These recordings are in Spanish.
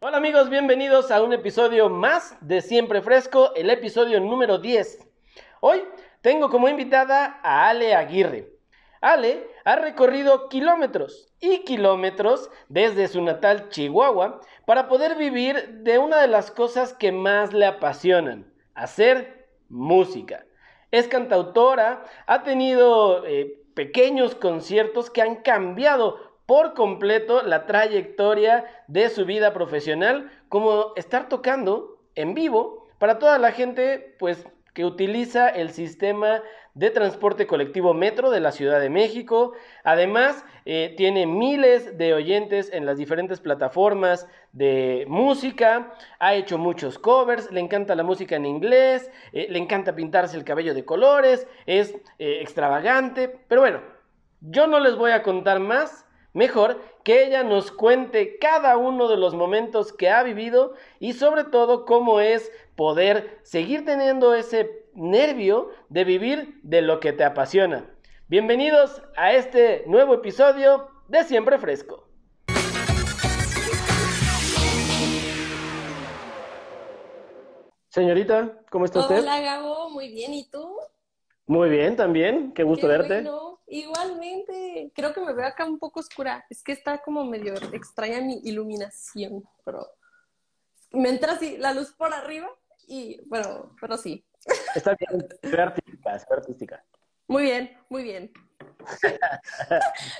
Hola amigos, bienvenidos a un episodio más de Siempre Fresco, el episodio número 10. Hoy tengo como invitada a Ale Aguirre. Ale ha recorrido kilómetros y kilómetros desde su natal Chihuahua para poder vivir de una de las cosas que más le apasionan, hacer música. Es cantautora, ha tenido eh, pequeños conciertos que han cambiado por completo la trayectoria de su vida profesional, como estar tocando en vivo para toda la gente, pues que utiliza el sistema de transporte colectivo Metro de la Ciudad de México. Además, eh, tiene miles de oyentes en las diferentes plataformas de música. Ha hecho muchos covers, le encanta la música en inglés, eh, le encanta pintarse el cabello de colores, es eh, extravagante. Pero bueno, yo no les voy a contar más. Mejor que ella nos cuente cada uno de los momentos que ha vivido y sobre todo cómo es poder seguir teniendo ese nervio de vivir de lo que te apasiona. Bienvenidos a este nuevo episodio de Siempre Fresco. Señorita, ¿cómo está usted? Hola Gabo, muy bien, ¿y tú? Muy bien, también, qué gusto verte. Igualmente, creo que me veo acá un poco oscura. Es que está como medio extraña mi iluminación, pero me entra así la luz por arriba y bueno, pero sí. Está bien, es artística, es artística. Muy bien, muy bien.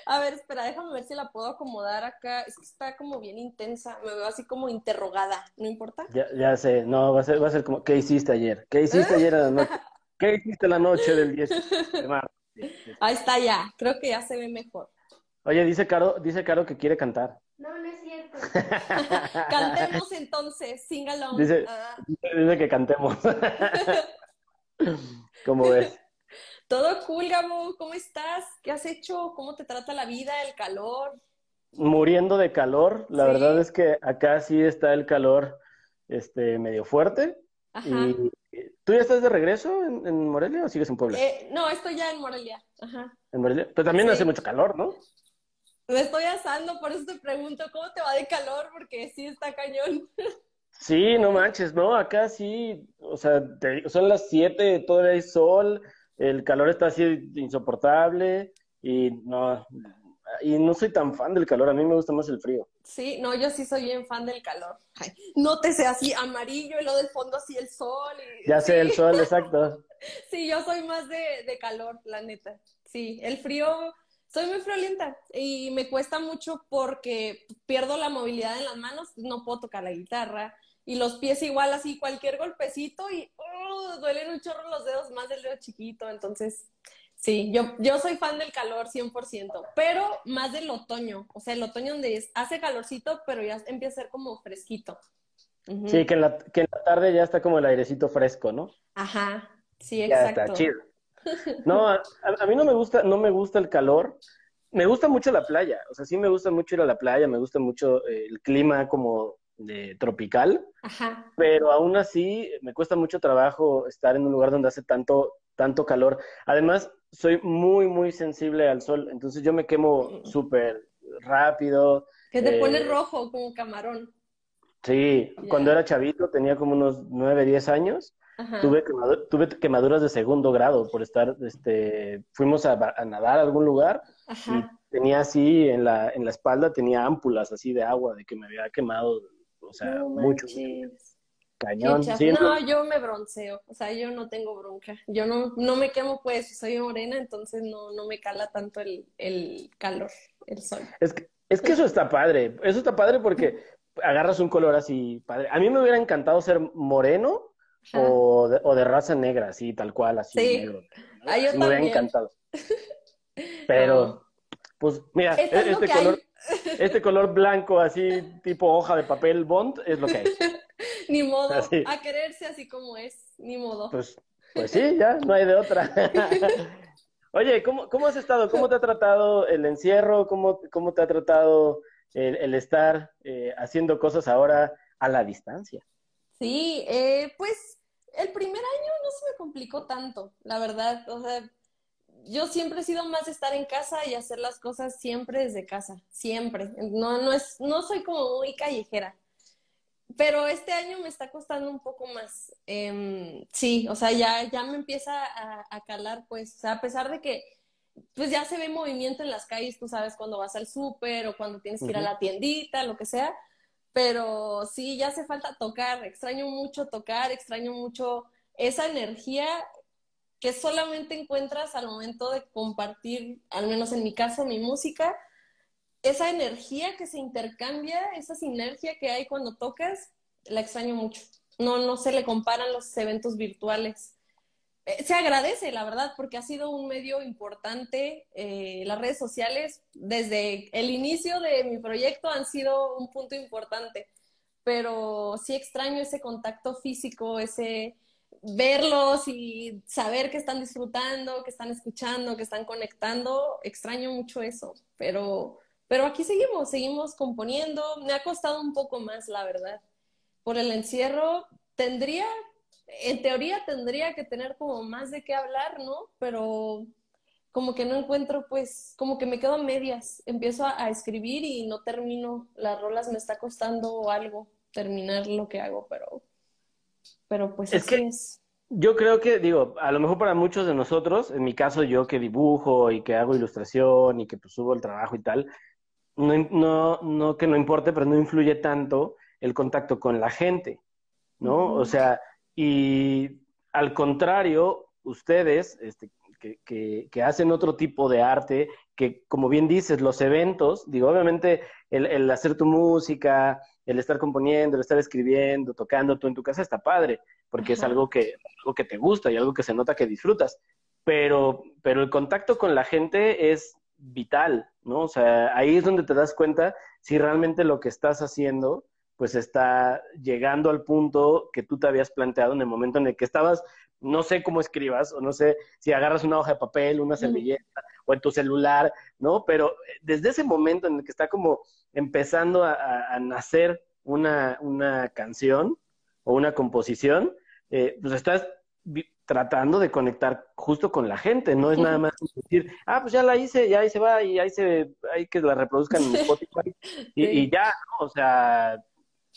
A ver, espera, déjame ver si la puedo acomodar acá. Es que está como bien intensa, me veo así como interrogada, ¿no importa? Ya, ya sé, no, va a ser, va a ser como, ¿qué hiciste ayer? ¿Qué hiciste ayer a la noche? ¿Qué hiciste la noche del 10 de marzo? Ahí está ya, creo que ya se ve mejor. Oye, dice Caro, dice Caro que quiere cantar. No, no es cierto. cantemos entonces, sing along. Dice, ah. dice que cantemos. ¿Cómo ves? Todo cool, Gabo. ¿Cómo estás? ¿Qué has hecho? ¿Cómo te trata la vida, el calor? Muriendo de calor. La verdad es que acá sí está el calor este, medio fuerte. Ajá. Y ¿Tú ya estás de regreso en, Morelia o sigues en Puebla? Eh, no, estoy ya en Morelia. Ajá. En Morelia. Pero también hace mucho calor, ¿no? Me estoy asando, por eso te pregunto, ¿cómo te va de calor? Porque sí está cañón. Sí, no manches, ¿no? Acá sí, o sea, son las 7, todavía hay sol, el calor está así insoportable y no, y no soy tan fan del calor, a mí me gusta más el frío. Sí, no, yo sí soy bien fan del calor. Ay, nótese así amarillo y lo del fondo así el sol. ya sé, el sol, exacto. sí, yo soy más de, de, calor, la neta. Sí, el frío, soy muy friolenta y me cuesta mucho porque pierdo la movilidad en las manos, no puedo tocar la guitarra y los pies igual así, cualquier golpecito y oh, duelen un chorro los dedos, más del dedo chiquito, entonces Sí, yo, yo soy fan del calor 100%, pero más del otoño, o sea, el otoño donde hace calorcito, pero ya empieza a ser como fresquito. Sí, que en, la, que en la tarde ya está como el airecito fresco, ¿no? Ajá, sí, exacto. Ya está chido. No, a, mí no me gusta, no me gusta el calor. Me gusta mucho la playa, o sea, sí me gusta mucho ir a la playa, me gusta mucho eh, el clima como de tropical, Ajá. pero aún así me cuesta mucho trabajo estar en un lugar donde hace tanto, tanto calor. Además, soy muy, muy sensible al sol, entonces yo me quemo súper rápido. Que te pone eh, rojo como camarón. Sí, cuando era chavito, tenía como unos 9, 10 años, tuve, tuve quemaduras de segundo grado por estar, este, fuimos a, nadar a algún lugar y tenía así en la, en la espalda, tenía ámpulas así de agua de que me había quemado, o sea, mucho. Cañón. no, yo me bronceo, o sea, yo no tengo bronca. Yo no, no me quemo, pues, soy morena, entonces no, no me cala tanto el, el calor, el sol. Es que, es que eso está padre, eso está padre porque agarras un color así padre. A mí me hubiera encantado ser moreno o de, o de, raza negra, así, tal cual, así. Sí. Negro. Ah, yo me hubiera encantado. Pero, pues, mira, este color, este color blanco, así, tipo hoja de papel bond, es lo que hay. ni modo, a quererse así como es, ni modo. Pues, pues sí, ya, no hay de otra. Oye, ¿cómo, ¿cómo has estado? ¿Cómo te ha tratado el encierro? ¿Cómo, cómo te ha tratado el, estar eh, haciendo cosas ahora a la distancia? Sí, eh, pues el primer año no se me complicó tanto, la verdad. O sea, yo siempre he sido más de estar en casa y hacer las cosas siempre desde casa, siempre. No, no, es, no soy como muy callejera. Pero este año me está costando un poco más. Em, sí, o sea, ya, ya me empieza a, calar, pues, o sea, a pesar de que, pues ya se ve movimiento en las calles, tú sabes, cuando vas al súper o cuando tienes que ir a la tiendita, lo que sea, pero sí, ya hace falta tocar, extraño mucho tocar, extraño mucho esa energía que solamente encuentras al momento de compartir, al menos en mi caso, mi música, esa energía que se intercambia, esa sinergia que hay cuando tocas, la extraño mucho. No, no se le comparan los eventos virtuales. Eh, se agradece, la verdad, porque ha sido un medio importante. Eh, las redes sociales, desde el inicio de mi proyecto, han sido un punto importante. Pero sí extraño ese contacto físico, ese verlos y saber que están disfrutando, que están escuchando, que están conectando. Extraño mucho eso, pero pero aquí seguimos, seguimos componiendo. Me ha costado un poco más, la verdad. Por el encierro tendría, en teoría tendría que tener como más de qué hablar, ¿no? Pero como que no encuentro, pues, como que me quedo a medias. Empiezo a, escribir y no termino. Las rolas me está costando algo terminar lo que hago, pero, pero pues es que... Yo creo que, digo, a lo mejor para muchos de nosotros, en mi caso yo que dibujo y que hago ilustración y que pues subo el trabajo y tal, no, no, no que no importe, pero no influye tanto el contacto con la gente, ¿no? O sea, y al contrario, ustedes, este, que, que, que, hacen otro tipo de arte, que como bien dices, los eventos, digo, obviamente el, el, hacer tu música, el estar componiendo, el estar escribiendo, tocando tú en tu casa está padre, porque es algo que, algo que te gusta y algo que se nota que disfrutas. Pero, pero el contacto con la gente es vital, ¿no? O sea, ahí es donde te das cuenta si realmente lo que estás haciendo pues está llegando al punto que tú te habías planteado en el momento en el que estabas, no sé cómo escribas, o no sé si agarras una hoja de papel, una servilleta, o en tu celular, ¿no? Pero eh, desde ese momento en el que está como empezando a, nacer una, una, canción o una composición, eh, pues estás tratando de conectar justo con la gente, no es nada más decir, ah, pues ya la hice, ya ahí se va y ahí se, hay que la reproduzcan en Spotify y, ya, o sea,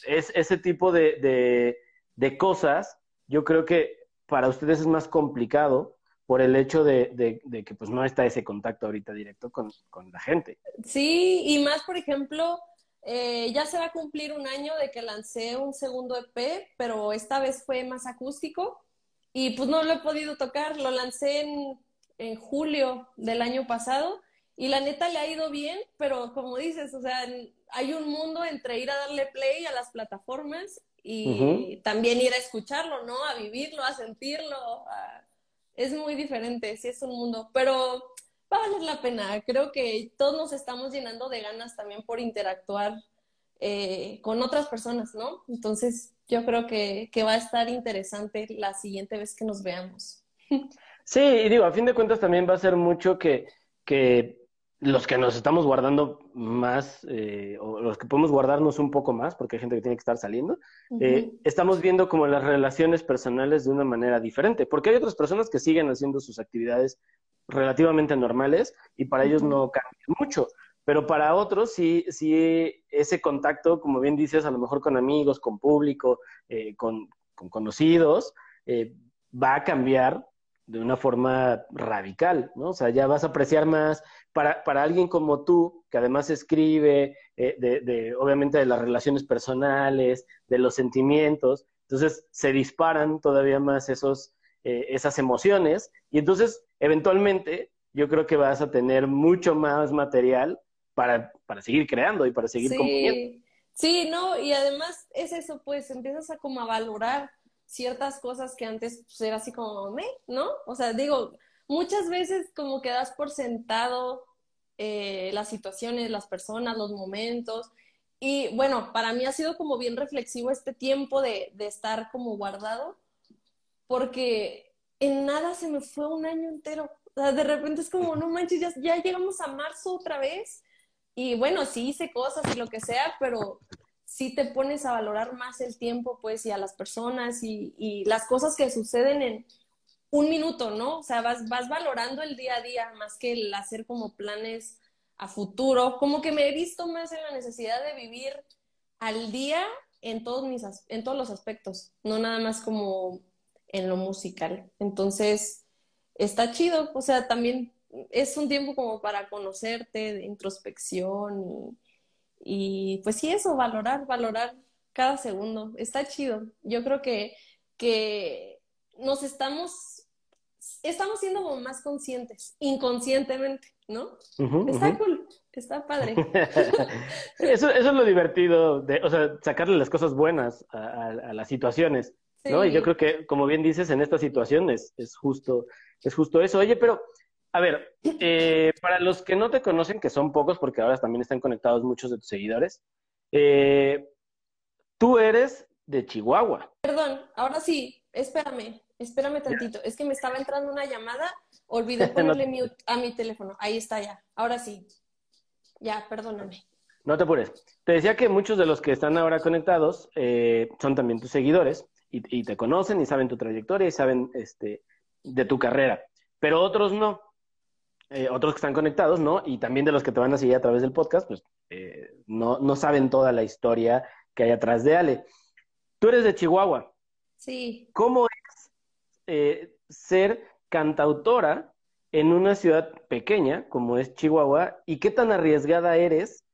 es ese tipo de, de, cosas, yo creo que para ustedes es más complicado por el hecho de, de, que pues no está ese contacto ahorita directo con, con la gente. Sí, y más, por ejemplo, eh, ya se va a cumplir un año de que lancé un segundo EP, pero esta vez fue más acústico y pues no lo he podido tocar, lo lancé en, en julio del año pasado y la neta le ha ido bien, pero como dices, o sea, hay un mundo entre ir a darle play a las plataformas y también ir a escucharlo, ¿no? A vivirlo, a sentirlo. Es muy diferente, sí es un mundo, pero va a valer la pena. Creo que todos nos estamos llenando de ganas también por interactuar eh, con otras personas, ¿no? Entonces, yo creo que, va a estar interesante la siguiente vez que nos veamos. Sí, y digo, a fin de cuentas también va a ser mucho que, que los que nos estamos guardando más, eh, o los que podemos guardarnos un poco más, porque hay gente que tiene que estar saliendo, eh, estamos viendo como las relaciones personales de una manera diferente, porque hay otras personas que siguen haciendo sus actividades relativamente normales y para ellos no cambia mucho. Pero para otros sí, sí ese contacto, como bien dices, a lo mejor con amigos, con público, eh, con, conocidos, eh, va a cambiar de una forma radical, ¿no? O sea, ya vas a apreciar más para, para alguien como tú, que además escribe, eh, de, obviamente, de las relaciones personales, de los sentimientos, entonces se disparan todavía más esos, esas emociones y entonces, eventualmente, yo creo que vas a tener mucho más material para, para seguir creando y para seguir sí. Sí, no, y además es eso, pues empiezas a como a valorar ciertas cosas que antes pues, era así como, me, ¿no? O sea, digo, muchas veces como que das por sentado eh, las situaciones, las personas, los momentos. Y bueno, para mí ha sido como bien reflexivo este tiempo de, de estar como guardado, porque en nada se me fue un año entero. O sea, de repente es como, no manches, ya, ya llegamos a marzo otra vez y bueno, sí hice cosas y lo que sea, pero sí te pones a valorar más el tiempo, pues, y a las personas y, y las cosas que suceden en un minuto, ¿no? O sea, vas, vas valorando el día a día más que el hacer como planes a futuro. Como que me he visto más en la necesidad de vivir al día en todos, mis, en todos los aspectos, no nada más como en lo musical. Entonces, está chido, o sea, también es un tiempo como para conocerte, de introspección y, y pues sí, eso, valorar, valorar cada segundo. Está chido. Yo creo que, que nos estamos, estamos siendo como más conscientes, inconscientemente, ¿no? está cool, está padre. eso, eso es lo divertido, de, o sea, sacarle las cosas buenas a, las situaciones, ¿no? Y yo creo que, como bien dices, en esta situación es, justo, es justo eso. Oye, pero a ver, eh, para los que no te conocen, que son pocos, porque ahora también están conectados muchos de tus seguidores, eh, tú eres de Chihuahua. Perdón, ahora sí, espérame, espérame tantito. Es que me estaba entrando una llamada, olvidé ponerle mute a mi teléfono. Ahí está ya, ahora sí. Ya, perdóname. No te apures. Te decía que muchos de los que están ahora conectados eh, son también tus seguidores y, te conocen y saben tu trayectoria y saben este, de tu carrera, pero otros no. Eh, otros que están conectados, ¿no? Y también de los que te van a seguir a través del podcast, pues eh, no, no saben toda la historia que hay atrás de Ale. Tú eres de Chihuahua. Sí. ¿Cómo es eh, ser cantautora en una ciudad pequeña como es Chihuahua y qué tan arriesgada eres?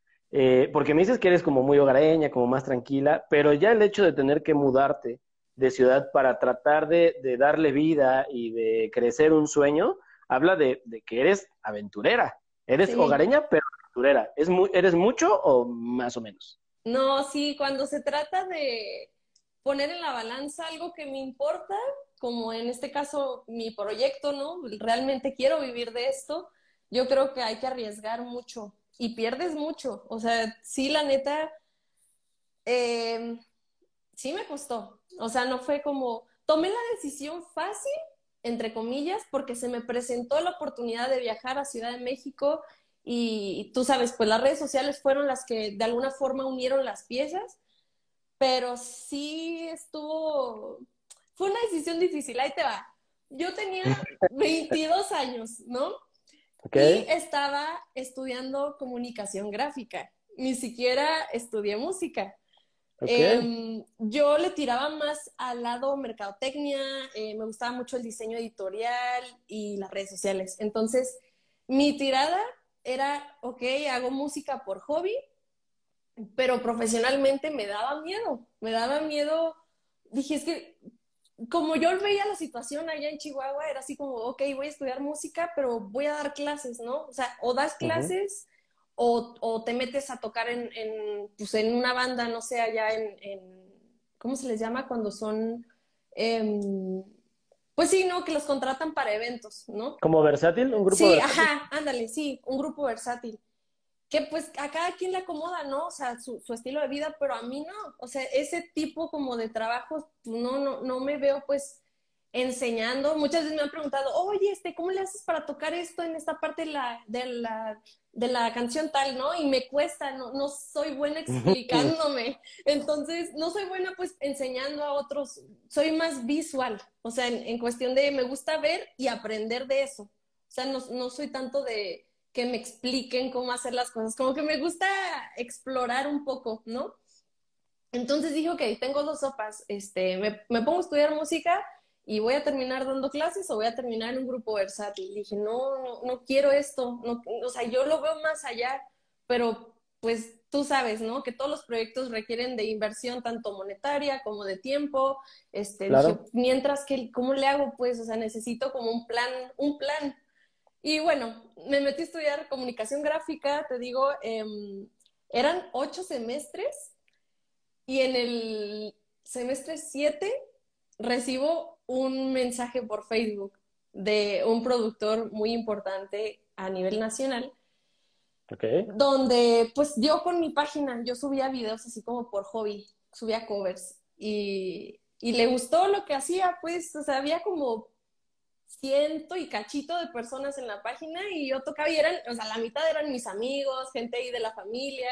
porque me dices que eres como muy hogareña, como más tranquila, pero ya el hecho de tener que mudarte de ciudad para tratar de, de darle vida y de crecer un sueño, habla de, que eres aventurera. Eres hogareña, pero aventurera. ¿Es ¿Eres mucho o más o menos? No, sí, cuando se trata de poner en la balanza algo que me importa, como en este caso mi proyecto, ¿no? Realmente quiero vivir de esto, yo creo que hay que arriesgar mucho y pierdes mucho. O sea, sí, la neta, em, sí me costó. O sea, no fue como, tomé la decisión fácil entre comillas, porque se me presentó la oportunidad de viajar a Ciudad de México y, tú sabes, pues las redes sociales fueron las que de alguna forma unieron las piezas, pero sí estuvo, fue una decisión difícil, ahí te va. Yo tenía 22 años, ¿no? Y estaba estudiando comunicación gráfica, ni siquiera estudié música. Em, yo le tiraba más al lado mercadotecnia, eh, me gustaba mucho el diseño editorial y las redes sociales. Entonces, mi tirada era, ok, hago música por hobby, pero profesionalmente me daba miedo, me daba miedo. Dije, es que como yo veía la situación allá en Chihuahua, era así como, ok, voy a estudiar música, pero voy a dar clases, ¿no? O sea, o das clases o, te metes a tocar en, pues en una banda, no sé, allá en, ¿cómo se les llama? Cuando son, em, pues sí, ¿no? Que los contratan para eventos, ¿no? ¿Como versátil? ¿Un grupo Sí, ajá, ándale, sí, un grupo versátil. Que pues a cada quien le acomoda, ¿no? O sea, su, su estilo de vida, pero a mí no. O sea, ese tipo como de trabajo, no, no, no me veo pues enseñando. Muchas veces me han preguntado, oye, este, ¿cómo le haces para tocar esto en esta parte de la, de la, de la canción tal, no? Y me cuesta, no, no soy buena explicándome. Entonces, no soy buena pues enseñando a otros, soy más visual, o sea, en, cuestión de me gusta ver y aprender de eso. O sea, no, no soy tanto de que me expliquen cómo hacer las cosas, como que me gusta explorar un poco, ¿no? Entonces dije, ok, tengo dos sopas, este, me, me pongo a estudiar música, y voy a terminar dando clases o voy a terminar en un grupo versátil. dije, no, no, no quiero esto, no, o sea, yo lo veo más allá, pero pues tú sabes, ¿no? Que todos los proyectos requieren de inversión tanto monetaria como de tiempo. Este, dije, mientras que, ¿cómo le hago? Pues, o sea, necesito como un plan, un plan. Y bueno, me metí a estudiar comunicación gráfica, te digo, em, eran ocho semestres y en el semestre siete recibo un mensaje por Facebook de un productor muy importante a nivel nacional, donde pues yo con mi página, yo subía videos así como por hobby, subía covers y, y le gustó lo que hacía, pues, o sea, había como ciento y cachito de personas en la página y yo tocaba y eran, o sea, la mitad eran mis amigos, gente ahí de la familia.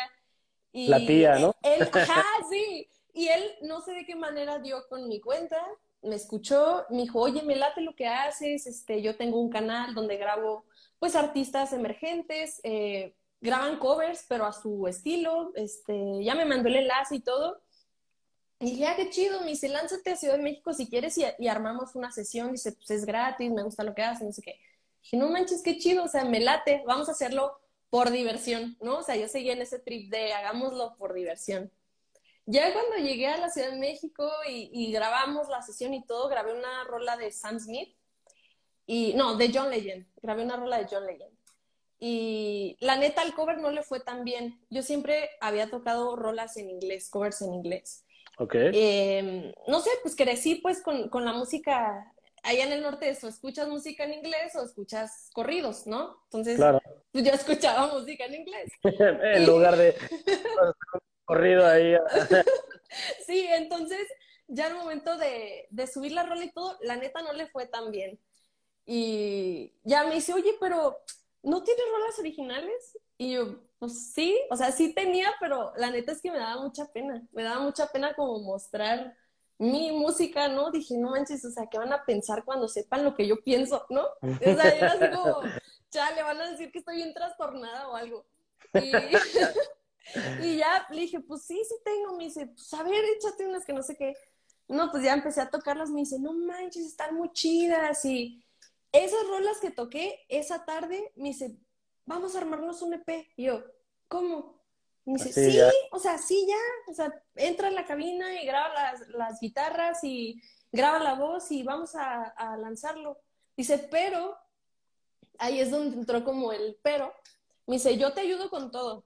Y la tía, ¿no? Él, ajá, sí. Y él no sé de qué manera dio con mi cuenta me escuchó, me dijo, oye, me late lo que haces, este, yo tengo un canal donde grabo, pues, artistas emergentes, eh, graban covers, pero a su estilo, este, ya me mandó el enlace y todo, Y dije, ah, qué chido, me dice, lánzate a Ciudad de México si quieres y, armamos una sesión. Dice, pues es gratis, me gusta lo que haces, no sé qué. Dije, no manches, qué chido, o sea, me late, vamos a hacerlo por diversión, ¿no? O sea, yo seguía en ese trip de hagámoslo por diversión. Ya cuando llegué a la Ciudad de México y, y grabamos la sesión y todo, grabé una rola de Sam Smith y no, de John Legend, grabé una rola de John Legend. Y la neta, el cover no le fue tan bien. Yo siempre había tocado rolas en inglés, covers en inglés. Ok. Em, no sé, pues crecí pues con, con, la música allá en el norte, eso, escuchas música en inglés o escuchas corridos, ¿no? Entonces, pues yo escuchaba música en inglés. en lugar de corrido ahí. sí, entonces ya al momento de, de subir la rola y todo, la neta no le fue tan bien. Y ya me dice, oye, pero ¿no tienes rolas originales? Y yo, pues sí, o sea, sí tenía, pero la neta es que me daba mucha pena, me daba mucha pena como mostrar mi música, ¿no? Dije, no manches, o sea, ¿qué van a pensar cuando sepan lo que yo pienso, ¿no? O sea, era así como, le van a decir que estoy bien trastornada o algo. Y, y ya le dije, pues sí, sí tengo, me dice, pues a ver, échate unas que no sé qué. No, pues ya empecé a tocarlas, me dice, no manches, están muy chidas y esas rolas que toqué esa tarde, me dice, vamos a armarnos un EP. Y yo, ¿cómo? me dice, sí, o sea, sí, ya. O sea, entra en la cabina y graba las, las guitarras y graba la voz y vamos a, a, lanzarlo. Dice, pero, ahí es donde entró como el pero. Me dice, yo te ayudo con todo.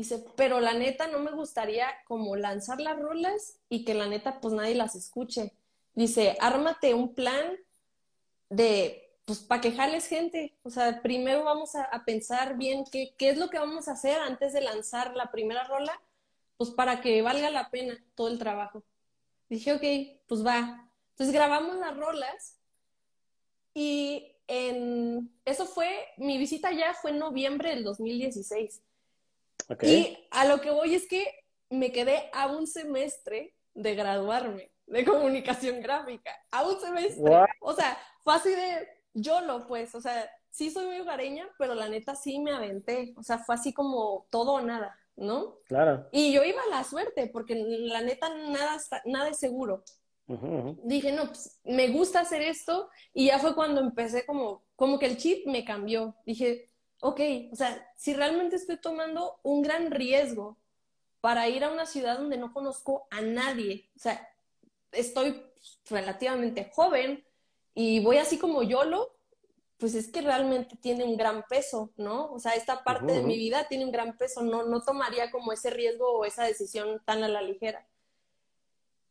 Dice, pero la neta no me gustaría como lanzar las rolas y que la neta pues nadie las escuche. Dice, ármate un plan de pues para quejarles gente. O sea, primero vamos a, pensar bien qué, qué, es lo que vamos a hacer antes de lanzar la primera rola, pues para que valga la pena todo el trabajo. Dije, ok, pues va. Entonces grabamos las rolas y en, eso fue, mi visita ya fue en noviembre del 2016. Y a lo que voy es que me quedé a un semestre de graduarme de comunicación gráfica, a un semestre. O sea, fue así de, yo lo, pues, o sea, sí soy muy hogareña, pero la neta sí me aventé, o sea, fue así como todo o nada, ¿no? Claro. Y yo iba a la suerte, porque la neta nada, nada es seguro. Dije, no, pues me gusta hacer esto, y ya fue cuando empecé como, como que el chip me cambió. Dije, ok, o sea, si realmente estoy tomando un gran riesgo para ir a una ciudad donde no conozco a nadie, o sea, estoy relativamente joven, y voy así como YOLO, pues es que realmente tiene un gran peso, ¿no? O sea, esta parte de mi vida tiene un gran peso, no, no tomaría como ese riesgo o esa decisión tan a la ligera.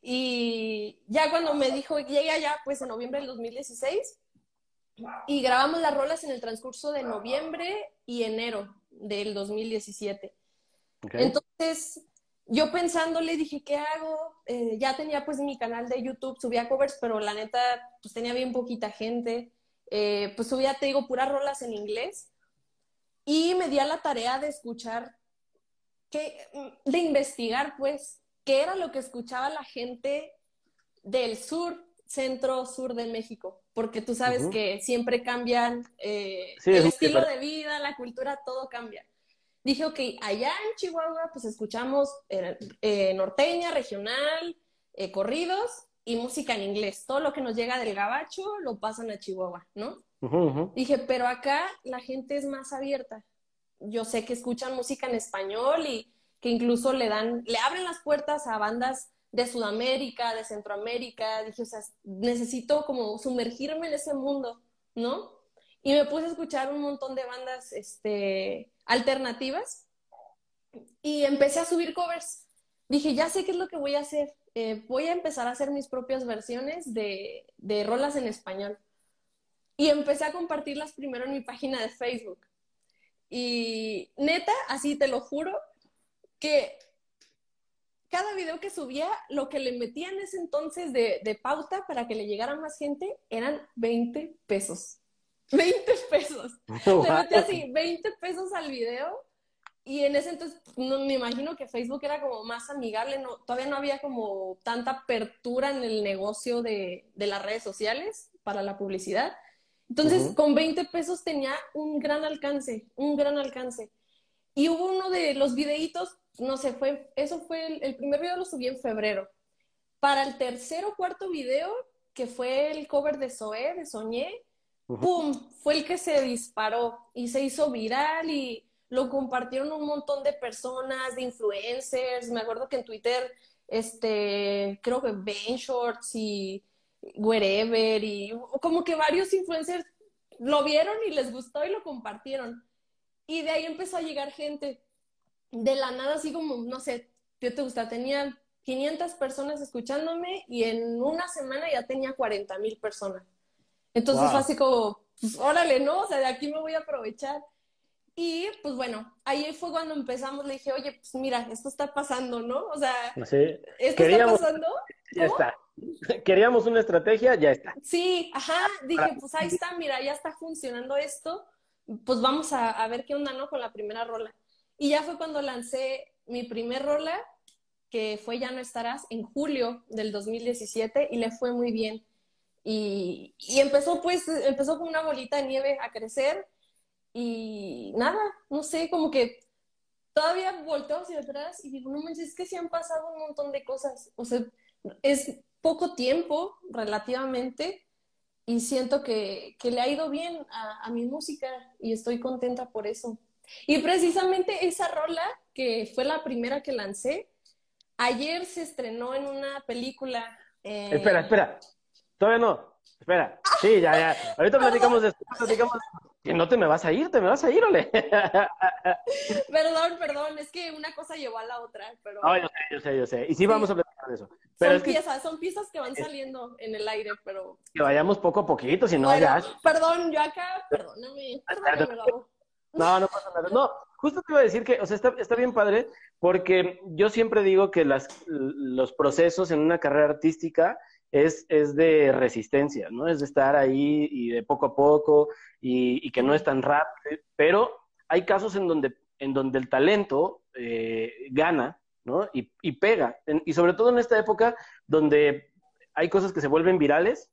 Y ya cuando me dijo, llegué allá pues en noviembre del 2016 y grabamos las rolas en el transcurso de noviembre y enero del 2017. Entonces, yo pensándole dije, ¿qué hago? Eh, ya tenía pues mi canal de YouTube, subía covers, pero la neta, pues tenía bien poquita gente. Eh, pues subía, te digo, puras rolas en inglés. Y me di a la tarea de escuchar, que, de investigar pues, qué era lo que escuchaba la gente del sur, centro, sur de México. Porque tú sabes que siempre cambian eh, el estilo de vida, la cultura, todo cambia dije, ok, allá en Chihuahua pues escuchamos eh, eh, norteña, regional, eh, corridos y música en inglés. Todo lo que nos llega del gabacho lo pasan a Chihuahua, ¿no? Dije, pero acá la gente es más abierta. Yo sé que escuchan música en español y que incluso le dan, le abren las puertas a bandas de Sudamérica, de Centroamérica. Dije, o sea, necesito como sumergirme en ese mundo, ¿no? Y me puse a escuchar un montón de bandas este, alternativas y empecé a subir covers. Dije, ya sé qué es lo que voy a hacer. Eh, voy a empezar a hacer mis propias versiones de, de rolas en español. Y empecé a compartirlas primero en mi página de Facebook. Y neta, así te lo juro, que cada video que subía, lo que le metía en ese entonces de, de pauta para que le llegara más gente eran 20 pesos. 20 pesos. Le metí así 20 pesos al video y en ese entonces no, me imagino que Facebook era como más amigable, no, todavía no había como tanta apertura en el negocio de, de las redes sociales para la publicidad. Entonces, con 20 pesos tenía un gran alcance, un gran alcance. Y hubo uno de los videitos, no sé, fue, eso fue, el, el primer video lo subí en febrero. para el tercer o cuarto video, que fue el cover de Zoé, de Soñé, ¡pum! Fue el que se disparó y se hizo viral y lo compartieron un montón de personas, de influencers. Me acuerdo que en Twitter, este, creo que Ben Shorts y Wherever y como que varios influencers lo vieron y les gustó y lo compartieron. Y de ahí empezó a llegar gente. De la nada, así como, no sé, ¿qué te gusta? Tenía 500 personas escuchándome y en una semana ya tenía 40 mil personas. Entonces fue así como, pues órale, ¿no? O sea, de aquí me voy a aprovechar. Y pues bueno, ahí fue cuando empezamos, le dije, oye, pues mira, esto está pasando, ¿no? O sea, esto está pasando. Ya está. Queríamos una estrategia, ya está. Sí, ajá, dije, pues ahí está, mira, ya está funcionando esto, pues vamos a, a ver qué onda, ¿no? Con la primera rola. Y ya fue cuando lancé mi primer rola, que fue Ya no estarás, en julio del 2017, y le fue muy bien. Y, y empezó pues, empezó con una bolita de nieve a crecer, y nada, no sé, como que todavía volteo hacia atrás y digo, no manches, es que se han pasado un montón de cosas. O sea, es poco tiempo relativamente y siento que, que le ha ido bien a, mi música y estoy contenta por eso. Y precisamente esa rola, que fue la primera que lancé, ayer se estrenó en una película. Eh... Espera, espera, todavía no, espera. Sí, ya, ya. Ahorita platicamos de esto, platicamos que no te me vas a ir, te me vas a ir, ole. perdón, perdón, es que una cosa llevó a la otra, pero... No, yo sé, yo sé, yo sé. Y sí, vamos a platicar de eso. Pero son piezas, son piezas que van saliendo en el aire, pero... Que vayamos poco a poquito, si no ya... Perdón, yo acá, perdóname, perdóname, No, no pasa nada. No, justo te iba a decir que, o sea, está, está bien padre, porque yo siempre digo que las, los procesos en una carrera artística es, es de resistencia, ¿no? Es de estar ahí y de poco a poco y, que no es tan rápido, pero hay casos en donde, en donde el talento eh, gana, ¿no? Y, y pega, y sobre todo en esta época donde hay cosas que se vuelven virales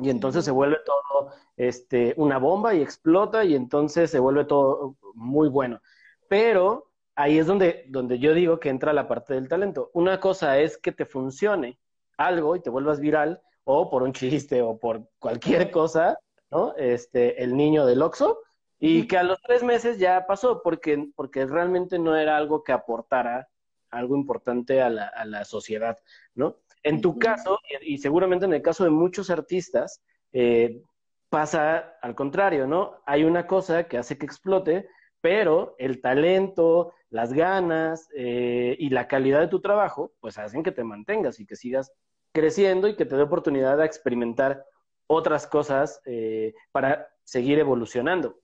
y entonces se vuelve todo este, una bomba y explota y entonces se vuelve todo muy bueno. Pero ahí es donde, donde yo digo que entra la parte del talento. Una cosa es que te funcione algo y te vuelvas viral, o por un chiste o por cualquier cosa, ¿no? Este, el niño del Oxxo, y que a los tres meses ya pasó, porque, porque realmente no era algo que aportara algo importante a la, a la sociedad, ¿no? En tu caso, y, seguramente en el caso de muchos artistas, eh, pasa al contrario, ¿no? Hay una cosa que hace que explote, pero el talento, las ganas eh, y la calidad de tu trabajo, pues hacen que te mantengas y que sigas creciendo y que te dé oportunidad de experimentar otras cosas eh, para seguir evolucionando.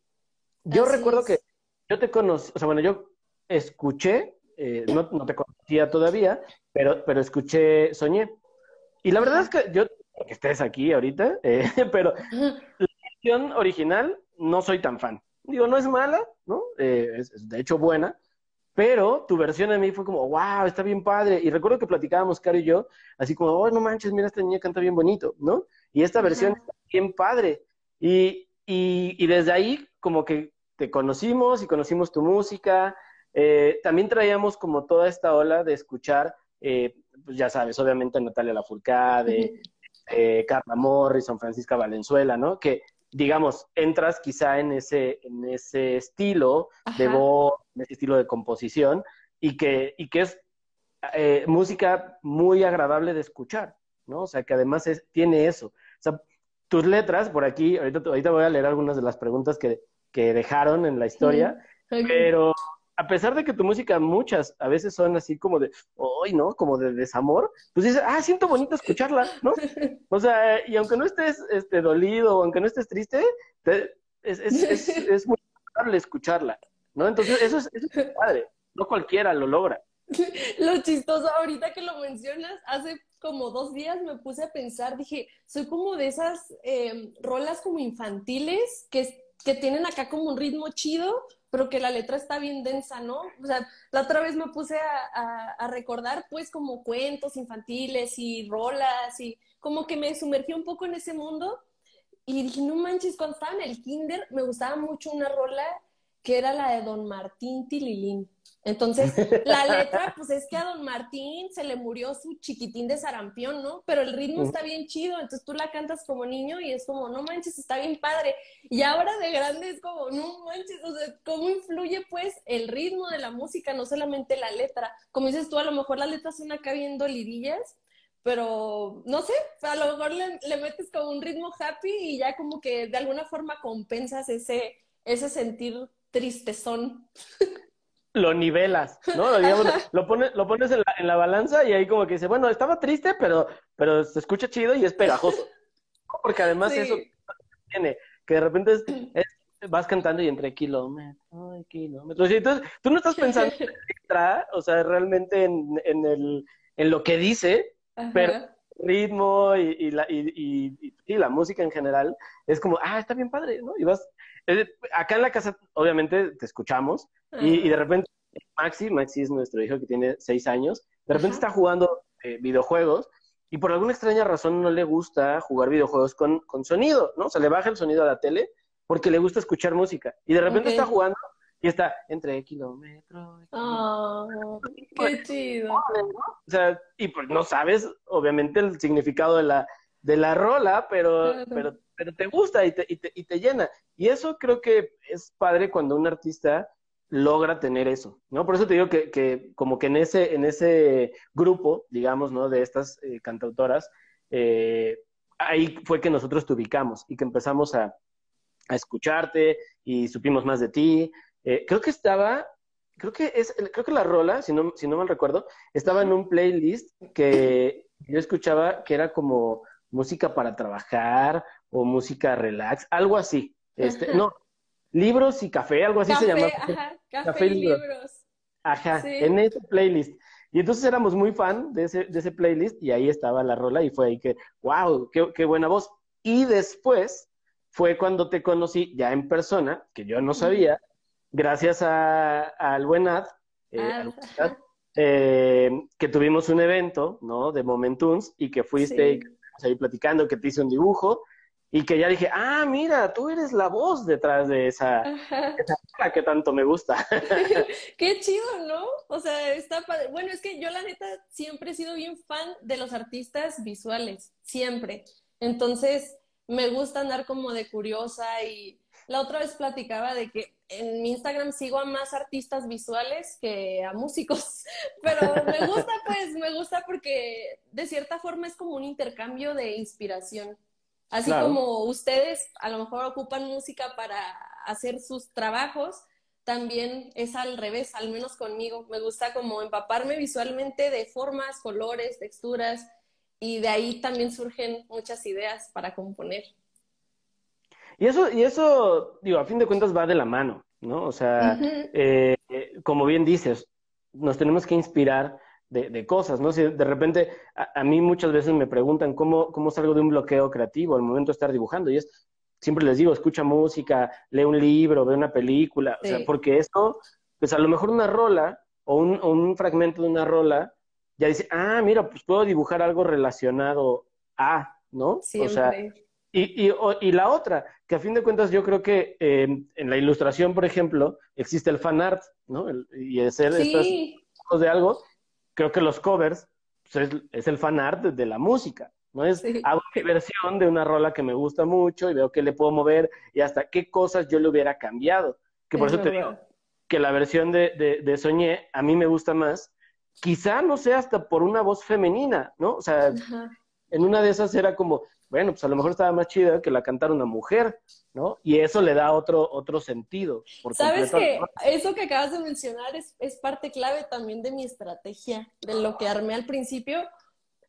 Yo recuerdo que yo te conocí, o sea, bueno, yo escuché, eh, no, no, te conocía todavía, pero, pero escuché, soñé. Y la verdad es que yo, que estés aquí ahorita, eh, pero la versión original no soy tan fan. Digo, no es mala, ¿no? Es, es, de hecho buena, pero tu versión a mí fue como, wow, está bien padre. Y recuerdo que platicábamos, Caro y yo, así como, oh, no manches, mira, esta niña canta bien bonito, ¿no? Y esta versión está bien padre. Y, y, y, desde ahí, como que te conocimos y conocimos tu música. Eh, también traíamos como toda esta ola de escuchar, eh, pues ya sabes, obviamente Natalia Lafourcade, eh, Carla Morrison, Francisca Valenzuela, ¿no? Que digamos, entras quizá en ese, en ese estilo de voz, en ese estilo de composición, y que, y que es eh, música muy agradable de escuchar, ¿no? O sea, que además es, tiene eso. O sea, tus letras, por aquí, ahorita, ahorita voy a leer algunas de las preguntas que, que dejaron en la historia, pero a pesar de que tu música, muchas a veces son así como de, hoy, ¿no? Como de desamor, pues dices, ah, siento bonito escucharla, ¿no? O sea, y aunque no estés este, dolido, aunque no estés triste, es, es, es, es, muy agradable escucharla, ¿no? Entonces, eso es, eso es padre, no cualquiera lo logra. Lo chistoso, ahorita que lo mencionas, hace como dos días me puse a pensar, dije, soy como de esas eh, rolas como infantiles que, que tienen acá como un ritmo chido, pero que la letra está bien densa, ¿no? O sea, la otra vez me puse a, recordar pues como cuentos infantiles y rolas y como que me sumergí un poco en ese mundo y dije, no manches, cuando estaba en el kinder me gustaba mucho una rola que era la de Don Martín Tililín. Entonces, la letra, pues es que a Don Martín se le murió su chiquitín de sarampión, ¿no? Pero el ritmo está bien chido, entonces tú la cantas como niño y es como, no manches, está bien padre. Y ahora de grande es como, no manches, o sea, ¿cómo influye pues el ritmo de la música, no solamente la letra? Como dices tú, a lo mejor la letra son acá bien dolidillas, pero no sé, a lo mejor le, le metes como un ritmo happy y ya como que de alguna forma compensas ese, ese sentir tristezón. lo nivelas, ¿no? lo, pones, lo pones en la, en la, balanza y ahí como que dice, bueno, estaba triste, pero, pero se escucha chido y es pegajoso. Porque además eso tiene, que de repente vas cantando y entre kilómetros y kilómetros. Y entonces tú no estás pensando en letra, o sea, realmente en, en, el, en lo que dice, pero el ritmo y, y, la, y, y, la música en general es como, ah, está bien padre, ¿no? Y vas, acá en la casa, obviamente, te escuchamos y, de repente Maxi, Maxi es nuestro hijo que tiene seis años, de repente está jugando eh, videojuegos y por alguna extraña razón no le gusta jugar videojuegos con, con, sonido, ¿no? O sea, le baja el sonido a la tele porque le gusta escuchar música. Y de repente está jugando y está entre kilómetros. Oh, ¡Qué chido! O sea, y pues no sabes, obviamente, el significado de la, de la rola, pero, pero, pero te gusta y te, y, te, y te llena. Y eso creo que es padre cuando un artista logra tener eso, ¿no? Por eso te digo que, que como que en ese, en ese grupo, digamos, ¿no? De estas eh, cantautoras, eh, ahí fue que nosotros te ubicamos y que empezamos a, a escucharte y supimos más de ti. Eh, creo que estaba, creo que es, creo que la rola, si no, si no mal recuerdo, estaba en un playlist que yo escuchaba que era como música para trabajar o música relax, algo así. Este, no, libros y café, algo así se llama. Ajá, café, y libros. Ajá, en ese playlist. Y entonces éramos muy fan de ese, de ese playlist y ahí estaba la rola y fue ahí que, wow, qué, qué buena voz. Y después fue cuando te conocí ya en persona, que yo no sabía, gracias al buen Ad, eh, eh, que tuvimos un evento, ¿no? De Momentunes y que fuiste ahí platicando, que te hice un dibujo y que ya dije, ah, mira, tú eres la voz detrás de esa, esa que tanto me gusta. Qué chido, ¿no? O sea, está padre. Bueno, es que yo la neta siempre he sido bien fan de los artistas visuales, siempre. Entonces, me gusta andar como de curiosa y la otra vez platicaba de que en mi Instagram sigo a más artistas visuales que a músicos, pero me gusta pues, me gusta porque de cierta forma es como un intercambio de inspiración. Así como ustedes a lo mejor ocupan música para hacer sus trabajos, también es al revés, al menos conmigo. Me gusta como empaparme visualmente de formas, colores, texturas, y de ahí también surgen muchas ideas para componer. Y eso, y eso, digo, a fin de cuentas va de la mano, ¿no? O sea, eh, como bien dices, nos tenemos que inspirar de, cosas, ¿no? Si de repente a, mí muchas veces me preguntan cómo, cómo salgo de un bloqueo creativo al momento de estar dibujando y es, siempre les digo, escucha música, lee un libro, ve una película, o sea, porque eso, pues a lo mejor una rola o un, un fragmento de una rola ya dice, ah, mira, pues puedo dibujar algo relacionado a, ¿no? Siempre. O sea, y, y, y, la otra, que a fin de cuentas yo creo que eh, en la ilustración, por ejemplo, existe el fan art, ¿no? y es el, sí. de algo, creo que los covers pues, es, el fan art de la música, ¿no? Es hago mi versión de una rola que me gusta mucho y veo que le puedo mover y hasta qué cosas yo le hubiera cambiado. Que por eso te digo que la versión de, de, de, Soñé a mí me gusta más, quizá no sea hasta por una voz femenina, ¿no? O sea, en una de esas era como, bueno, pues a lo mejor estaba más chida que la cantara una mujer, ¿no? Y eso le da otro, otro sentido. Sabes que eso que acabas de mencionar es, es parte clave también de mi estrategia, de lo que armé al principio.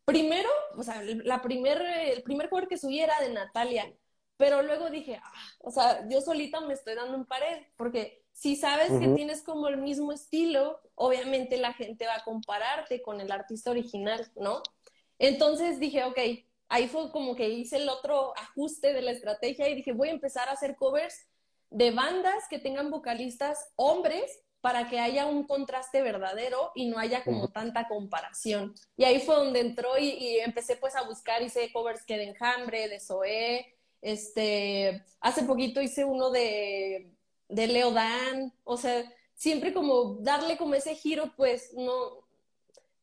Primero, o sea, la primer, el primer cover que subí era de Natalia, pero luego dije, ah, o sea, yo solita me estoy dando en pared, porque si sabes que tienes como el mismo estilo, obviamente la gente va a compararte con el artista original, ¿no? Entonces dije, ok, ahí fue como que hice el otro ajuste de la estrategia y dije, voy a empezar a hacer covers de bandas que tengan vocalistas hombres para que haya un contraste verdadero y no haya como tanta comparación. Y ahí fue donde entró y, empecé pues a buscar, hice covers que de Enjambre, de Zoé, este, hace poquito hice uno de de Leo Dan, o sea, siempre como darle como ese giro, pues no,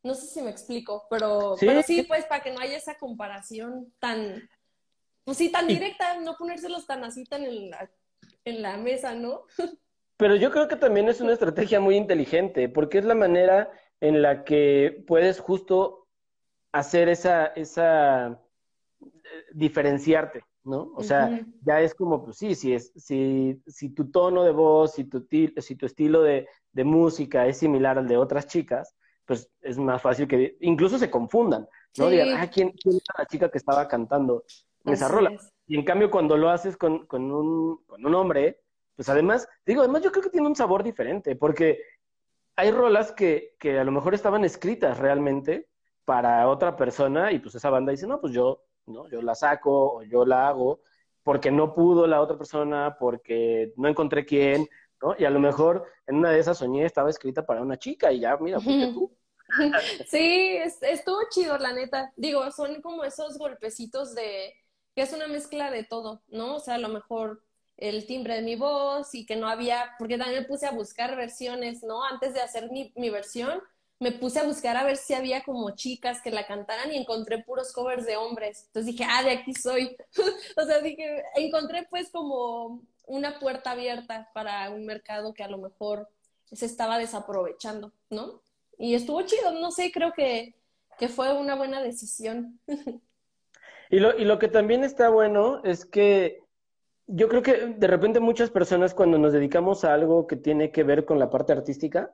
no sé si me explico, pero ¿Sí? pero sí, pues para que no haya esa comparación tan, pues sí, tan directa, no ponérselos tan así, tan en la, en la mesa, ¿no? Pero yo creo que también es una estrategia muy inteligente, porque es la manera en la que puedes justo hacer esa, esa, eh, diferenciarte, ¿no? O sea, ya es como, pues sí, si, es, si, si tu tono de voz, si tu, si tu estilo de, de música es similar al de otras chicas, pues es más fácil que incluso se confundan, ¿no? Digan, ah, ¿quién, ¿quién, era la chica que estaba cantando esa rola? Y en cambio, cuando lo haces con, con, un, con un hombre, pues además, digo, además yo creo que tiene un sabor diferente, porque hay rolas que, que a lo mejor estaban escritas realmente para otra persona y pues esa banda dice, no, pues yo, ¿no? Yo la saco o yo la hago porque no pudo la otra persona, porque no encontré quién, ¿no? Y a lo mejor en una de esas soñé estaba escrita para una chica y ya, mira, fuiste tú. Sí, estuvo chido, la neta. Digo, son como esos golpecitos de que es una mezcla de todo, ¿no? O sea, a lo mejor el timbre de mi voz y que no había, porque también me puse a buscar versiones, ¿no? Antes de hacer mi, mi versión, me puse a buscar a ver si había como chicas que la cantaran y encontré puros covers de hombres. Entonces dije, ah, de aquí soy. o sea, dije, encontré pues como una puerta abierta para un mercado que a lo mejor se estaba desaprovechando, ¿no? Y estuvo chido, no sé, creo que, que fue una buena decisión. y, lo, y lo que también está bueno es que yo creo que de repente muchas personas cuando nos dedicamos a algo que tiene que ver con la parte artística,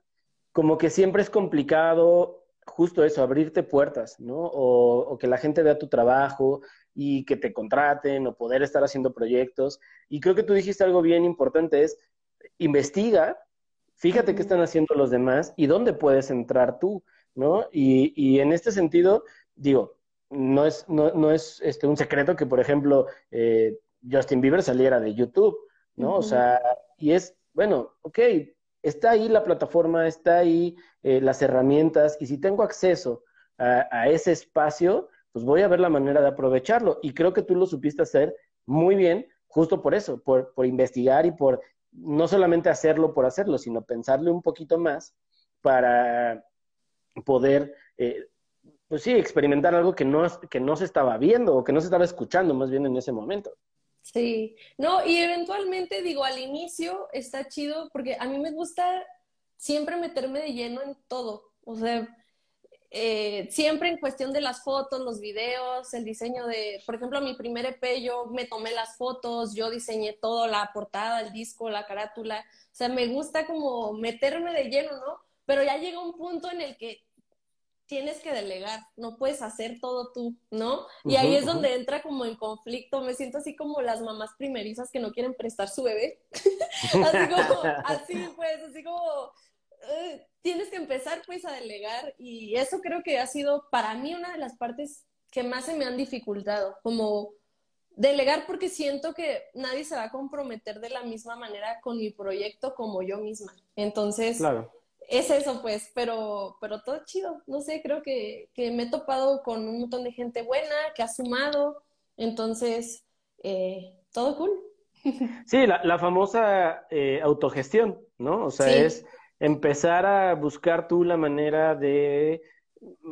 como que siempre es complicado justo eso, abrirte puertas, ¿no? O, o, que la gente vea tu trabajo y que te contraten o poder estar haciendo proyectos. Y creo que tú dijiste algo bien importante, es investiga, fíjate qué están haciendo los demás y dónde puedes entrar tú, ¿no? Y, y en este sentido, digo, no es, no, no es este, un secreto que, por ejemplo, eh, Justin Bieber saliera de YouTube, ¿no? O sea, y es, bueno, ok, está ahí la plataforma, está ahí eh, las herramientas, y si tengo acceso a, a, ese espacio, pues voy a ver la manera de aprovecharlo. Y creo que tú lo supiste hacer muy bien, justo por eso, por, por investigar y por no solamente hacerlo por hacerlo, sino pensarle un poquito más para poder, eh, pues sí, experimentar algo que no, que no se estaba viendo o que no se estaba escuchando más bien en ese momento. Sí, no, y eventualmente digo, al inicio está chido porque a mí me gusta siempre meterme de lleno en todo, o sea, eh, siempre en cuestión de las fotos, los videos, el diseño de, por ejemplo, mi primer EP, yo me tomé las fotos, yo diseñé todo, la portada, el disco, la carátula, o sea, me gusta como meterme de lleno, ¿no? Pero ya llega un punto en el que tienes que delegar, no puedes hacer todo tú, ¿no? Y ahí es donde entra como en conflicto, me siento así como las mamás primerizas que no quieren prestar su bebé, así como, así pues, así como, uh, tienes que empezar pues a delegar y eso creo que ha sido para mí una de las partes que más se me han dificultado, como delegar porque siento que nadie se va a comprometer de la misma manera con mi proyecto como yo misma. Entonces, claro es eso, pues, pero, pero todo chido. No sé, creo que, que, me he topado con un montón de gente buena que ha sumado. Entonces, eh, todo cool. Sí, la, la famosa eh, autogestión, ¿no? O sea, sí. es empezar a buscar tú la manera de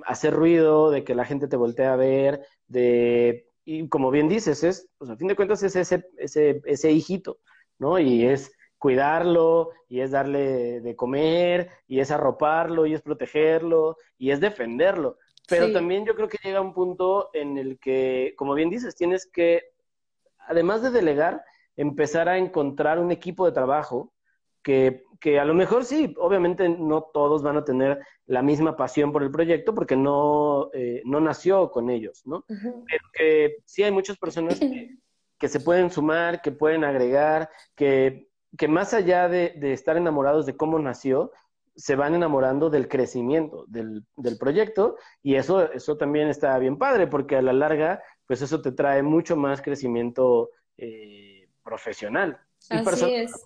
hacer ruido, de que la gente te voltee a ver, de, y como bien dices, es, pues a fin de cuentas es ese, ese, ese hijito, ¿no? Y es cuidarlo, y es darle de comer, y es arroparlo, y es protegerlo, y es defenderlo. Pero sí. también yo creo que llega un punto en el que, como bien dices, tienes que, además de delegar, empezar a encontrar un equipo de trabajo que, que, a lo mejor sí, obviamente no todos van a tener la misma pasión por el proyecto porque no, eh, no nació con ellos, ¿no? Uh -huh. Pero que sí hay muchas personas que, que se pueden sumar, que pueden agregar, que que más allá de, de, estar enamorados de cómo nació, se van enamorando del crecimiento del, del, proyecto y eso, eso también está bien padre porque a la larga, pues eso te trae mucho más crecimiento eh, profesional. Así personal. es.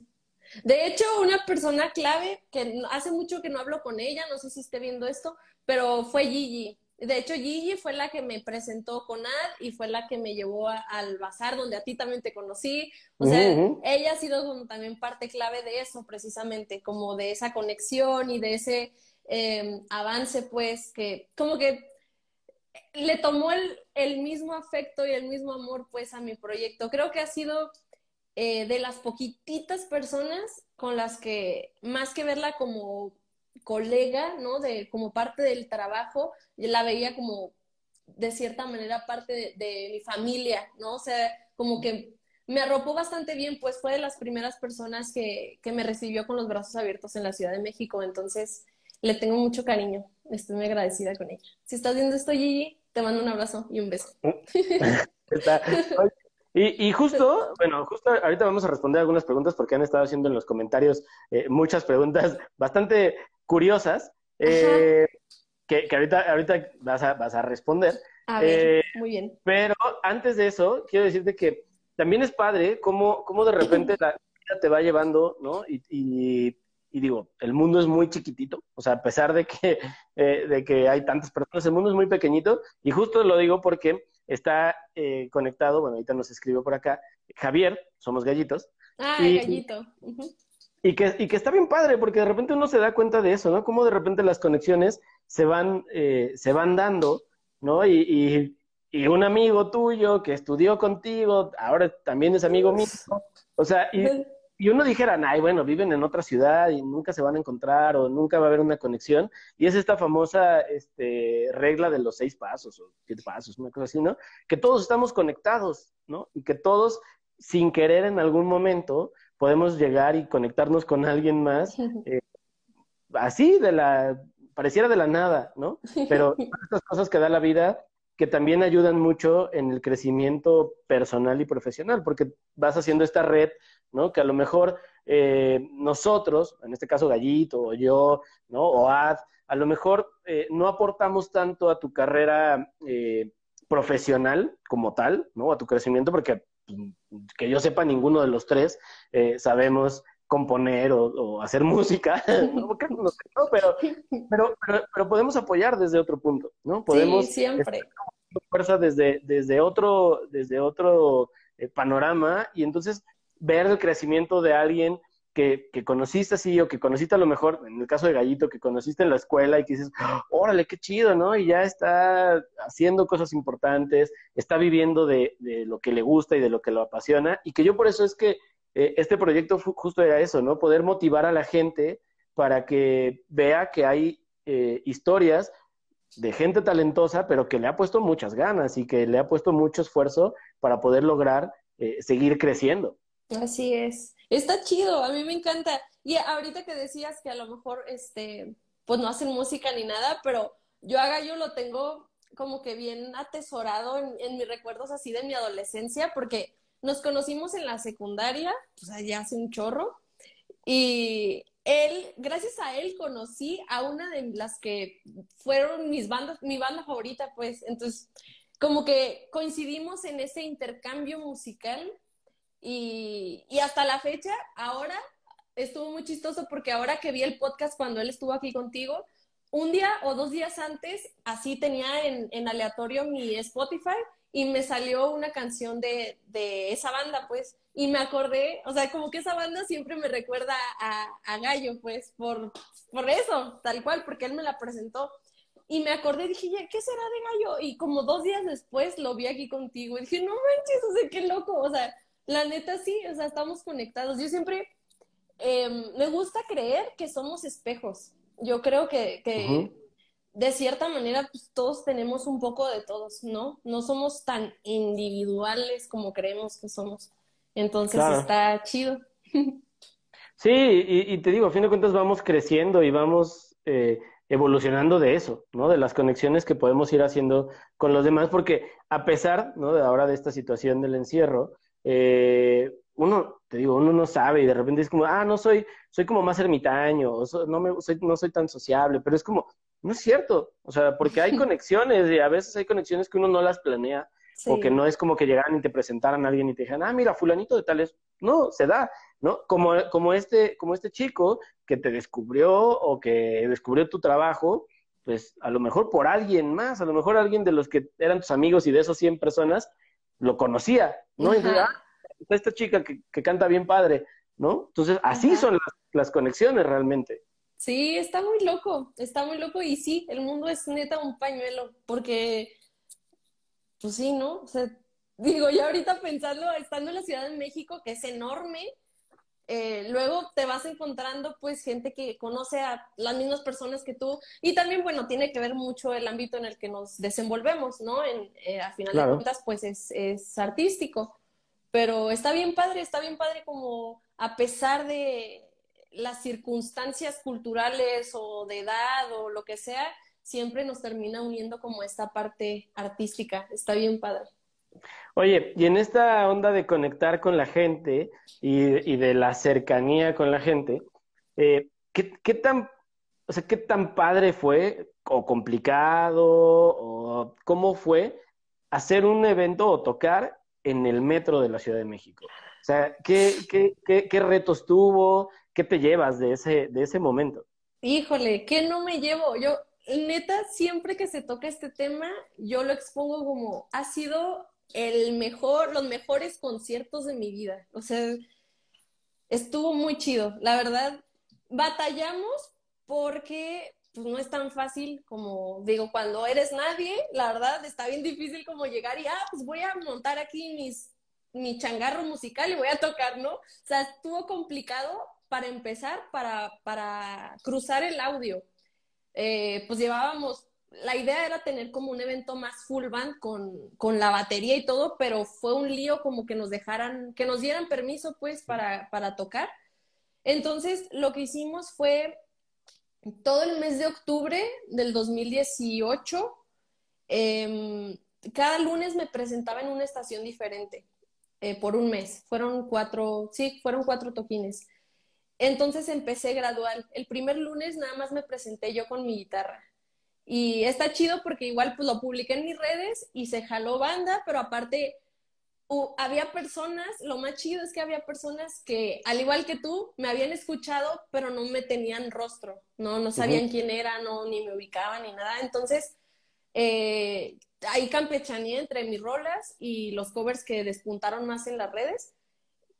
De hecho, una persona clave, que hace mucho que no hablo con ella, no sé si esté viendo esto, pero fue Gigi. De hecho, Gigi fue la que me presentó con Ad y fue la que me llevó al bazar donde a ti también te conocí. O sea, ella ha sido también parte clave de eso, precisamente, como de esa conexión y de ese em, avance, pues, que como que le tomó el, el, mismo afecto y el mismo amor, pues, a mi proyecto. Creo que ha sido eh, de las poquititas personas con las que, más que verla como colega, ¿no? De, como parte del trabajo, yo la veía como, de cierta manera, parte de, mi familia, ¿no? O sea, como que me arropó bastante bien, pues fue de las primeras personas que, que me recibió con los brazos abiertos en la Ciudad de México, entonces le tengo mucho cariño, estoy muy agradecida con ella. Si estás viendo esto, Gigi, te mando un abrazo y un beso. Y, y, justo, bueno, justo ahorita vamos a responder algunas preguntas porque han estado haciendo en los comentarios eh, muchas preguntas bastante curiosas eh, que, que, ahorita, ahorita vas, a, vas a responder. A ver, eh, muy bien. Pero antes de eso, quiero decirte que también es padre cómo, cómo de repente la vida te va llevando, ¿no? Y, y, y, digo, el mundo es muy chiquitito, o sea, a pesar de que, eh, de que hay tantas personas, el mundo es muy pequeñito, y justo lo digo porque está eh, conectado, bueno, ahorita nos escribió por acá, Javier, somos gallitos. Ah, gallito. Y que, y que está bien padre, porque de repente uno se da cuenta de eso, ¿no? Cómo de repente las conexiones se van, eh, se van dando, ¿no? Y, y, y, un amigo tuyo que estudió contigo, ahora también es amigo mío. O sea, y, y uno dijera, ay, bueno, viven en otra ciudad y nunca se van a encontrar o nunca va a haber una conexión. Y es esta famosa este, regla de los seis pasos o siete pasos, una cosa así, ¿no? Que todos estamos conectados, ¿no? Y que todos, sin querer en algún momento, podemos llegar y conectarnos con alguien más, eh, así de la, pareciera de la nada, ¿no? Pero estas cosas que da la vida que también ayudan mucho en el crecimiento personal y profesional, porque vas haciendo esta red, ¿no? Que a lo mejor eh, nosotros, en este caso Gallito o yo, ¿no? O Ad, a lo mejor eh, no aportamos tanto a tu carrera profesional como tal, ¿no? A tu crecimiento, porque que yo sepa, ninguno de los tres eh, sabemos componer o, hacer música, no, pero, pero, pero, podemos apoyar desde otro punto, ¿no? Podemos sí, siempre. fuerza desde, desde otro, desde otro eh, panorama y entonces ver el crecimiento de alguien que, conociste así o que conociste a lo mejor, en el caso de Gallito, que conociste en la escuela y que dices, órale, qué chido, ¿no? Y ya está haciendo cosas importantes, está viviendo de, de lo que le gusta y de lo que lo apasiona. Y que yo por eso es que eh, este proyecto justo era eso, ¿no? Poder motivar a la gente para que vea que hay eh, historias de gente talentosa, pero que le ha puesto muchas ganas y que le ha puesto mucho esfuerzo para poder lograr eh, seguir creciendo. Así es. Está chido, a mí me encanta. Y ahorita que decías que a lo mejor, este, pues no hacen música ni nada, pero yo a Gallo lo tengo como que bien atesorado en, mis recuerdos así de mi adolescencia, porque nos conocimos en la secundaria, pues allá hace un chorro, y él, gracias a él conocí a una de las que fueron mis bandas, mi banda favorita, pues, entonces, como que coincidimos en ese intercambio musical y, y hasta la fecha, ahora estuvo muy chistoso porque ahora que vi el podcast cuando él estuvo aquí contigo, un día o dos días antes, así tenía en, en aleatorio mi Spotify y me salió una canción de, de, esa banda, pues, y me acordé, o sea, como que esa banda siempre me recuerda a, a Gallo, pues, por, por eso, tal cual, porque él me la presentó. Y me acordé, dije, ¿qué será de Gallo? Y como dos días después lo vi aquí contigo y dije, no manches, o sea, qué loco, o sea, la neta sí, o sea, estamos conectados. Yo siempre em, me gusta creer que somos espejos. Yo creo que, de cierta manera pues, todos tenemos un poco de todos, ¿no? No somos tan individuales como creemos que somos. Entonces está chido. Sí, y, te digo, a fin de cuentas vamos creciendo y vamos eh, evolucionando de eso, ¿no? De las conexiones que podemos ir haciendo con los demás, porque a pesar, ¿no? De ahora de esta situación del encierro, eh, uno, te digo, uno no sabe y de repente es como, ah, no soy, soy como más ermitaño, no, me, soy, no soy tan sociable, pero es como, no es cierto, o sea, porque hay conexiones y a veces hay conexiones que uno no las planea o que no es como que llegaran y te presentaran a alguien y te dijeran, ah, mira, fulanito de tales, no, se da, ¿no? Como, como, este, como este chico que te descubrió o que descubrió tu trabajo pues a lo mejor por alguien más, a lo mejor alguien de los que eran tus amigos y de esos 100 personas lo conocía, ¿no? Y decía, ah, esta chica que, canta bien padre, ¿no? Entonces, así son las, conexiones realmente. Sí, está muy loco, está muy loco y sí, el mundo es neta un pañuelo, porque, pues sí, ¿no? O sea, digo, ya ahorita pensando, estando en la Ciudad de México, que es enorme, eh, luego te vas encontrando pues gente que conoce a las mismas personas que tú y también bueno tiene que ver mucho el ámbito en el que nos desenvolvemos no en, eh, a final de cuentas pues es, es, artístico. Pero está bien padre está bien padre como a pesar de las circunstancias culturales o de edad o lo que sea siempre nos termina uniendo como esta parte artística. Está bien padre Oye, y en esta onda de conectar con la gente y, de la cercanía con la gente, eh, ¿qué, tan, o sea, ¿qué tan padre fue o complicado o cómo fue hacer un evento o tocar en el metro de la Ciudad de México? O sea, ¿qué, qué, qué, qué retos tuvo? ¿Qué te llevas de ese, de ese momento? Híjole, ¿qué no me llevo? Yo, neta, siempre que se toca este tema, yo lo expongo como ha sido el mejor, los mejores conciertos de mi vida. O sea, estuvo muy chido. La verdad, batallamos porque pues, no es tan fácil como, digo, cuando eres nadie, la verdad, está bien difícil como llegar y, ah, pues voy a montar aquí mis, mi changarro musical y voy a tocar, ¿no? O sea, estuvo complicado para empezar, para, para cruzar el audio. Eh, pues llevábamos la idea era tener como un evento más full band con, con, la batería y todo, pero fue un lío como que nos dejaran, que nos dieran permiso pues para, para tocar. Entonces lo que hicimos fue todo el mes de octubre del 2018, em, cada lunes me presentaba en una estación diferente eh, por un mes. Fueron cuatro, sí, fueron cuatro toquines. Entonces empecé gradual. El primer lunes nada más me presenté yo con mi guitarra y está chido porque igual pues lo publiqué en mis redes y se jaló banda, pero aparte había personas, lo más chido es que había personas que, al igual que tú, me habían escuchado, pero no me tenían rostro, no, no sabían quién era, no, ni me ubicaban ni nada. Entonces, eh, ahí campechaneé entre mis rolas y los covers que despuntaron más en las redes.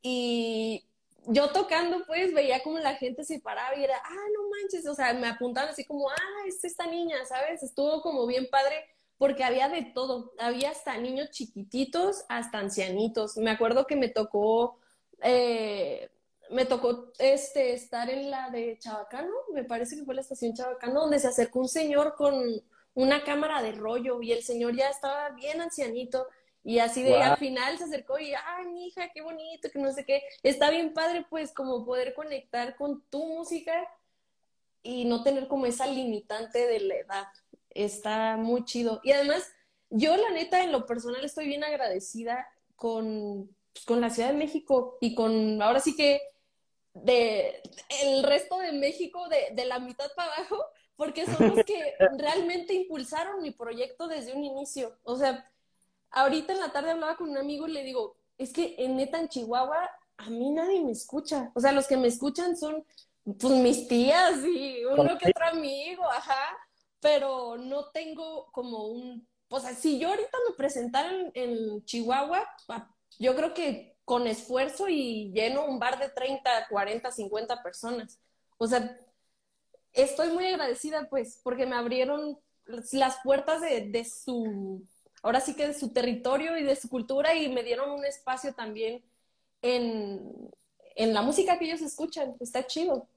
Y yo tocando, pues veía como la gente se paraba y era, ah, no manches, o sea, me apuntaban así como, ah, es esta niña, ¿sabes? Estuvo como bien padre porque había de todo, había hasta niños chiquititos, hasta ancianitos. Me acuerdo que me tocó, eh, me tocó este, estar en la de Chabacano, me parece que fue la estación Chabacano, donde se acercó un señor con una cámara de rollo y el señor ya estaba bien ancianito y así de al final se acercó y, ay, mi hija, qué bonito, que no sé qué. Está bien padre, pues, como poder conectar con tu música y no tener como esa limitante de la edad. Está muy chido. Y además, yo la neta, en lo personal, estoy bien agradecida con, pues, con la Ciudad de México y con, ahora sí que, de el resto de México, de, de la mitad para abajo, porque son los que realmente impulsaron mi proyecto desde un inicio. O sea, ahorita en la tarde hablaba con un amigo y le digo, es que en neta en Chihuahua a mí nadie me escucha. O sea, los que me escuchan son pues mis tías y uno que otro amigo, ajá, pero no tengo como un, o sea, si yo ahorita me presentara en, Chihuahua, yo creo que con esfuerzo y lleno un bar de 30, 40, 50 personas. O sea, estoy muy agradecida pues porque me abrieron las puertas de, de su ahora sí que de su territorio y de su cultura y me dieron un espacio también en, la música que ellos escuchan. Está chido.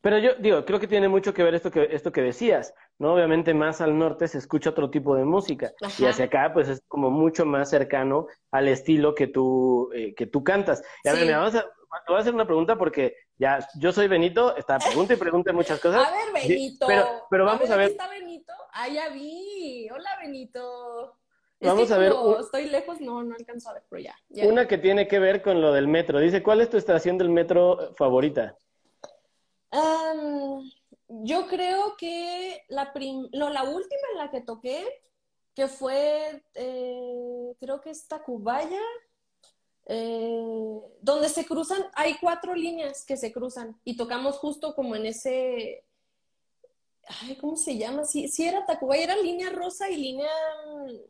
Pero yo digo, creo que tiene mucho que ver esto que, esto que decías, ¿no? Obviamente más al norte se escucha otro tipo de música y hacia acá pues es como mucho más cercano al estilo que tú, eh, que tú cantas. Y a ver, me vamos a, te voy a hacer una pregunta porque ya yo soy Benito, está pregunta y pregunta muchas cosas. A ver, Benito. Pero, pero vamos a, ver. ¿Está Benito? Ah, ya vi. Hola, Benito. Vamos a ver. estoy lejos, no, no alcanzo a ver, pero ya, Una que tiene que ver con lo del metro. Dice, ¿cuál es tu estación del metro favorita? yo creo que la, la última en la que toqué, que fue, eh, creo que es Tacubaya, eh, donde se cruzan, hay cuatro líneas que se cruzan y tocamos justo como en ese, ay, ¿cómo se llama? Sí, sí era Tacubaya, era línea rosa y línea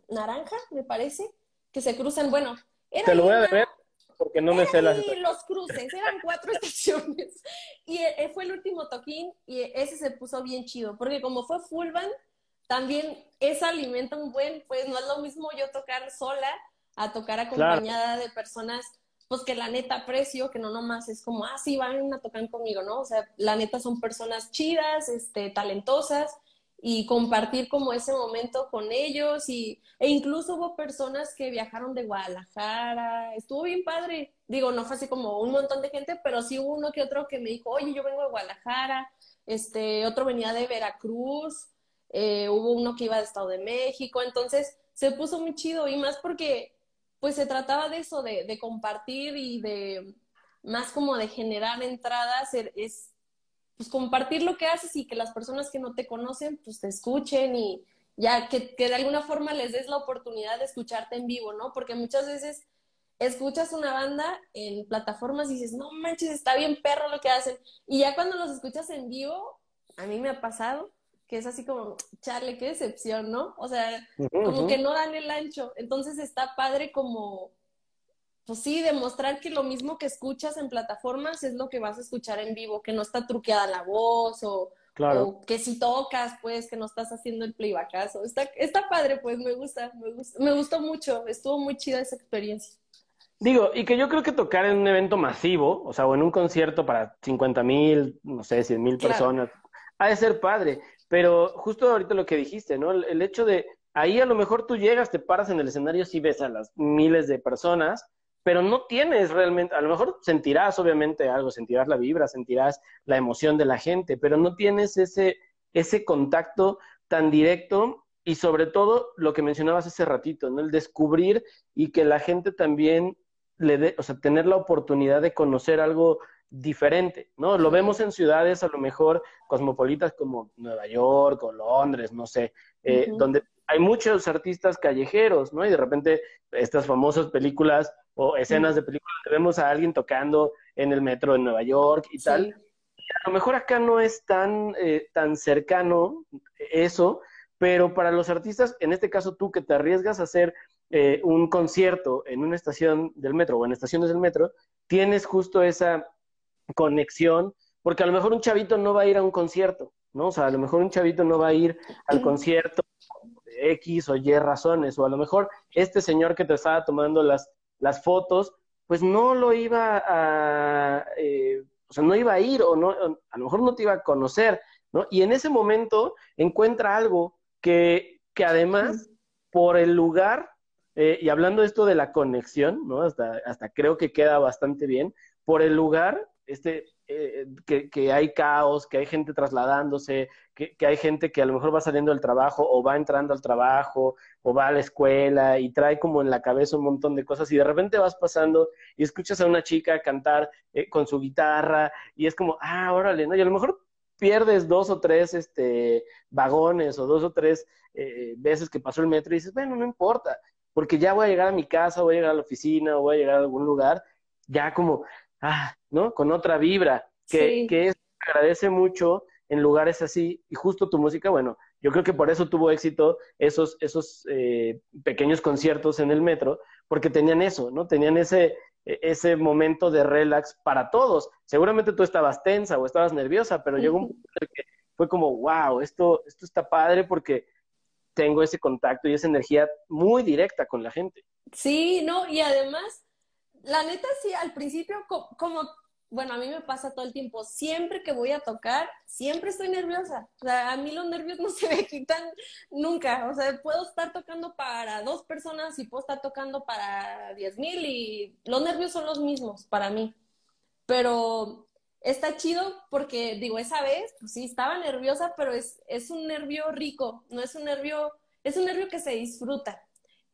naranja, me parece, que se cruzan, bueno. Te lo voy a ver porque no me sé las... los cruces, eran cuatro estaciones. Y eh, fue el último toquín y ese se puso bien chido, porque como fue full band, también esa alimenta un buen, pues no es lo mismo yo tocar sola a tocar acompañada de personas pues que la neta aprecio, que no nomás es como, ah, sí, van a tocar conmigo, ¿no? O sea, la neta son personas chidas, este, talentosas, y compartir como ese momento con ellos, y, e incluso hubo personas que viajaron de Guadalajara, estuvo bien padre, digo, no fue así como un montón de gente, pero sí hubo uno que otro que me dijo, oye, yo vengo de Guadalajara, este, otro venía de Veracruz, eh, hubo uno que iba de Estado de México, entonces se puso muy chido, y más porque pues se trataba de eso, de, compartir y de más como de generar entradas, er, es pues compartir lo que haces y que las personas que no te conocen pues te escuchen y ya que, que de alguna forma les des la oportunidad de escucharte en vivo, ¿no? Porque muchas veces escuchas una banda en plataformas y dices, no manches, está bien perro lo que hacen. Y ya cuando los escuchas en vivo, a mí me ha pasado que es así como, charle, qué decepción, ¿no? O sea, como que no dan el ancho. Entonces está padre como, pues sí, demostrar que lo mismo que escuchas en plataformas es lo que vas a escuchar en vivo, que no está truqueada la voz o, que si tocas, pues, que no estás haciendo el playbackazo. Está, está padre, pues, me gusta, me gusta, me gustó mucho, estuvo muy chida esa experiencia. Digo, y que yo creo que tocar en un evento masivo, o sea, o en un concierto para 50 mil, no sé, 100 mil personas, ha de ser padre. Pero justo ahorita lo que dijiste, ¿no? El, hecho de ahí a lo mejor tú llegas, te paras en el escenario, sí ves a las miles de personas, pero no tienes realmente, a lo mejor sentirás obviamente algo, sentirás la vibra, sentirás la emoción de la gente, pero no tienes ese, ese contacto tan directo y sobre todo lo que mencionabas hace ratito, ¿no? El descubrir y que la gente también le dé, o sea, tener la oportunidad de conocer algo diferente, ¿no? Lo vemos en ciudades a lo mejor cosmopolitas como Nueva York o Londres, no sé, eh, donde hay muchos artistas callejeros, ¿no? Y de repente estas famosas películas o escenas de películas vemos a alguien tocando en el metro de Nueva York y tal. a lo mejor acá no es tan, eh, tan cercano eso, pero para los artistas, en este caso tú que te arriesgas a hacer eh, un concierto en una estación del metro o en estaciones del metro, tienes justo esa conexión, porque a lo mejor un chavito no va a ir a un concierto, ¿no? O sea, a lo mejor un chavito no va a ir al concierto de X o Y razones, o a lo mejor este señor que te estaba tomando las, las fotos, pues no lo iba a, eh, o sea, no iba a ir, o no, a lo mejor no te iba a conocer, ¿no? Y en ese momento encuentra algo que, que además, por el lugar, eh, y hablando de esto de la conexión, ¿no? Hasta, hasta creo que queda bastante bien, por el lugar este, eh, que, que, hay caos, que hay gente trasladándose, que, que, hay gente que a lo mejor va saliendo del trabajo o va entrando al trabajo o va a la escuela y trae como en la cabeza un montón de cosas y de repente vas pasando y escuchas a una chica cantar eh, con su guitarra y es como, ah, órale, ¿no? Y a lo mejor pierdes dos o tres este, vagones o dos o tres eh, veces que pasó el metro y dices, bueno, no importa, porque ya voy a llegar a mi casa, voy a llegar a la oficina, voy a llegar a algún lugar, ya como ah, ¿no? Con otra vibra, que, que es, agradece mucho en lugares así, y justo tu música, bueno, yo creo que por eso tuvo éxito esos, esos eh, pequeños conciertos en el metro, porque tenían eso, ¿no? Tenían ese, e, ese momento de relax para todos. Seguramente tú estabas tensa o estabas nerviosa, pero llegó un punto en que fue como, wow, esto, esto está padre porque tengo ese contacto y esa energía muy directa con la gente. Sí, no, y además la neta sí, al principio, como, bueno, a mí me pasa todo el tiempo, siempre que voy a tocar, siempre estoy nerviosa. O sea, a mí los nervios no se me quitan nunca. O sea, puedo estar tocando para dos personas y puedo estar tocando para diez mil y los nervios son los mismos para mí. Pero está chido porque, digo, esa vez, pues sí, estaba nerviosa, pero es, es un nervio rico, no es un nervio, es un nervio que se disfruta.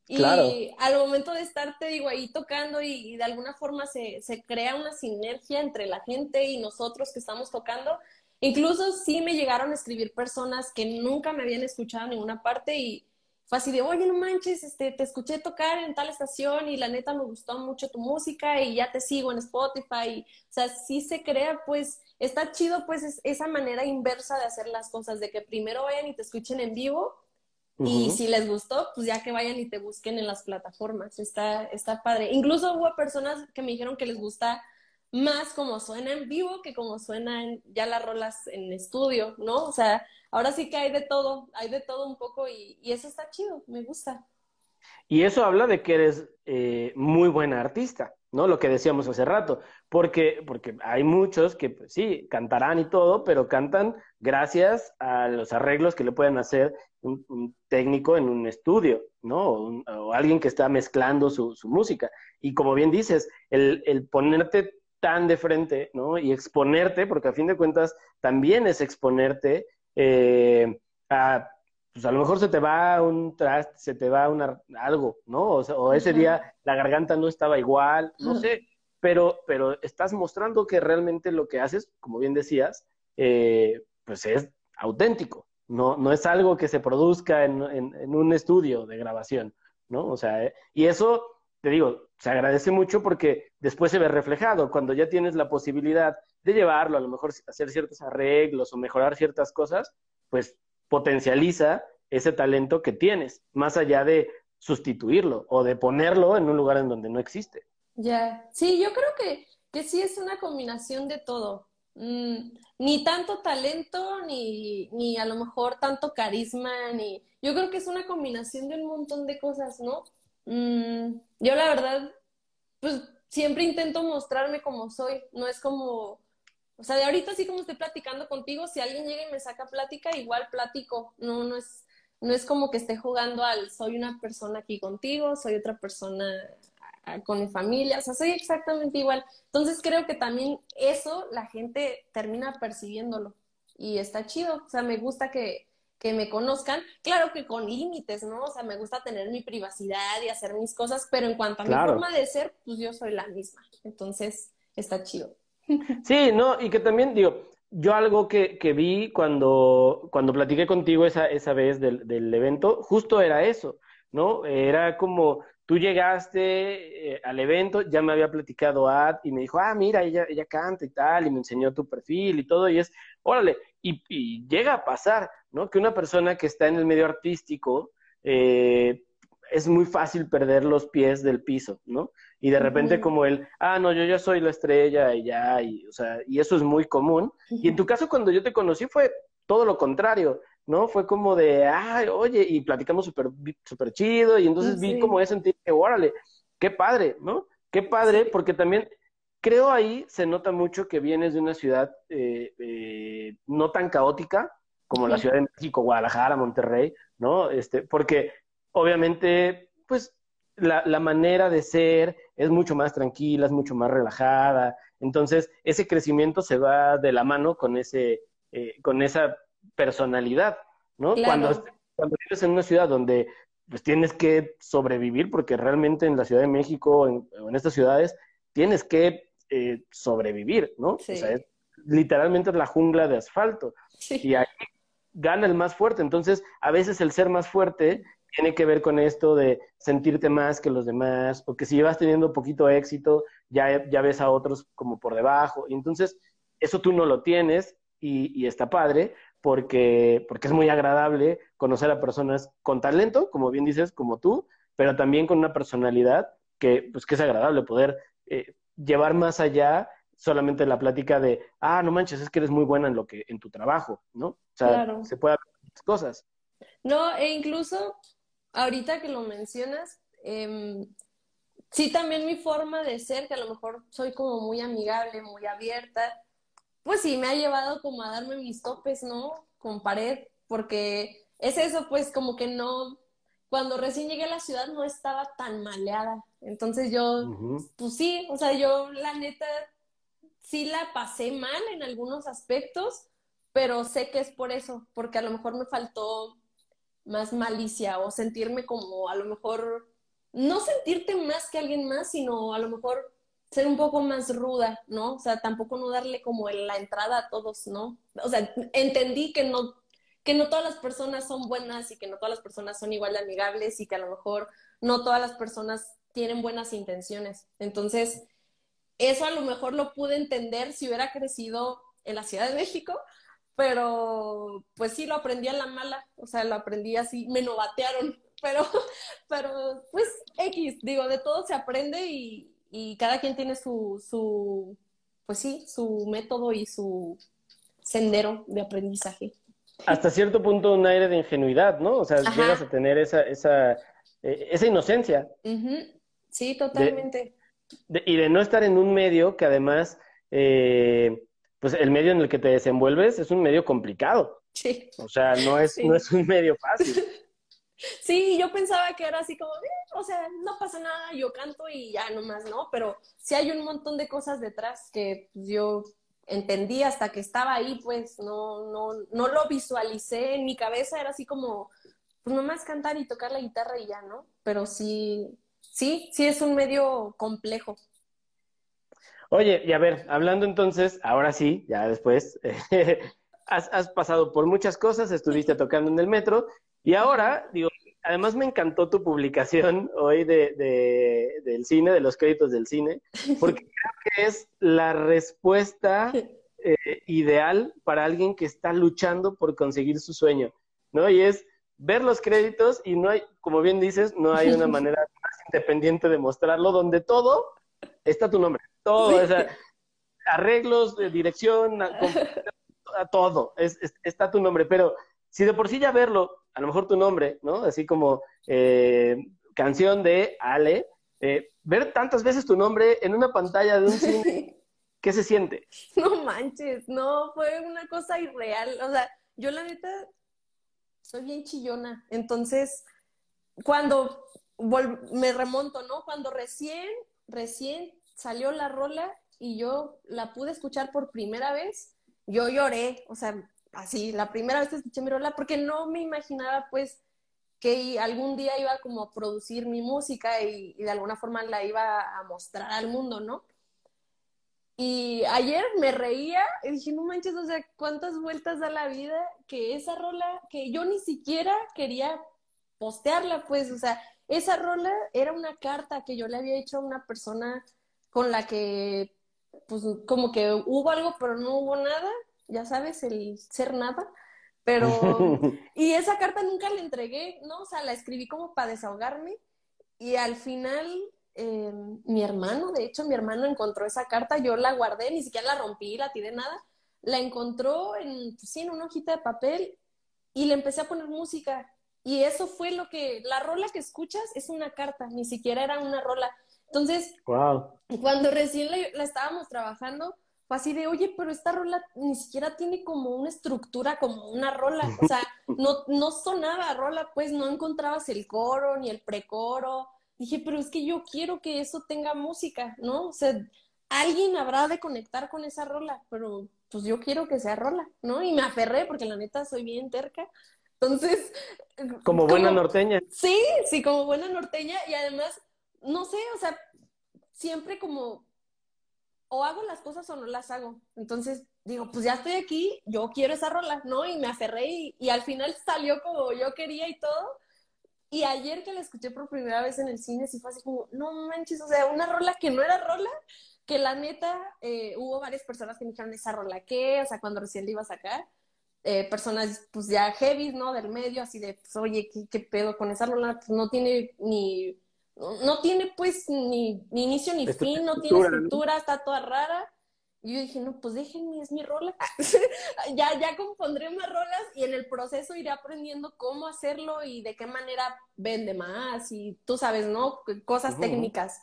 Y al momento de estar, te digo, ahí tocando y, de alguna forma se, se, crea una sinergia entre la gente y nosotros que estamos tocando. Incluso sí me llegaron a escribir personas que nunca me habían escuchado en ninguna parte y fue así de, oye, no manches, este, te escuché tocar en tal estación y la neta me gustó mucho tu música y ya te sigo en Spotify. o sea, sí se crea, pues, está chido, pues, esa manera inversa de hacer las cosas, de que primero vayan y te escuchen en vivo y si les gustó, pues ya que vayan y te busquen en las plataformas. Está, está padre. Incluso hubo personas que me dijeron que les gusta más como suena en vivo que como suenan ya las rolas en estudio, ¿no? O sea, ahora sí que hay de todo, hay de todo un poco y, eso está chido, me gusta. Y eso habla de que eres eh, muy buena artista, ¿no? Lo que decíamos hace rato, porque, porque hay muchos que pues, sí, cantarán y todo, pero cantan gracias a los arreglos que le pueden hacer un, técnico en un estudio, ¿no? O, alguien que está mezclando su, su, música. Y como bien dices, el, el ponerte tan de frente, ¿no? Y exponerte, porque a fin de cuentas también es exponerte eh, a, pues a lo mejor se te va un traste, se te va una, algo, ¿no? O, ese día la garganta no estaba igual, no sé, pero, pero estás mostrando que realmente lo que haces, como bien decías, eh, pues es auténtico, no, no es algo que se produzca en, en, un estudio de grabación, ¿no? O sea, eh, y eso te digo, se agradece mucho porque después se ve reflejado. Cuando ya tienes la posibilidad de llevarlo, a lo mejor hacer ciertos arreglos o mejorar ciertas cosas, pues potencializa ese talento que tienes, más allá de sustituirlo o de ponerlo en un lugar en donde no existe. Ya, sí, yo creo que, que sí es una combinación de todo. Mm, ni tanto talento, ni, ni a lo mejor tanto carisma, ni... Yo creo que es una combinación de un montón de cosas, ¿no? Mm, yo la verdad, pues siempre intento mostrarme como soy, no es como, o sea, de ahorita así como estoy platicando contigo, si alguien llega y me saca plática, igual platico, no, no es, no es como que esté jugando al soy una persona aquí contigo, soy otra persona con mi familia, o sea, soy exactamente igual. Entonces creo que también eso la gente termina percibiéndolo y está chido, o sea, me gusta que, que me conozcan, claro que con límites, ¿no? O sea, me gusta tener mi privacidad y hacer mis cosas, pero en cuanto a mi forma de ser, pues yo soy la misma. Entonces, está chido. Sí, no, y que también, digo, yo algo que, que vi cuando, cuando platiqué contigo esa, esa vez del, del evento, justo era eso, ¿no? Era como, tú llegaste eh, al evento, ya me había platicado Ad y me dijo, ah, mira, ella, ella canta y tal, y me enseñó tu perfil y todo, y es, órale, y, llega a pasar, ¿no? Que una persona que está en el medio artístico eh, es muy fácil perder los pies del piso, ¿no? Y de repente como el, ah, no, yo ya soy la estrella y ya, y, o sea, y eso es muy común. Y en tu caso, cuando yo te conocí, fue todo lo contrario, ¿no? Fue como de, ay, oye, y platicamos súper super chido, y entonces vi como eso en ti, órale, qué padre, ¿no? Qué padre, porque también creo ahí se nota mucho que vienes de una ciudad eh, eh, no tan caótica como la Ciudad de México, Guadalajara, Monterrey, ¿no? Este, porque obviamente, pues la, la, manera de ser es mucho más tranquila, es mucho más relajada. Entonces, ese crecimiento se va de la mano con, ese, eh, con esa personalidad, ¿no? Cuando, cuando vives en una ciudad donde pues tienes que sobrevivir, porque realmente en la Ciudad de México o en estas ciudades tienes que eh, sobrevivir, ¿no? O sea, es, literalmente es la jungla de asfalto. Y ahí gana el más fuerte. Entonces, a veces el ser más fuerte tiene que ver con esto de sentirte más que los demás, o que si vas teniendo poquito éxito, ya, ya ves a otros como por debajo. Y entonces, eso tú no lo tienes y, y está padre porque, porque es muy agradable conocer a personas con talento, como bien dices, como tú, pero también con una personalidad que, pues, que es agradable poder eh, llevar más allá solamente la plática de, ah, no manches, es que eres muy buena en lo que, en tu trabajo, ¿no? O sea, se puede hacer muchas cosas. No, e incluso ahorita que lo mencionas, eh, sí también mi forma de ser, que a lo mejor soy como muy amigable, muy abierta, pues sí me ha llevado como a darme mis topes, ¿no? Con pared, porque es eso, pues como que no, cuando recién llegué a la ciudad no estaba tan maleada. Entonces yo, pues sí, o sea, yo la neta sí la pasé mal en algunos aspectos, pero sé que es por eso, porque a lo mejor me faltó más malicia o sentirme como a lo mejor, no sentirte más que alguien más, sino a lo mejor ser un poco más ruda, ¿no? O sea, tampoco no darle como la entrada a todos, ¿no? O sea, entendí que no que no todas las personas son buenas y que no todas las personas son igual de amigables y que a lo mejor no todas las personas tienen buenas intenciones. Entonces, eso a lo mejor lo pude entender si hubiera crecido en la Ciudad de México, pero pues sí lo aprendí a la mala, o sea, lo aprendí así, me novatearon, pero, pero pues X, digo, de todo se aprende y, y cada quien tiene su, su, pues sí, su método y su sendero de aprendizaje. Hasta cierto punto un aire de ingenuidad, ¿no? O sea, llegas a tener esa, esa, eh, esa inocencia. Sí, totalmente. y de no estar en un medio que además, eh, pues el medio en el que te desenvuelves es un medio complicado. Sí. O sea, no es, no es un medio fácil. Sí, yo pensaba que era así como, eh, o sea, no pasa nada, yo canto y ya nomás, ¿no? Pero sí hay un montón de cosas detrás que pues, yo entendí hasta que estaba ahí, pues no, no, no lo visualicé en mi cabeza, era así como, pues nomás cantar y tocar la guitarra y ya, ¿no? Pero sí, sí, sí es un medio complejo. Oye, y a ver, hablando entonces, ahora sí, ya después, has, has pasado por muchas cosas, estuviste tocando en el metro y ahora, digo, además me encantó tu publicación hoy de, del cine, de los créditos del cine, porque creo que es la respuesta eh, ideal para alguien que está luchando por conseguir su sueño, ¿no? Y es ver los créditos y no hay, como bien dices, no hay una manera más independiente de mostrarlo, donde todo está tu nombre, todo, o sea, arreglos, de dirección, todo, está tu nombre, pero si de por sí ya verlo a lo mejor tu nombre, ¿no? Así como eh, canción de Ale, eh, ver tantas veces tu nombre en una pantalla de un cine, ¿qué se siente? No manches, no, fue una cosa irreal. O sea, yo la neta soy bien chillona. Entonces, cuando me remonto, ¿no? Cuando recién, recién salió la rola y yo la pude escuchar por primera vez, yo lloré, o sea, así, la primera vez que escuché mi rola, porque no me imaginaba pues que algún día iba como a producir mi música y, de alguna forma la iba a mostrar al mundo, ¿no? Y ayer me reía y dije, no manches, o sea, cuántas vueltas da la vida que esa rola, que yo ni siquiera quería postearla, pues, o sea, esa rola era una carta que yo le había hecho a una persona con la que, pues, como que hubo algo, pero no hubo nada ya sabes, el ser nada. Pero, y esa carta nunca la entregué, ¿no? O sea, la escribí como para desahogarme y al final em, mi hermano, de hecho, mi hermano encontró esa carta, yo la guardé, ni siquiera la rompí, la tiré nada, la encontró en, pues sí, en una hojita de papel y le empecé a poner música. Y eso fue lo que, la rola que escuchas es una carta, ni siquiera era una rola. Entonces, cuando recién la estábamos trabajando, así de, oye, pero esta rola ni siquiera tiene como una estructura, como una rola, o sea, no, no sonaba rola, pues no encontrabas el coro ni el precoro. Dije, pero es que yo quiero que eso tenga música, ¿no? O sea, alguien habrá de conectar con esa rola, pero pues yo quiero que sea rola, ¿no? Y me aferré porque la neta soy bien terca. Entonces... Como buena norteña. Sí, sí, como buena norteña y además, no sé, o sea, siempre como o hago las cosas o no las hago. Entonces digo, pues ya estoy aquí, yo quiero esa rola, ¿no? Y me aferré y, al final salió como yo quería y todo. Y ayer que la escuché por primera vez en el cine, sí fue así como, no manches, o sea, una rola que no era rola, que la neta, eh, hubo varias personas que me dijeron, ¿esa rola qué? O sea, cuando recién la iba a sacar. Eh, personas pues ya heavy, ¿no? Del medio, así de, pues, oye, ¿qué, ¿qué, pedo con esa rola? Pues no tiene ni no tiene pues ni, inicio ni fin, no tiene estructura, está toda rara. Y yo dije, no, pues déjenme, es mi rola. ya, ya compondré más rolas y en el proceso iré aprendiendo cómo hacerlo y de qué manera vende más y tú sabes, ¿no? Cosas técnicas.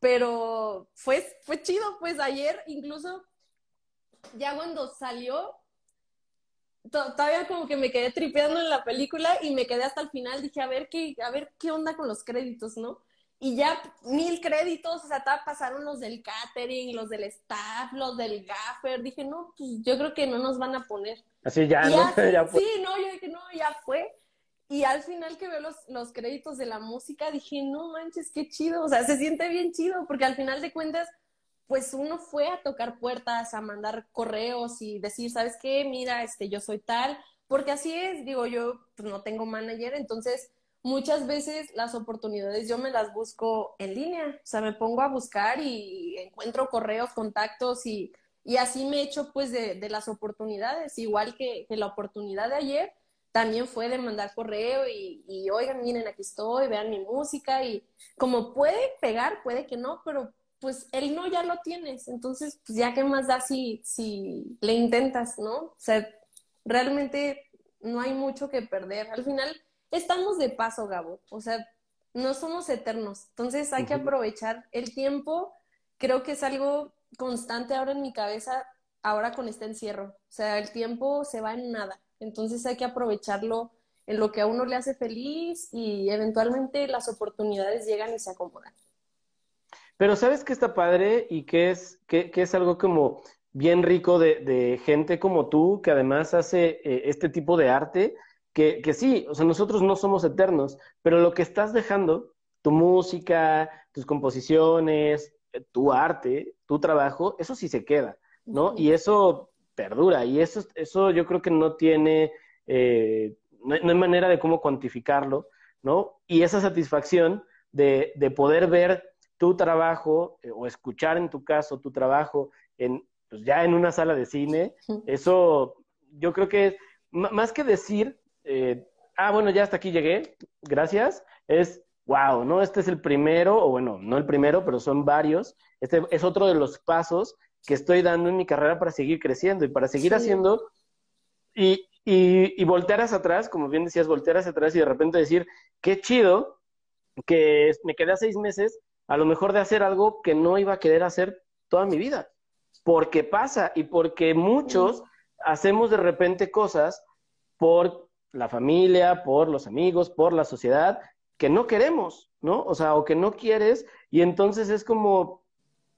Pero fue, fue chido, pues ayer incluso, ya cuando salió, todavía como que me quedé tripeando en la película y me quedé hasta el final, dije, a ver qué, a ver qué onda con los créditos, ¿no? Y ya mil créditos, o sea, pasaron los del catering, los del staff, los del gaffer, dije, no, pues yo creo que no nos van a poner. Así ya, ¿no? ya fue. Sí, no, yo dije, no, ya fue. Y al final que veo los, los créditos de la música, dije, no manches, qué chido, o sea, se siente bien chido, porque al final de cuentas, pues uno fue a tocar puertas, a mandar correos y decir, ¿sabes qué? Mira, este, yo soy tal, porque así es, digo, yo pues, no tengo manager, entonces muchas veces las oportunidades yo me las busco en línea, o sea, me pongo a buscar y encuentro correos, contactos y, y así me echo pues de, las oportunidades, igual que, que, la oportunidad de ayer, también fue de mandar correo y, y, oigan, miren, aquí estoy, vean mi música y como puede pegar, puede que no, pero pues el no ya lo tienes, entonces pues ya qué más da si, si le intentas, ¿no? O sea, realmente no hay mucho que perder. Al final estamos de paso, Gabo, o sea, no somos eternos, entonces hay que aprovechar el tiempo, creo que es algo constante ahora en mi cabeza, ahora con este encierro, o sea, el tiempo se va en nada, entonces hay que aprovecharlo en lo que a uno le hace feliz y eventualmente las oportunidades llegan y se acomodan. Pero ¿sabes qué está padre y que es, que, que es algo como bien rico de, de, gente como tú, que además hace eh, este tipo de arte, que, que sí, o sea, nosotros no somos eternos, pero lo que estás dejando, tu música, tus composiciones, eh, tu arte, tu trabajo, eso sí se queda, ¿no? Y eso perdura, y eso, eso yo creo que no tiene, eh, no, no, hay manera de cómo cuantificarlo, ¿no? Y esa satisfacción de, de poder ver tu trabajo, eh, o escuchar en tu caso tu trabajo en, pues ya en una sala de cine, eso yo creo que más que decir, eh, ah, bueno, ya hasta aquí llegué, gracias, es, wow, ¿no? Este es el primero, o bueno, no el primero, pero son varios. Este es otro de los pasos que estoy dando en mi carrera para seguir creciendo y para seguir sí. haciendo y, y, y voltear hacia atrás, como bien decías, voltear hacia atrás y de repente decir, qué chido que me quedé a seis meses, a lo mejor de hacer algo que no iba a querer hacer toda mi vida. Porque pasa y porque muchos hacemos de repente cosas por la familia, por los amigos, por la sociedad, que no queremos, ¿no? O sea, o que no quieres, y entonces es como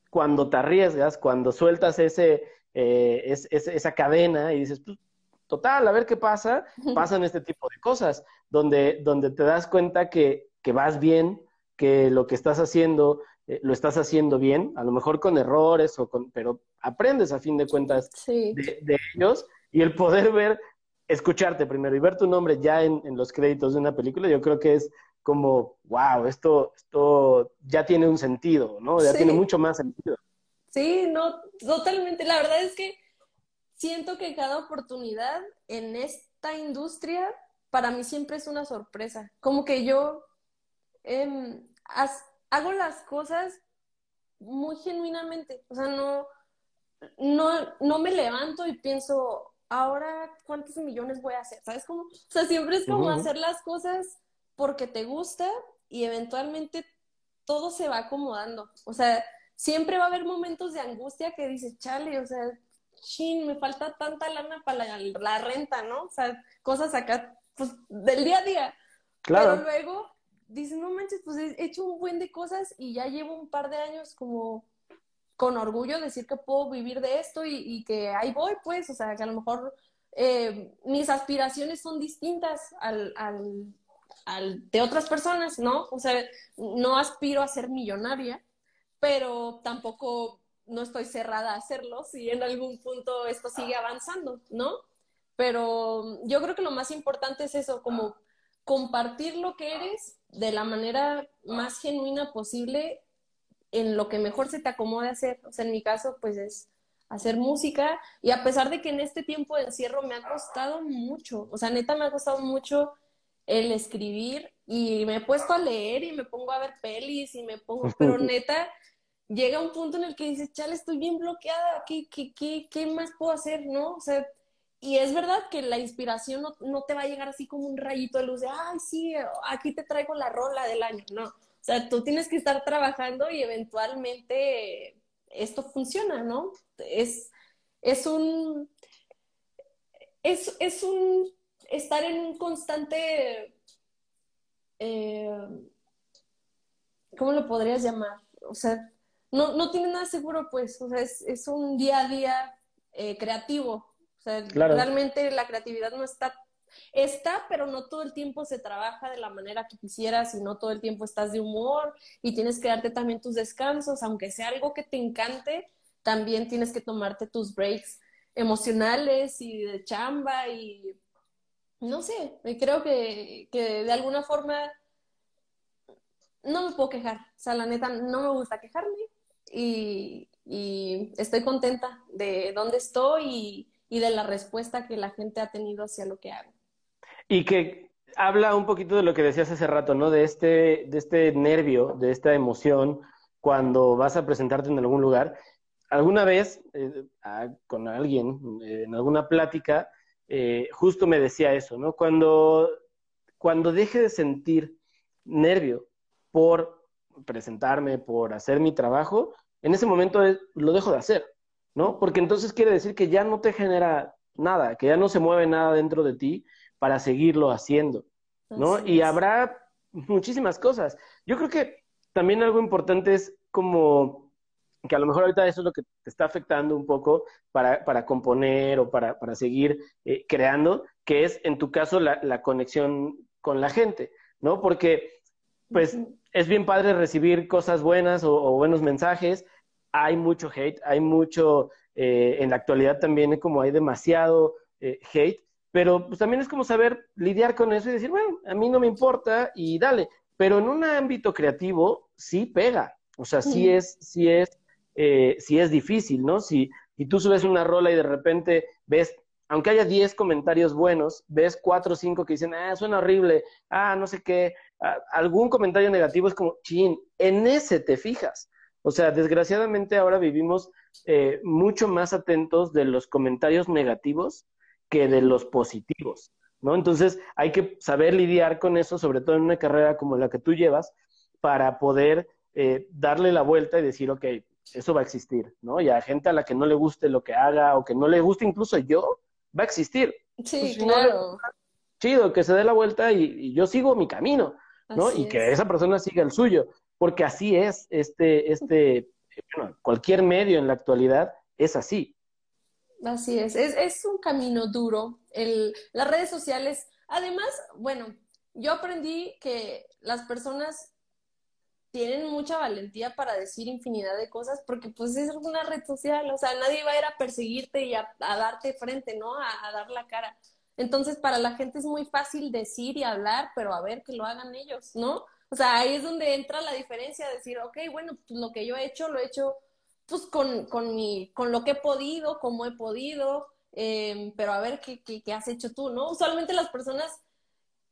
cuando te arriesgas, cuando sueltas ese, eh, es, es, esa cadena y dices, pues, total, a ver qué pasa, pasan este tipo de cosas, donde, donde te das cuenta que, que vas bien, que lo que estás haciendo eh, lo estás haciendo bien, a lo mejor con errores, o con, pero aprendes a fin de cuentas sí. de, de, ellos y el poder ver, escucharte primero y ver tu nombre ya en, en, los créditos de una película, yo creo que es como, wow, esto, esto ya tiene un sentido, ¿no? Ya sí. tiene mucho más sentido. Sí, no, totalmente. La verdad es que siento que cada oportunidad en esta industria para mí siempre es una sorpresa. Como que yo eh, hago las cosas muy genuinamente. O sea, no, no, no me levanto y pienso, ahora cuántos millones voy a hacer, ¿sabes cómo? O sea, siempre es como uh -huh. hacer las cosas porque te gusta y eventualmente todo se va acomodando. O sea, siempre va a haber momentos de angustia que dices, chale, o sea, chin, me falta tanta lana para la, la renta, ¿no? O sea, cosas acá, pues, del día a día. Claro. Pero luego dices, no manches, pues he hecho un buen de cosas y ya llevo un par de años como con orgullo decir que puedo vivir de esto y, y que ahí voy, pues, o sea, que a lo mejor eh, mis aspiraciones son distintas al, al, al, de otras personas, ¿no? O sea, no aspiro a ser millonaria, pero tampoco no estoy cerrada a hacerlo si en algún punto esto sigue avanzando, ¿no? Pero yo creo que lo más importante es eso, como compartir lo que eres de la manera más genuina posible en lo que mejor se te acomode hacer. O sea, en mi caso, pues es hacer música y a pesar de que en este tiempo de encierro me ha costado mucho, o sea, neta me ha costado mucho el escribir y me he puesto a leer y me pongo a ver pelis y me pongo, pero neta llega un punto en el que dices, chale, estoy bien bloqueada, ¿qué, qué, qué, qué más puedo hacer, no? O sea, y es verdad que la inspiración no, no, te va a llegar así como un rayito de luz de, ay, sí, aquí te traigo la rola del año, no. O sea, tú tienes que estar trabajando y eventualmente esto funciona, ¿no? Es, es un, es, es un, estar en un constante, eh, ¿cómo lo podrías llamar? O sea, no, no tiene nada seguro, pues, o sea, es, es un día a día eh, creativo. O sea, claro. realmente la creatividad no está Está, pero no todo el tiempo se trabaja de la manera que quisieras y no todo el tiempo estás de humor y tienes que darte también tus descansos, aunque sea algo que te encante, también tienes que tomarte tus breaks emocionales y de chamba y no sé, creo que, que de alguna forma no me puedo quejar. O sea, la neta, no me gusta quejarme y, y estoy contenta de dónde estoy y, y, de la respuesta que la gente ha tenido hacia lo que hago. Y que habla un poquito de lo que decías hace rato, ¿no? De este, de este nervio, de esta emoción cuando vas a presentarte en algún lugar. Alguna vez, eh, con alguien, eh, en alguna plática, eh, justo me decía eso, ¿no? Cuando, cuando deje de sentir nervio por presentarme, por hacer mi trabajo, en ese momento lo dejo de hacer, ¿no? Porque entonces quiere decir que ya no te genera nada, que ya no se mueve nada dentro de ti para seguirlo haciendo, ¿no? y habrá muchísimas cosas. Yo creo que también algo importante es como que a lo mejor ahorita eso es lo que te está afectando un poco para, para componer o para, para seguir eh, creando, que es en tu caso la, la, conexión con la gente, ¿no? Porque pues es bien padre recibir cosas buenas o, buenos mensajes. Hay mucho hate, hay mucho, eh, en la actualidad también como hay demasiado eh, hate, pero pues también es como saber lidiar con eso y decir, bueno, a mí no me importa y dale. Pero en un ámbito creativo sí pega, o sea, sí es, sí es, eh, sí es difícil, ¿no? Si, si tú subes una rola y de repente ves aunque haya 10 comentarios buenos, ves 4 o 5 que dicen, ah, suena horrible, ah, no sé qué, ah, algún comentario negativo es como, chin, en ese te fijas. O sea, desgraciadamente ahora vivimos eh, mucho más atentos de los comentarios negativos que de los positivos, ¿no? Entonces hay que saber lidiar con eso, sobre todo en una carrera como la que tú llevas, para poder eh, darle la vuelta y decir, ok, eso va a existir, ¿no? Y a gente a la que no le guste lo que haga o que no le guste incluso yo, va a existir. Sí, pues, claro. chido, que se dé la vuelta y, yo sigo mi camino, ¿no? y que esa persona siga el suyo, porque así es este, este, bueno, cualquier medio en la actualidad es así. Así es, es, es un camino duro. El, las redes sociales, además, bueno, yo aprendí que las personas tienen mucha valentía para decir infinidad de cosas porque pues es una red social, o sea, nadie va a ir a perseguirte y a, darte frente, ¿no? A, dar la cara. Entonces, para la gente es muy fácil decir y hablar, pero a ver que lo hagan ellos, ¿no? O sea, ahí es donde entra la diferencia, decir, ok, bueno, pues lo que yo he hecho, lo he hecho pues con, con, mi, con lo que he podido, como he podido, em, pero a ver qué, qué, qué has hecho tú, ¿no? Usualmente las personas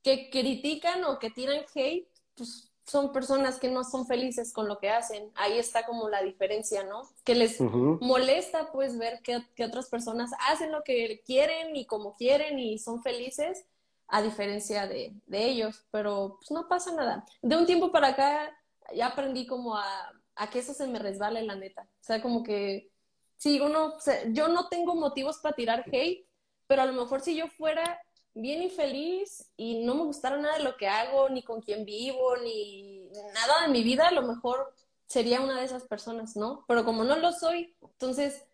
que critican o que tiran hate, pues son personas que no son felices con lo que hacen. Ahí está como la diferencia, ¿no? Que les molesta pues ver que, otras personas hacen lo que quieren y como quieren y son felices, a diferencia de, ellos, pero pues no pasa nada. De un tiempo para acá ya aprendí como a, a que eso se me resbale, la neta. O sea, como que si uno, yo no tengo motivos para tirar hate, pero a lo mejor si yo fuera bien infeliz y no me gustara nada de lo que hago, ni con quién vivo, ni nada de mi vida, a lo mejor sería una de esas personas, ¿no? Pero como no lo soy, entonces,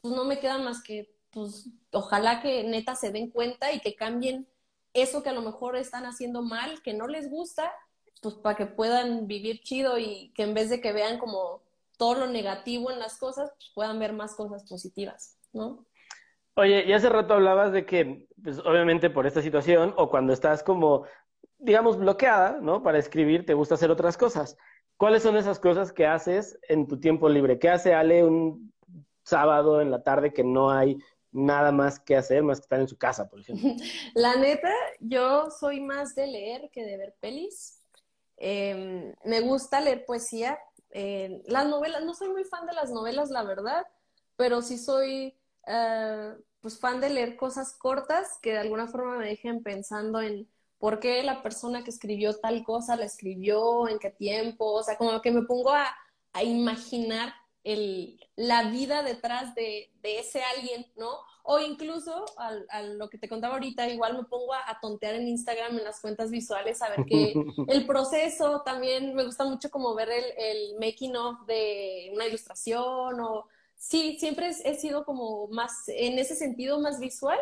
pues no me queda más que, pues, ojalá que neta se den cuenta y que cambien eso que a lo mejor están haciendo mal, que no les gusta, pues para que puedan vivir chido y que en vez de que vean como todo lo negativo en las cosas, pues puedan ver más cosas positivas, ¿no? Oye, y hace rato hablabas de que, pues obviamente por esta situación, o cuando estás como, digamos, bloqueada, ¿no? Para escribir, te gusta hacer otras cosas. ¿Cuáles son esas cosas que haces en tu tiempo libre? ¿Qué hace Ale un sábado en la tarde que no hay nada más que hacer más que estar en su casa, por ejemplo? La neta, yo soy más de leer que de ver pelis. Em, me gusta leer poesía. Eh, las novelas, no soy muy fan de las novelas, la verdad, pero sí soy eh, pues fan de leer cosas cortas que de alguna forma me dejen pensando en por qué la persona que escribió tal cosa la escribió, en qué tiempo, o sea, como que me pongo a, a imaginar el, la vida detrás de, de, ese alguien, ¿no? O incluso, a, lo que te contaba ahorita, igual me pongo a, a, tontear en Instagram, en las cuentas visuales, a ver que el proceso también, me gusta mucho como ver el, el making of de una ilustración o sí, siempre he sido como más, en ese sentido, más visual.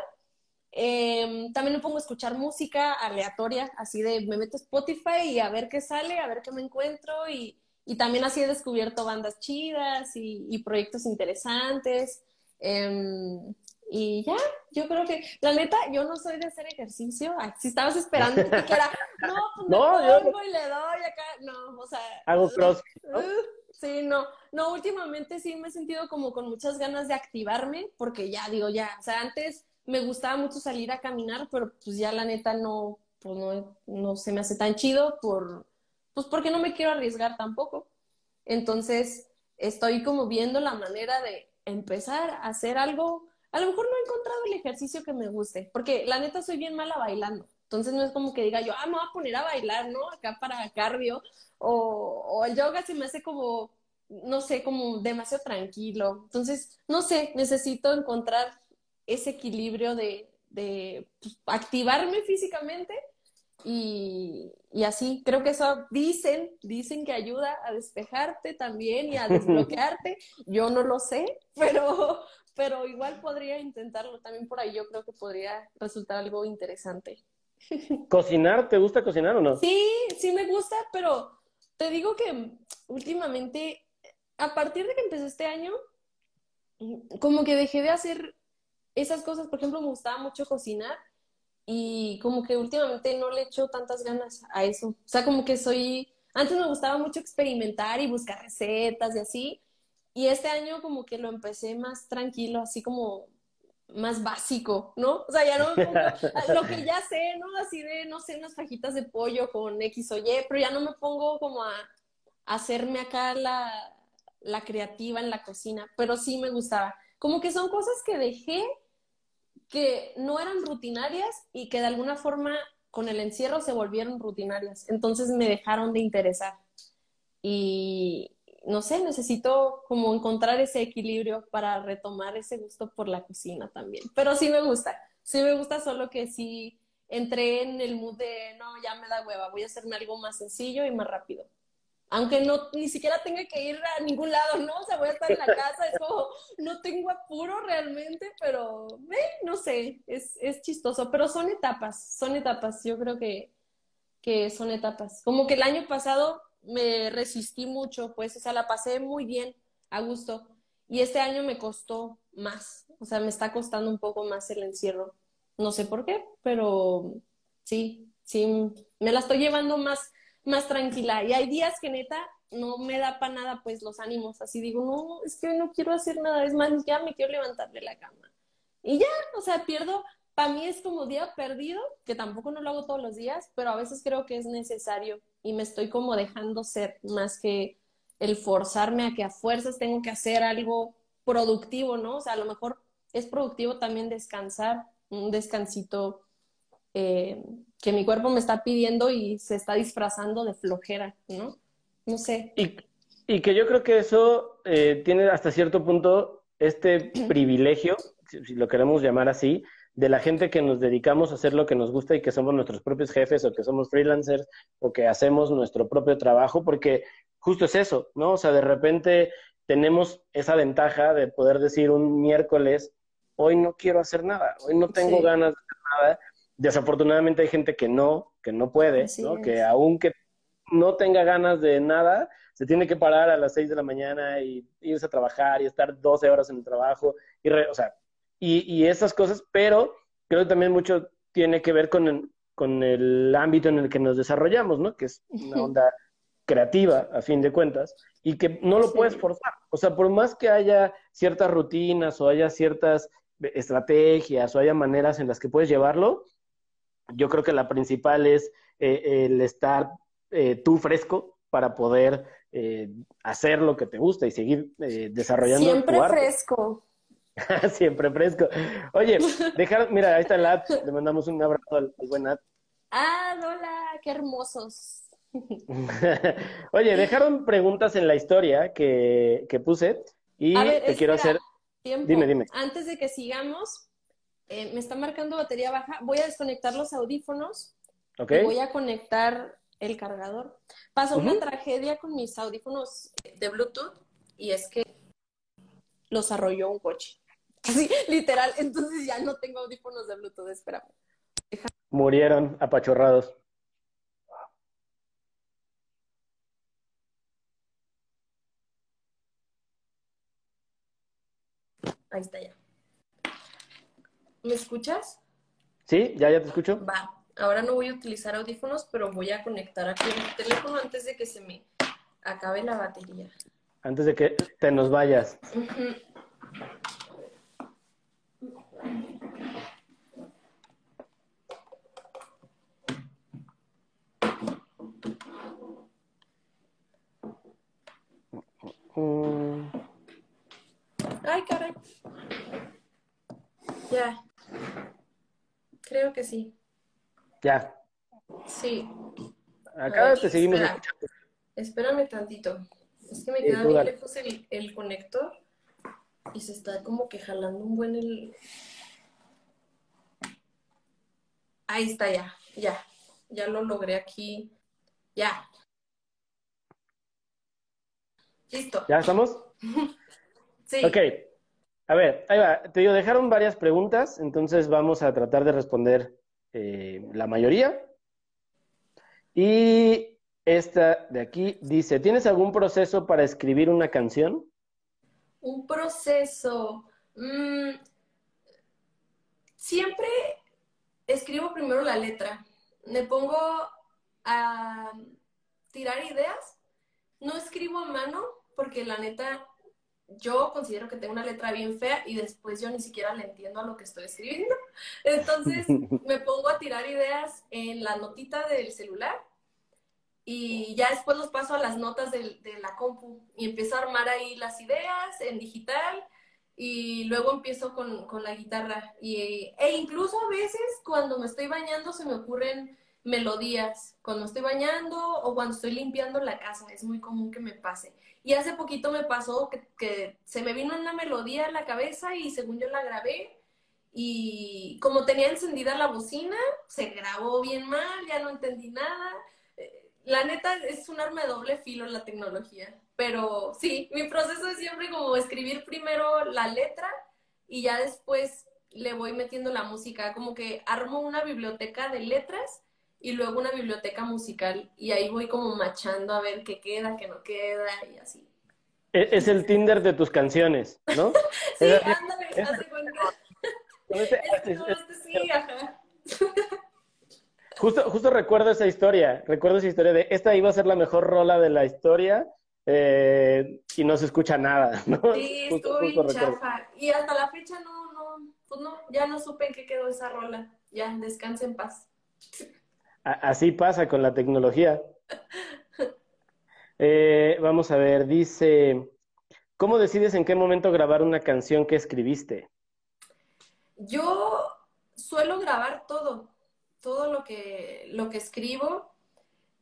Em, también me pongo a escuchar música aleatoria, así de me meto a Spotify y a ver qué sale, a ver qué me encuentro y, y también así he descubierto bandas chidas y, y proyectos interesantes. Em, Y ya, yo creo que, la neta, yo no soy de hacer ejercicio. si estabas esperando que dijera, no, pues no, yo... y le doy acá. No, o sea. Hago cross. Uh, sí, no. No, últimamente sí me he sentido como con muchas ganas de activarme, porque ya digo, ya, o sea, antes me gustaba mucho salir a caminar, pero pues ya la neta no, pues no, no se me hace tan chido por, pues porque no me quiero arriesgar tampoco. Entonces, estoy como viendo la manera de empezar a hacer algo a lo mejor no he encontrado el ejercicio que me guste, porque la neta soy bien mala bailando. Entonces no es como que diga yo, ah, me voy a poner a bailar, ¿no? Acá para cardio. O, o el yoga se me hace como, no sé, como demasiado tranquilo. Entonces, no sé, necesito encontrar ese equilibrio de, de pues, activarme físicamente y, y, así. Creo que eso dicen, dicen que ayuda a despejarte también y a desbloquearte. Yo no lo sé, pero, pero igual podría intentarlo también por ahí. Yo creo que podría resultar algo interesante. ¿Cocinar? ¿Te gusta cocinar o no? Sí, sí me gusta, pero te digo que últimamente, a partir de que empecé este año, como que dejé de hacer esas cosas. Por ejemplo, me gustaba mucho cocinar y como que últimamente no le echo tantas ganas a eso. O sea, como que soy, antes me gustaba mucho experimentar y buscar recetas y así, y este año como que lo empecé más tranquilo, así como más básico, ¿no? O sea, ya no me pongo lo que ya sé, ¿no? Así de, no sé, unas fajitas de pollo con X o Y, pero ya no me pongo como a, hacerme acá la, la creativa en la cocina, pero sí me gustaba. Como que son cosas que dejé que no eran rutinarias y que de alguna forma con el encierro se volvieron rutinarias. Entonces me dejaron de interesar. Y, no sé, necesito como encontrar ese equilibrio para retomar ese gusto por la cocina también. Pero sí me gusta, sí me gusta, solo que sí entré en el mood de, no, ya me da hueva, voy a hacerme algo más sencillo y más rápido. Aunque no, ni siquiera tenga que ir a ningún lado, ¿no? O sea, voy a estar en la casa, es como, no tengo apuro realmente, pero, no sé, es, es chistoso. Pero son etapas, son etapas, yo creo que, que son etapas. Como que el año pasado me resistí mucho, pues, o sea, la pasé muy bien, a gusto. Y este año me costó más, o sea, me está costando un poco más el encierro. No sé por qué, pero sí, sí, me la estoy llevando más, más tranquila. Y hay días que neta no me da para nada, pues, los ánimos. Así digo, no, es que hoy no quiero hacer nada, es más, ya me quiero levantar de la cama. Y ya, o sea, pierdo, para mí es como día perdido, que tampoco no lo hago todos los días, pero a veces creo que es necesario y me estoy como dejando ser más que el forzarme a que a fuerzas tengo que hacer algo productivo, ¿no? O sea, a lo mejor es productivo también descansar, un descansito eh, que mi cuerpo me está pidiendo y se está disfrazando de flojera, ¿no? No sé. Y, y que yo creo que eso eh, tiene hasta cierto punto este privilegio, si lo queremos llamar así, de la gente que nos dedicamos a hacer lo que nos gusta y que somos nuestros propios jefes o que somos freelancers o que hacemos nuestro propio trabajo, porque justo es eso, ¿no? O sea, de repente tenemos esa ventaja de poder decir un miércoles, hoy no quiero hacer nada, hoy no tengo ganas de hacer nada. Desafortunadamente hay gente que no, que no puede, ¿no? Que aunque no tenga ganas de nada, se tiene que parar a las 6 de la mañana y irse a trabajar y estar 12 horas en el trabajo. Y o sea, y, esas cosas, pero creo que también mucho tiene que ver con el, con el ámbito en el que nos desarrollamos, ¿no? Que es una onda creativa, a fin de cuentas, y que no lo puedes forzar. O sea, por más que haya ciertas rutinas o haya ciertas estrategias o haya maneras en las que puedes llevarlo, yo creo que la principal es eh, el estar eh, tú fresco para poder eh, hacer lo que te gusta y seguir desarrollando Siempre fresco. Siempre fresco. Oye, dejar, mira, ahí está Lat, le mandamos un abrazo al, buen Nat. Ah, hola, qué hermosos. Oye, dejaron preguntas en la historia que, que puse y te quiero hacer. Dime, dime. Antes de que sigamos, eh, me está marcando batería baja. Voy a desconectar los audífonos. Okay. voy a conectar el cargador. Pasó una tragedia con mis audífonos de Bluetooth y es que los arrolló un coche. Así, literal. Entonces ya no tengo audífonos de Bluetooth, espérame. Murieron apachorrados. Ahí está ya. ¿Me escuchas? Sí, ya, ya te escucho. Va. Ahora no voy a utilizar audífonos, pero voy a conectar aquí el teléfono antes de que se me acabe la batería. Antes de que te nos vayas. Ujú. Mm, Ay, caray. Ya. Creo que sí. ya. Sí. Acá te seguimos espera. escuchando. Espérame tantito. Es que me Sí, queda bien lejos el, el conector y se está como que jalando un buen el. Ahí está ya, ya. Ya lo logré aquí. Ya. Listo. ¿Ya estamos? Sí. Ok. A ver, ahí va. Te digo, dejaron varias preguntas, entonces vamos a tratar de responder eh, la mayoría. Y esta de aquí dice, ¿tienes algún proceso para escribir una canción? Un proceso. Mm, siempre escribo primero la letra. Me pongo a tirar ideas. No escribo a mano porque la neta yo considero que tengo una letra bien fea y después yo ni siquiera le entiendo a lo que estoy escribiendo. Entonces me pongo a tirar ideas en la notita del celular y ya después los paso a las notas del- de, la compu y empiezo a armar ahí las ideas en digital y luego empiezo con, con la guitarra. Y, e incluso a veces cuando me estoy bañando se me ocurren melodías, cuando estoy bañando o cuando estoy limpiando la casa, es muy común que me pase. Y hace poquito me pasó que, que se me vino una melodía a la cabeza y según yo la grabé y como tenía encendida la bocina, se grabó bien mal, ya no entendí nada. Eh, La neta es un arma de doble filo la tecnología, pero sí, mi proceso es siempre como escribir primero la letra y ya después le voy metiendo la música, como que armo una biblioteca de letras y luego una biblioteca musical y ahí voy como machando a ver qué queda, qué no queda y así. E- Es el Tinder de tus canciones, ¿no? Sí, Es- ándale, es- de cuenta. No, sí, ajá. Justo, justo recuerdo esa historia, recuerdo esa historia de esta iba a ser la mejor rola de la historia eh, y no se escucha nada, ¿no? Sí, Justo- estuvo bien chafa. Y hasta la fecha no, no, pues no, ya no supe en qué quedó esa rola. Ya, descansa en paz. Así pasa con la tecnología. Eh, vamos a ver, dice, ¿cómo decides en qué momento grabar una canción que escribiste? Yo suelo grabar todo, todo lo que, lo que escribo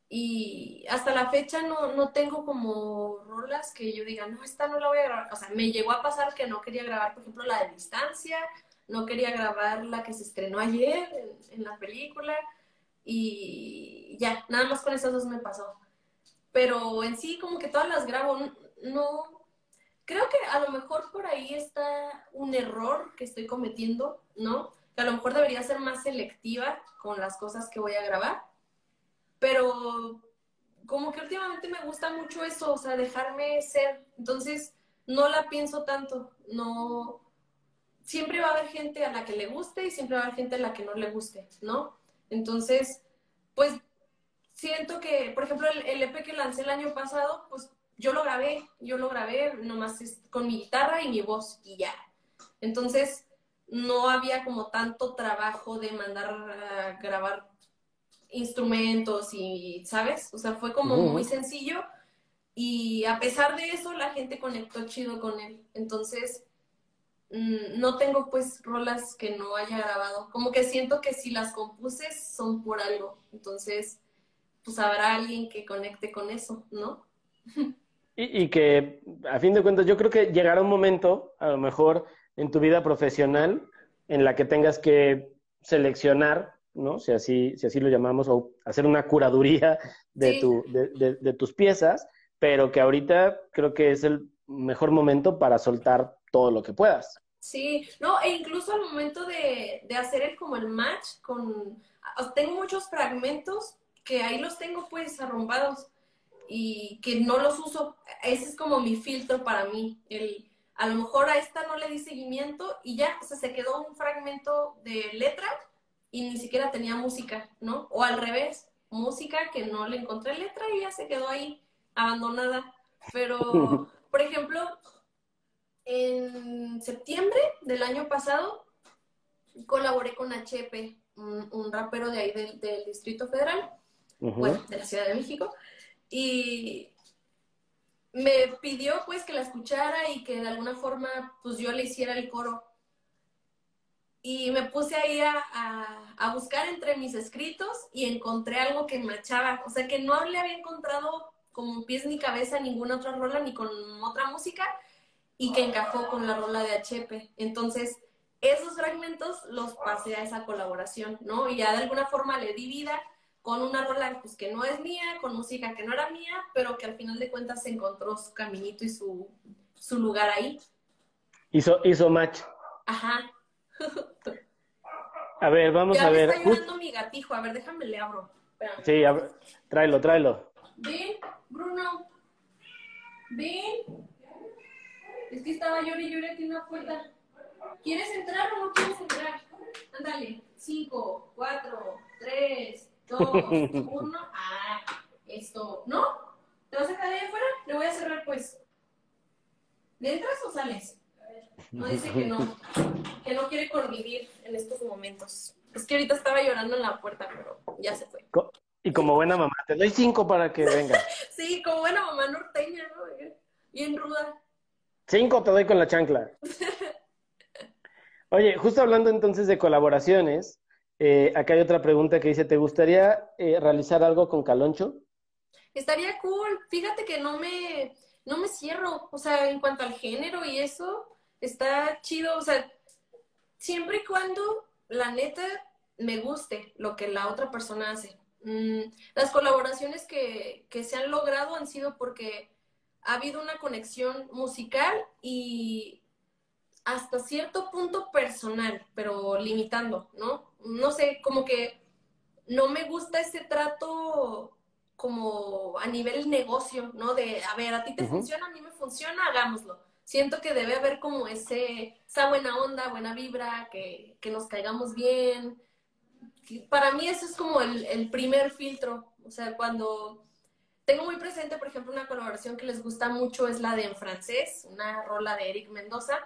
y hasta la fecha no, no tengo como rolas que yo diga, no, esta no la voy a grabar. O sea, me llegó a pasar que no quería grabar, por ejemplo, la de Distancia, no quería grabar la que se estrenó ayer en, en la película y ya, nada más con esas dos me pasó. Pero en sí como que todas las grabo, no, creo que a lo mejor por ahí está un error que estoy cometiendo, ¿no? Que a lo mejor debería ser más selectiva con las cosas que voy a grabar, pero como que últimamente me gusta mucho eso, o sea, dejarme ser, entonces no la pienso tanto, no, siempre va a haber gente a la que le guste y siempre va a haber gente a la que no le guste, ¿no? Entonces, pues siento que, por ejemplo, el, el EP que lancé el año pasado, pues yo lo grabé, yo lo grabé nomás con mi guitarra y mi voz y ya. Entonces, no había como tanto trabajo de mandar a grabar instrumentos y, ¿sabes? O sea, fue como muy sencillo y a pesar de eso la gente conectó chido con él. Entonces, no tengo pues rolas que no haya grabado. Como que siento que si las compuse son por algo. Entonces, pues habrá alguien que conecte con eso, ¿no? Y, y que, a fin de cuentas, yo creo que llegará un momento, a lo mejor, en tu vida profesional, en la que tengas que seleccionar, ¿no? Si así, si así lo llamamos, o hacer una curaduría de, Sí. tu, de, de- de tus piezas, pero que ahorita creo que es el mejor momento para soltar todo lo que puedas. Sí, no, e incluso al momento de, de hacer el como el match con, ah, tengo muchos fragmentos que ahí los tengo pues arrumbados y que no los uso. Ese es como mi filtro para mí, el a lo mejor a esta no le di seguimiento y ya, o sea, se quedó un fragmento de letra y ni siquiera tenía música, ¿no? O al revés, música que no le encontré letra y ya se quedó ahí abandonada. Pero, por ejemplo, en septiembre del año pasado colaboré con HP, un, rapero de ahí del, Distrito Federal, bueno, de la Ciudad de México, y me pidió pues que la escuchara y que de alguna forma pues yo le hiciera el coro. Y me puse ahí a, a, buscar entre mis escritos y encontré algo que me echaba, o sea que no le había encontrado como pies ni cabeza ninguna otra rola ni con otra música y que encajó con la rola de HP. Entonces, esos fragmentos los pasé a esa colaboración, ¿no? Y ya de alguna forma le di vida con una rola pues, que no es mía, con música que no era mía, pero que al final de cuentas se encontró su caminito y su, su lugar ahí. Hizo, hizo match. Ajá. A ver, vamos a ver. está llorando mi gatijo, a ver, déjame le abro. Sí, a ver, tráelo, tráelo. Ven, Bruno. Ven. Es que estaba llorando y llorando aquí en la puerta. ¿Quieres entrar o no quieres entrar? Ándale. Cinco, cuatro, tres, dos, uno. Ah, esto. ¿No? ¿Te vas a quedar ahí afuera? Le voy a cerrar, pues. ¿Le entras o sales? No dice que no. Que no quiere convivir en estos momentos. Es que ahorita estaba llorando en la puerta, pero ya se fue. Y como buena mamá, te doy cinco para que venga. sí, como buena mamá norteña, ¿no? Bien ruda. Cinco te doy con la chancla. Oye, justo hablando entonces de colaboraciones, eh, acá hay otra pregunta que dice, ¿te gustaría eh, realizar algo con Caloncho? Estaría cool. Fíjate que no me, no me cierro. O sea, en cuanto al género y eso, está chido. O sea, siempre y cuando la neta me guste lo que la otra persona hace. Mm, las colaboraciones que, que se han logrado han sido porque ha habido una conexión musical y hasta cierto punto personal, pero limitando, ¿no? No sé, como que no me gusta ese trato como a nivel negocio, ¿no? De, a ver, a ti te funciona, a mí me funciona, hagámoslo. Siento que debe haber como ese, esa buena onda, buena vibra, que, que nos caigamos bien. Para mí eso es como el, el primer filtro. O sea, cuando tengo muy presente, por ejemplo, una colaboración que les gusta mucho es la de En Francés, una rola de Eric Mendoza.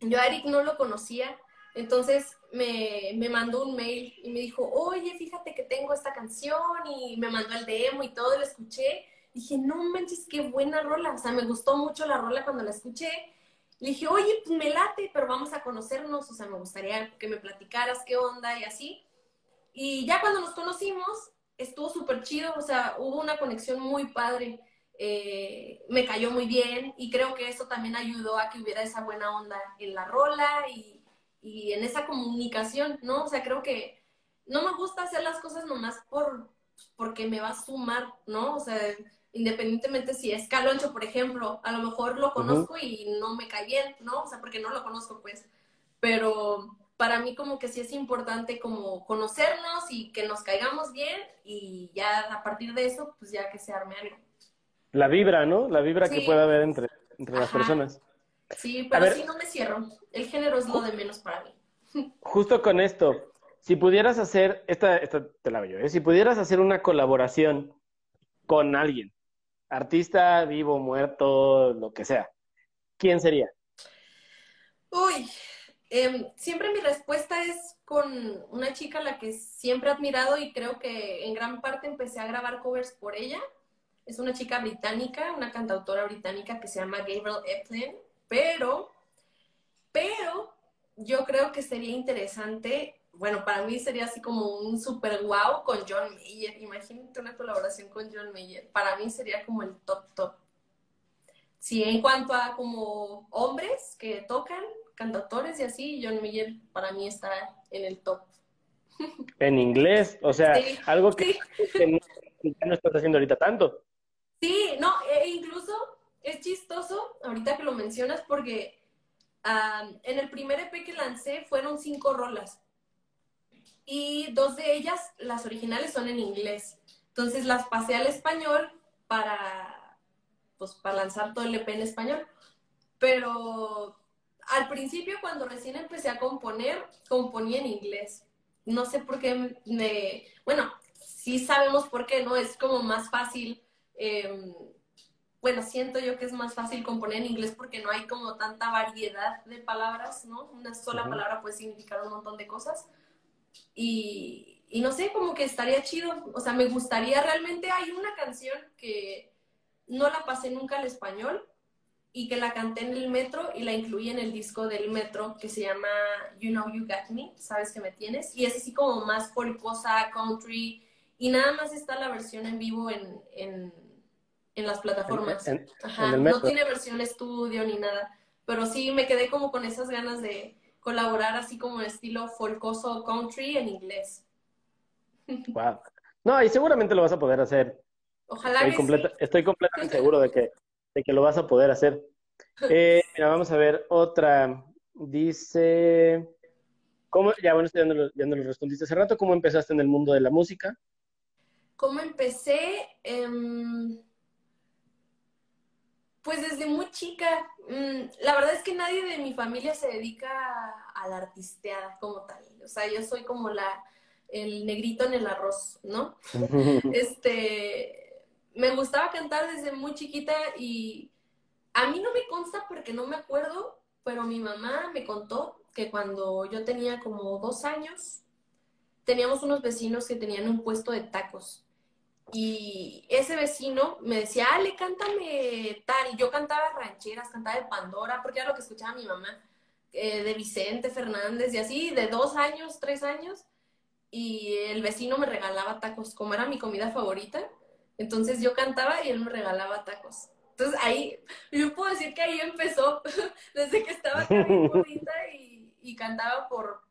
Yo a Eric no lo conocía, entonces me, me, mandó un mail y me dijo, oye, fíjate que tengo esta canción y me mandó el demo y todo, lo escuché. Dije, no manches, qué buena rola. O sea, me gustó mucho la rola cuando la escuché. Le dije, oye, pues me late, pero vamos a conocernos. O sea, me gustaría que me platicaras qué onda y así. Y ya cuando nos conocimos, estuvo súper chido, o sea, hubo una conexión muy padre, eh, me cayó muy bien y creo que eso también ayudó a que hubiera esa buena onda en la rola y, y en esa comunicación, ¿no? O sea, creo que no me gusta hacer las cosas nomás por porque me va a sumar, ¿no? O sea, independientemente si es Caloncho, por ejemplo, a lo mejor lo conozco y no me cae bien, ¿no? O sea, porque no lo conozco, pues. Pero para mí como que sí es importante como conocernos y que nos caigamos bien y ya a partir de eso, pues ya que se arme algo. La vibra, ¿no? La vibra que pueda haber entre, entre las personas. Sí, pero sí no me cierro. El género es lo de menos para mí. Justo con esto, si pudieras hacer, esta, esta te la veo, ¿eh? si pudieras hacer una colaboración con alguien, artista, vivo, muerto, lo que sea, ¿quién sería? Uy, Em, siempre mi respuesta es con una chica a la que siempre he admirado y creo que en gran parte empecé a grabar covers por ella. Es una chica británica, una cantautora británica que se llama Gabriel Eplin, pero, pero yo creo que sería interesante, bueno, para mí sería así como un super wow con John Mayer. Imagínate una colaboración con John Mayer. Para mí sería como el top top. Sí, en cuanto a como hombres que tocan, cantautores y así, John Mayer para mí está en el top. En inglés, o sea, algo que, no, estás haciendo ahorita tanto. Sí, no, e incluso es chistoso ahorita que lo mencionas porque en el primer EP que lancé fueron cinco rolas y dos de ellas, las originales, son en inglés. Entonces las pasé al español para, pues, para lanzar todo el EP en español. pero al principio cuando recién empecé a componer, componía en inglés. No sé por qué me, bueno, sí sabemos por qué, ¿no? Es como más fácil, em, bueno, siento yo que es más fácil componer en inglés porque no hay como tanta variedad de palabras, ¿no? Una sola palabra puede significar un montón de cosas. Y, y no sé, como que estaría chido, o sea, me gustaría realmente, hay una canción que no la pasé nunca al español, y que la canté en el metro y la incluí en el disco del metro que se llama You Know You Got Me, sabes que me tienes, y es así como más cosa country, y nada más está la versión en vivo en, en, en las plataformas. Ajá, no tiene versión estudio ni nada, pero sí me quedé como con esas ganas de colaborar así como en estilo folcoso country en inglés. Wow. No, y seguramente lo vas a poder hacer. Ojalá estoy, que estoy completamente seguro de que de que lo vas a poder hacer. Eh, mira, vamos a ver otra. Dice, ¿cómo, ya bueno, ya no, ya no lo respondiste hace rato, ¿cómo empezaste en el mundo de la música? ¿Cómo empecé? Em, pues desde muy chica. Mm, la verdad es que nadie de mi familia se dedica a la artisteada como tal. O sea, yo soy como la, el negrito en el arroz, ¿no? este, me gustaba cantar desde muy chiquita y a mí no me consta porque no me acuerdo, pero mi mamá me contó que cuando yo tenía como dos años, teníamos unos vecinos que tenían un puesto de tacos. Y ese vecino me decía, Ale, cántame tal. Y yo cantaba rancheras, cantaba de Pandora, porque era lo que escuchaba mi mamá, eh, de Vicente Fernández y así, de dos años, tres años. Y el vecino me regalaba tacos, como era mi comida favorita entonces yo cantaba y él me regalaba tacos. Entonces ahí, yo puedo decir que ahí empezó, desde que estaba tan bonita y, y, cantaba por,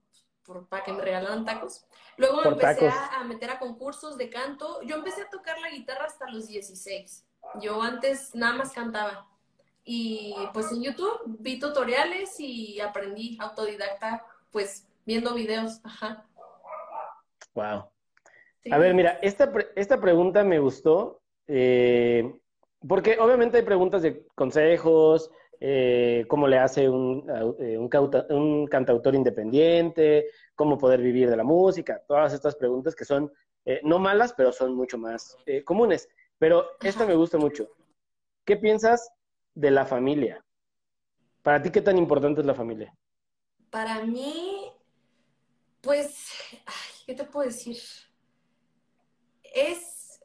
por, para que me regalaran tacos. Luego me empecé a, meter a concursos de canto. Yo empecé a tocar la guitarra hasta los 16. Yo antes nada más cantaba. Y pues en YouTube vi tutoriales y aprendí autodidacta, pues viendo videos. Ajá. Wow. A ver, mira, esta, esta pregunta me gustó, eh, porque obviamente hay preguntas de consejos, eh, cómo le hace un, eh, un, cantautor independiente, cómo poder vivir de la música, todas estas preguntas que son no malas, pero son mucho más comunes. Pero esta me gusta mucho. ¿Qué piensas de la familia? ¿Para ti qué tan importante es la familia? Para mí, pues, ¿qué te puedo decir? Es,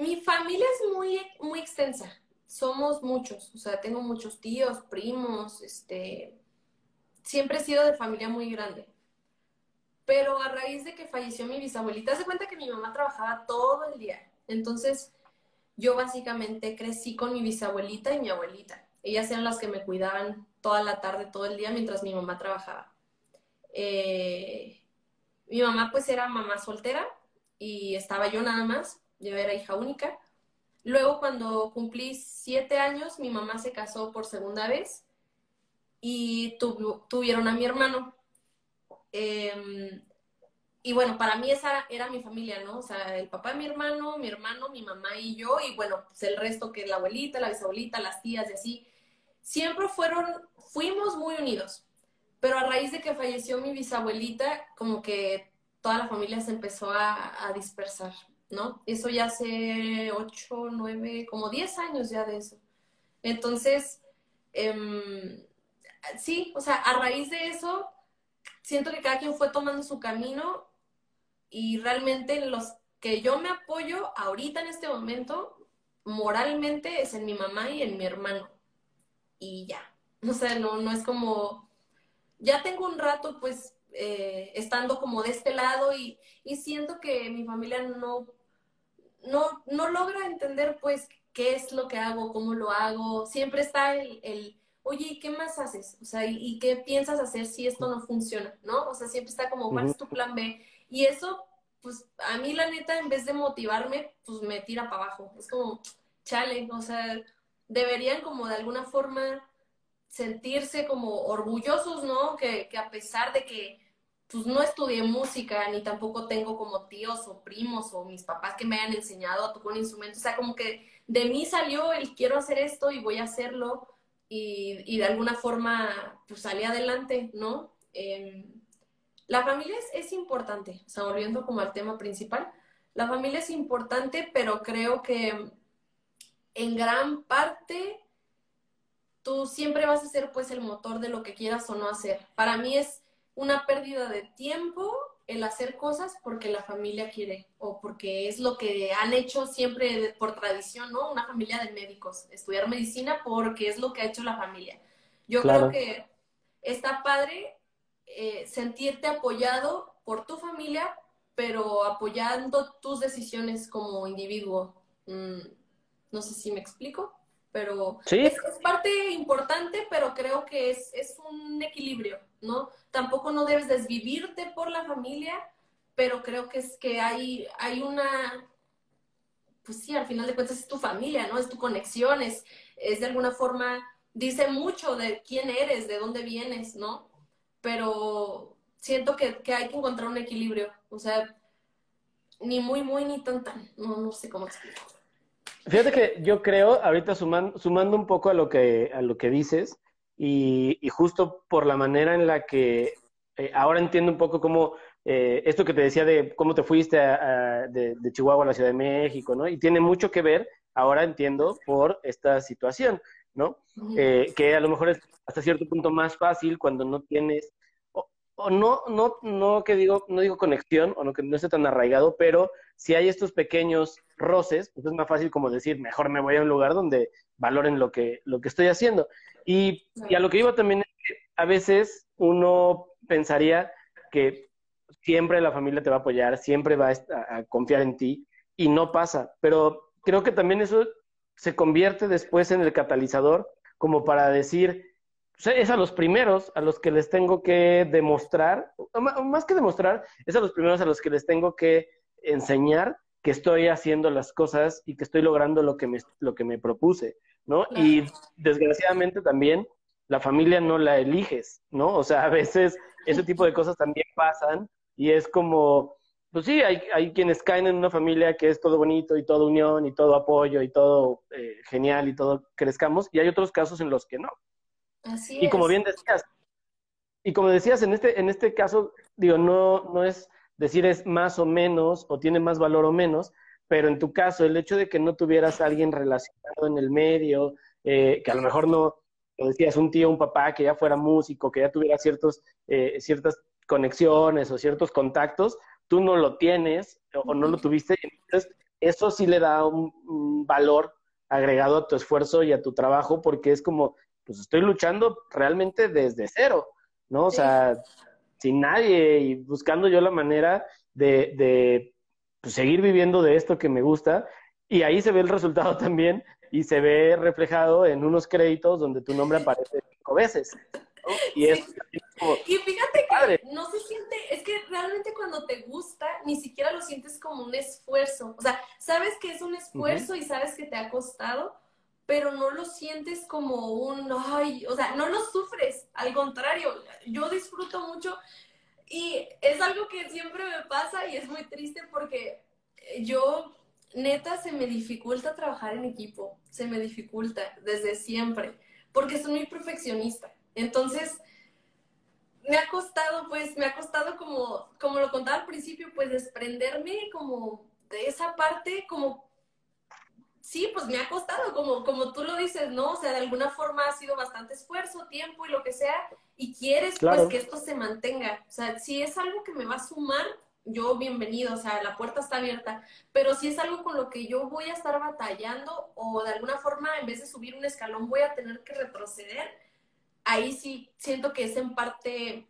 mi familia es muy, muy extensa, somos muchos, o sea, tengo muchos tíos, primos, este, siempre he sido de familia muy grande. Pero a raíz de que falleció mi bisabuelita, se cuenta que mi mamá trabajaba todo el día. Entonces, yo básicamente crecí con mi bisabuelita y mi abuelita. Ellas eran las que me cuidaban toda la tarde, todo el día, mientras mi mamá trabajaba. Eh, mi mamá pues era mamá soltera, y estaba yo nada más, yo era hija única. Luego cuando cumplí siete años, mi mamá se casó por segunda vez y tuvieron a mi hermano. Em, y bueno, para mí esa era mi familia, ¿no? O sea, el papá de mi hermano, mi hermano, mi mamá y yo, y bueno, pues el resto que la abuelita, la bisabuelita, las tías y así, siempre fueron, fuimos muy unidos. Pero a raíz de que falleció mi bisabuelita, como que toda la familia se empezó a, dispersar, ¿no? Eso ya hace ocho, nueve, como diez años ya de eso. Entonces, em, sí, o sea, a raíz de eso, siento que cada quien fue tomando su camino y realmente los que yo me apoyo ahorita en este momento, moralmente, es en mi mamá y en mi hermano. Y ya. O sea, no, no es como, ya tengo un rato, pues, eh, estando como de este lado y, siento que mi familia no, no, no logra entender pues qué es lo que hago, cómo lo hago. Siempre está el, el oye, qué más haces? O sea, ¿y, qué piensas hacer si esto no funciona? ¿No? O sea, siempre está como, ¿cuál es tu plan B? Y eso, pues a mí la neta, en vez de motivarme, pues me tira para abajo. Es como, chale, o sea, deberían como de alguna forma sentirse como orgullosos, ¿no? Que, que a pesar de que pues no estudié música, ni tampoco tengo como tíos o primos o mis papás que me hayan enseñado a tocar un instrumento. O sea, como que de mí salió el quiero hacer esto y voy a hacerlo, y, de alguna forma pues salí adelante, ¿no? Em, la familia es, es, importante, o sea, volviendo como al tema principal, la familia es importante, pero creo que en gran parte tú siempre vas a ser pues el motor de lo que quieras o no hacer. Para mí es una pérdida de tiempo el hacer cosas porque la familia quiere o porque es lo que han hecho siempre por tradición, ¿no? Una familia de médicos, estudiar medicina porque es lo que ha hecho la familia. Yo creo que está padre eh, sentirte apoyado por tu familia, pero apoyando tus decisiones como individuo. Mm, no sé si me explico, pero es, parte importante, pero creo que es, es un equilibrio, ¿no? Tampoco no debes desvivirte por la familia, pero creo que es que hay, hay una, pues sí, al final de cuentas es tu familia, ¿no? Es tu conexión, es, es de alguna forma, dice mucho de quién eres, de dónde vienes, ¿no? Pero siento que, que hay que encontrar un equilibrio, o sea, ni muy, muy, ni tan, tan, no, no sé cómo explicarlo. Fíjate que yo creo, ahorita sumando, sumando un poco a lo que, a lo que dices, y, justo por la manera en la que eh, ahora entiendo un poco cómo eh, esto que te decía de cómo te fuiste de, Chihuahua a la Ciudad de México, ¿no? Y tiene mucho que ver, ahora entiendo, por esta situación, ¿no? Eh, que a lo mejor es hasta cierto punto más fácil cuando no tienes o no, no, no que digo, no digo conexión, o no que no esté tan arraigado, pero si hay estos pequeños roces, pues es más fácil como decir, mejor me voy a un lugar donde valoren lo que, lo que estoy haciendo. Y, y a lo que iba también es que a veces uno pensaría que siempre la familia te va a apoyar, siempre va a, a confiar en ti, y no pasa. Pero creo que también eso se convierte después en el catalizador como para decir, es a los primeros a los que les tengo que demostrar, más que demostrar, es a los primeros a los que les tengo que enseñar que estoy haciendo las cosas y que estoy logrando lo que me, lo que me propuse, ¿no? Y desgraciadamente también la familia no la eliges, ¿no? O sea, a veces ese tipo de cosas también pasan y es como, pues sí, hay, hay quienes caen en una familia que es todo bonito y todo unión y todo apoyo y todo eh, genial y todo crezcamos y hay otros casos en los que no, y como bien decías, y como decías, en este, en este caso, digo, no, no es decir es más o menos, o tiene más valor o menos, pero en tu caso, el hecho de que no tuvieras a alguien relacionado en el medio, eh, que a lo mejor no, lo decías, un tío, un papá que ya fuera músico, que ya tuviera ciertos, eh, ciertas conexiones o ciertos contactos, tú no lo tienes o, no lo tuviste, entonces eso sí le da un valor agregado a tu esfuerzo y a tu trabajo, porque es como, pues estoy luchando realmente desde cero, ¿no? O sea, sin nadie y buscando yo la manera de, de pues, seguir viviendo de esto que me gusta. Y ahí se ve el resultado también y se ve reflejado en unos créditos donde tu nombre aparece cinco veces. Y, es y fíjate que no se siente, es que realmente cuando te gusta, ni siquiera lo sientes como un esfuerzo. O sea, sabes que es un esfuerzo y sabes que te ha costado, pero no lo sientes como un, ay, o sea, no lo sufres, al contrario, yo disfruto mucho y es algo que siempre me pasa y es muy triste porque yo, neta, se me dificulta trabajar en equipo, se me dificulta desde siempre, porque soy muy perfeccionista. Entonces, me ha costado, pues, me ha costado como, como lo contaba al principio, pues desprenderme como de esa parte, como sí, pues me ha costado, como, como tú lo dices, ¿no? O sea, de alguna forma ha sido bastante esfuerzo, tiempo y lo que sea, y quieres pues que esto se mantenga. O sea, si es algo que me va a sumar, yo bienvenido, o sea, la puerta está abierta, pero si es algo con lo que yo voy a estar batallando o de alguna forma en vez de subir un escalón voy a tener que retroceder, ahí sí siento que es en parte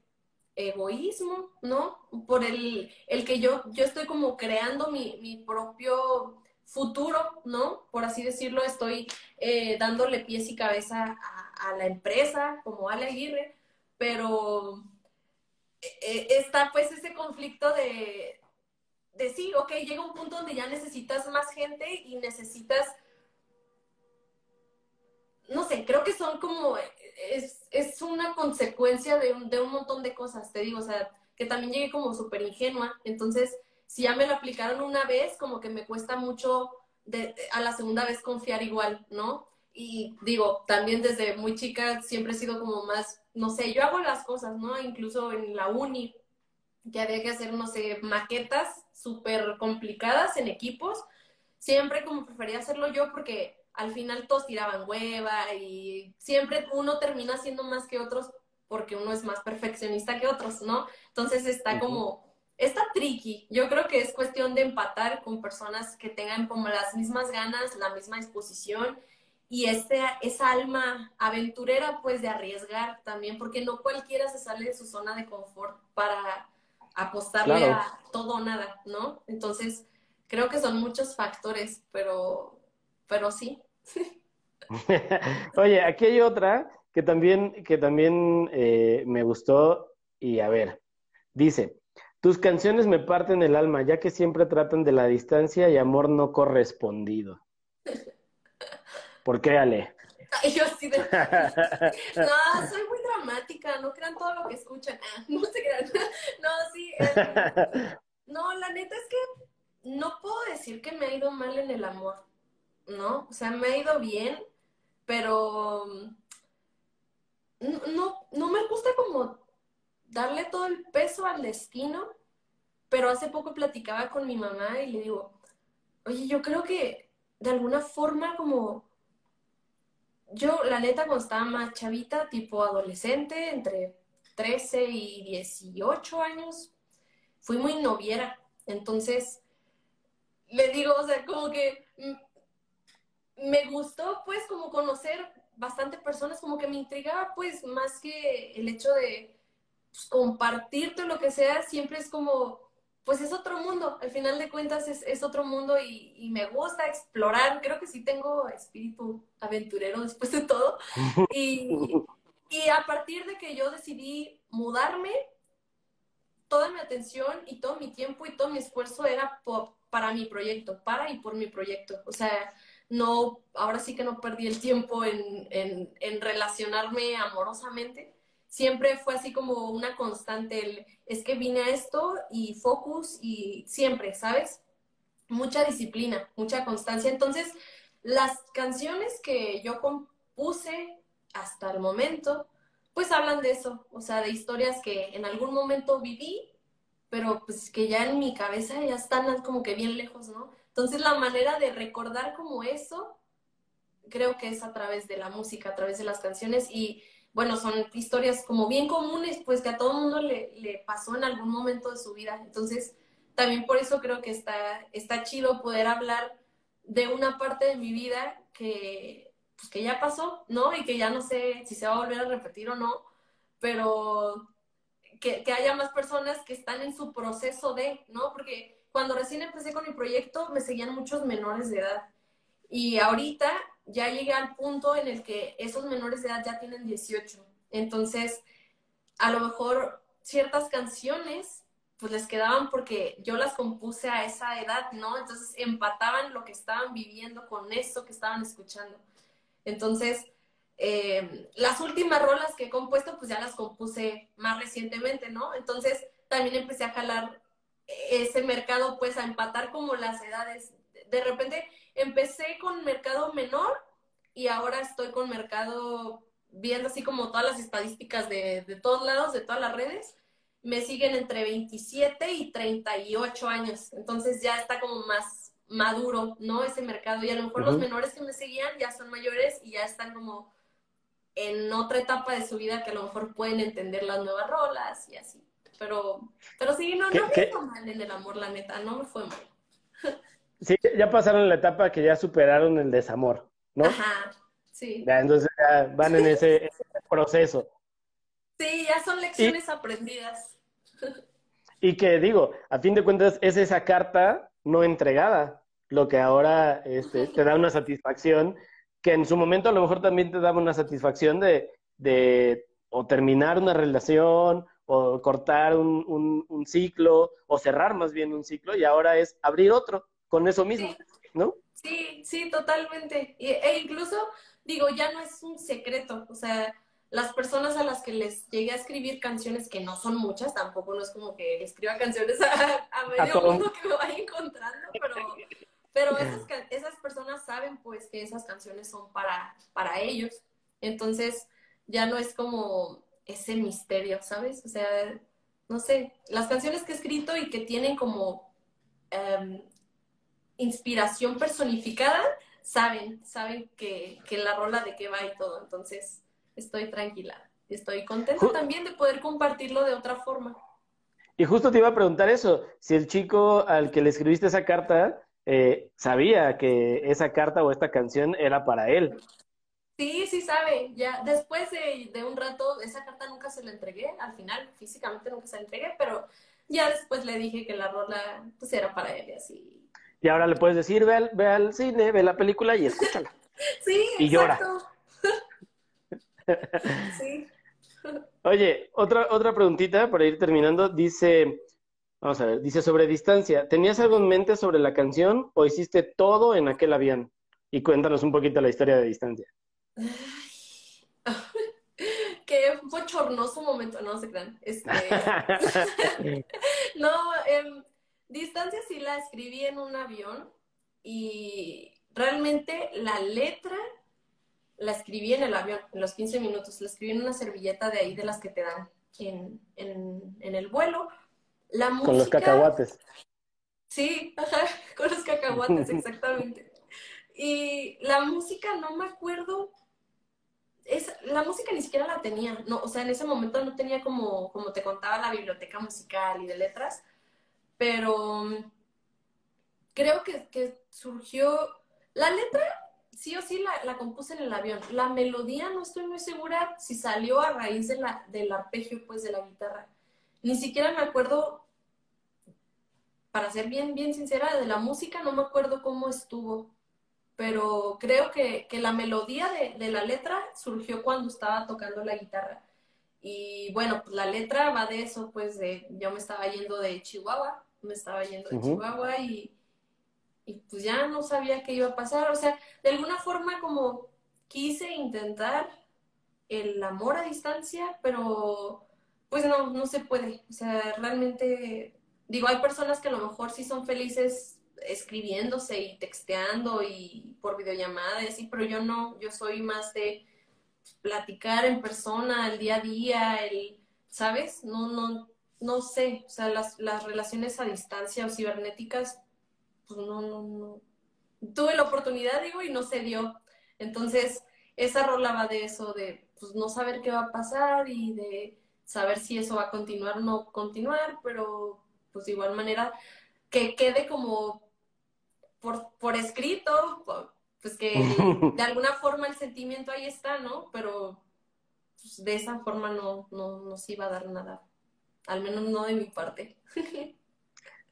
egoísmo, ¿no? Por el, el que yo, yo estoy como creando mi, mi propio futuro, ¿no? Por así decirlo, estoy eh, dándole pies y cabeza a, la empresa como Ale Aguirre, pero eh, está pues ese conflicto de, de sí, ok, llega un punto donde ya necesitas más gente y necesitas, no sé, creo que son como, es, es una consecuencia de un, de un montón de cosas, te digo, o sea, que también llegué como súper ingenua, entonces si ya me lo aplicaron una vez, como que me cuesta mucho de, a la segunda vez confiar igual, ¿no? Y digo, también desde muy chica siempre he sido como más, no sé, yo hago las cosas, ¿no? Incluso en la uni, que había que hacer, no sé, maquetas súper complicadas en equipos, siempre como prefería hacerlo yo porque al final todos tiraban hueva y siempre uno termina siendo más que otros porque uno es más perfeccionista que otros, ¿no? Entonces está como está tricky. Yo creo que es cuestión de empatar con personas que tengan como las mismas ganas, la misma disposición y este, esa alma aventurera, pues de arriesgar también, porque no cualquiera se sale de su zona de confort para apostarle a todo o nada, ¿no? Entonces, creo que son muchos factores, pero, pero sí. Oye, aquí hay otra que también, que también eh, me gustó y a ver, dice, tus canciones me parten el alma, ya que siempre tratan de la distancia y amor no correspondido. ¿Por qué, Ale? Yo sí de... No, soy muy dramática, no crean todo lo que escuchan. Ah, no se crean. No, sí. Eh, no, la neta es que no puedo decir que me ha ido mal en el amor, ¿no? O sea, me ha ido bien, pero mm, no, no me gusta como darle todo el peso al destino, pero hace poco platicaba con mi mamá y le digo, oye, yo creo que de alguna forma como yo, la neta, cuando estaba más chavita, tipo adolescente, entre 13 y 18 años, fui muy noviera. Entonces, le digo, o sea, como que me gustó, pues, como conocer bastante personas, como que me intrigaba, pues, más que el hecho de pues, compartirte lo que sea, siempre es como, pues es otro mundo, al final de cuentas es, otro mundo y, me gusta explorar, creo que sí tengo espíritu aventurero después de todo. Y, y a partir de que yo decidí mudarme, toda mi atención y todo mi tiempo y todo mi esfuerzo era para mi proyecto, para y por mi proyecto. O sea, no, ahora sí que no perdí el tiempo en, en, en relacionarme amorosamente, siempre fue así como una constante, el, es que vine a esto y focus y siempre, ¿sabes? Mucha disciplina, mucha constancia. Entonces, las canciones que yo compuse hasta el momento, pues hablan de eso, o sea, de historias que en algún momento viví, pero pues que ya en mi cabeza ya están como que bien lejos, ¿no? Entonces la manera de recordar como eso, creo que es a través de la música, a través de las canciones y bueno, son historias como bien comunes, pues que a todo mundo le, pasó en algún momento de su vida. Entonces, también por eso creo que está, está chido poder hablar de una parte de mi vida que, pues, que ya pasó, ¿no? Y que ya no sé si se va a volver a repetir o no, pero que, que haya más personas que están en su proceso de, ¿no? Porque cuando recién empecé con mi proyecto me seguían muchos menores de edad. Y ahorita ya llegué al punto en el que esos menores de edad ya tienen 18. Entonces, a lo mejor ciertas canciones pues les quedaban porque yo las compuse a esa edad, ¿no? Entonces empataban lo que estaban viviendo con eso que estaban escuchando. Entonces, eh, las últimas rolas que he compuesto, pues ya las compuse más recientemente, ¿no? Entonces, también empecé a jalar ese mercado, pues a empatar como las edades. De repente, empecé con mercado menor y ahora estoy con mercado viendo así como todas las estadísticas de, de todos lados, de todas las redes, me siguen entre 27 y 38 años. Entonces ya está como más maduro, ¿no? Ese mercado. Y a lo mejor los menores que me seguían ya son mayores y ya están como en otra etapa de su vida que a lo mejor pueden entender las nuevas rolas y así. Pero, pero sí, no, no me fue mal en el amor, la neta, no me fue mal. Sí, ya pasaron la etapa que ya superaron el desamor, ¿no? Ajá, sí. Ya, entonces ya van en ese, proceso. Sí, ya son lecciones aprendidas. Y que digo, a fin de cuentas es esa carta no entregada, lo que ahora este, te da una satisfacción, que en su momento a lo mejor también te daba una satisfacción de, de o terminar una relación o cortar un, un, un, ciclo o cerrar más bien un ciclo y ahora es abrir otro con eso mismo, ¿no? Sí, sí, totalmente. E incluso, digo, ya no es un secreto, o sea, las personas a las que les llegué a escribir canciones, que no son muchas, tampoco no es como que escriba canciones a, medio mundo que me vaya encontrando, pero, pero esas, esas personas saben pues que esas canciones son para, para ellos. Entonces ya no es como ese misterio, ¿sabes? O sea, no sé, las canciones que he escrito y que tienen como em, inspiración personificada, saben, saben que, que, la rola de qué va y todo. Entonces, estoy tranquila. Estoy contenta también de poder compartirlo de otra forma. Y justo te iba a preguntar eso, si el chico al que le escribiste esa carta eh, sabía que esa carta o esta canción era para él. Sí, sí sabe. Ya después de, un rato, esa carta nunca se la entregué. Al final, físicamente nunca se la entregué, pero ya después le dije que la rola pues era para él y así. Y ahora le puedes decir, ve al, ve al cine, ve la película y escúchala. sí, y exacto. llora. sí. Oye, otra, otra preguntita para ir terminando. Dice, vamos a ver, dice sobre distancia. ¿Tenías algo en mente sobre la canción o hiciste todo en aquel avión? Y cuéntanos un poquito la historia de distancia. Qué bochornoso momento, no se crean. Este... no, eh, distancia sí la escribí en un avión y realmente la letra la escribí en el avión, en los 15 minutos. La escribí en una servilleta de ahí de las que te dan en, el vuelo. La Con los cacahuates. Sí, con los cacahuates, exactamente. Y la música no me acuerdo es, la música ni siquiera la tenía, no, o sea, en ese momento no tenía como, como te contaba la biblioteca musical y de letras, pero creo que, que surgió, la letra sí o sí la, la, compuse en el avión, la melodía no estoy muy segura si salió a raíz de la, del arpegio pues de la guitarra, ni siquiera me acuerdo, para ser bien, bien sincera, de la música no me acuerdo cómo estuvo, pero creo que, la melodía de, la letra surgió cuando estaba tocando la guitarra. Y bueno, pues la letra va de eso, pues de, yo me estaba yendo de Chihuahua, me estaba yendo de Chihuahua y, y pues ya no sabía qué iba a pasar. O sea, de alguna forma como quise intentar el amor a distancia, pero pues no, no se puede. O sea, realmente, digo, hay personas que a lo mejor sí son felices escribiéndose y texteando y por videollamada y pero yo no, yo soy más de platicar en persona, el día a día, el, ¿sabes? No, no, no sé, o sea, las, las relaciones a distancia o cibernéticas, pues no, no, no. Tuve la oportunidad, digo, y no se dio. Entonces, esa rola va de eso, de pues no saber qué va a pasar y de saber si eso va a continuar o no continuar, pero pues de igual manera que quede como por, por escrito, pues que de alguna forma el sentimiento ahí está, ¿no? Pero pues, de esa forma no, no nos iba a dar nada, al menos no de mi parte.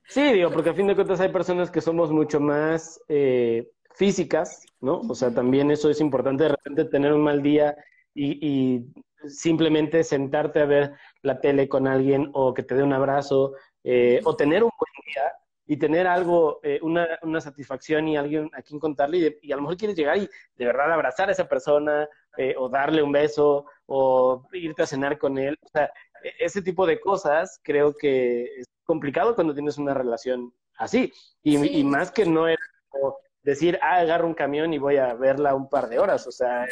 Sí, digo, porque a fin de cuentas hay personas que somos mucho más eh, físicas, ¿no? O sea, también eso es importante de repente tener un mal día y, y, simplemente sentarte a ver la tele con alguien o que te dé un abrazo eh, o tener un buen día y tener algo, eh, una, una, satisfacción y alguien a quien contarle y, a lo mejor quieres llegar y de verdad abrazar a esa persona eh, o darle un beso o irte a cenar con él. O sea, ese tipo de cosas creo que es complicado cuando tienes una relación así. Y, y más que no era como decir, ah, agarro un camión y voy a verla un par de horas. O sea,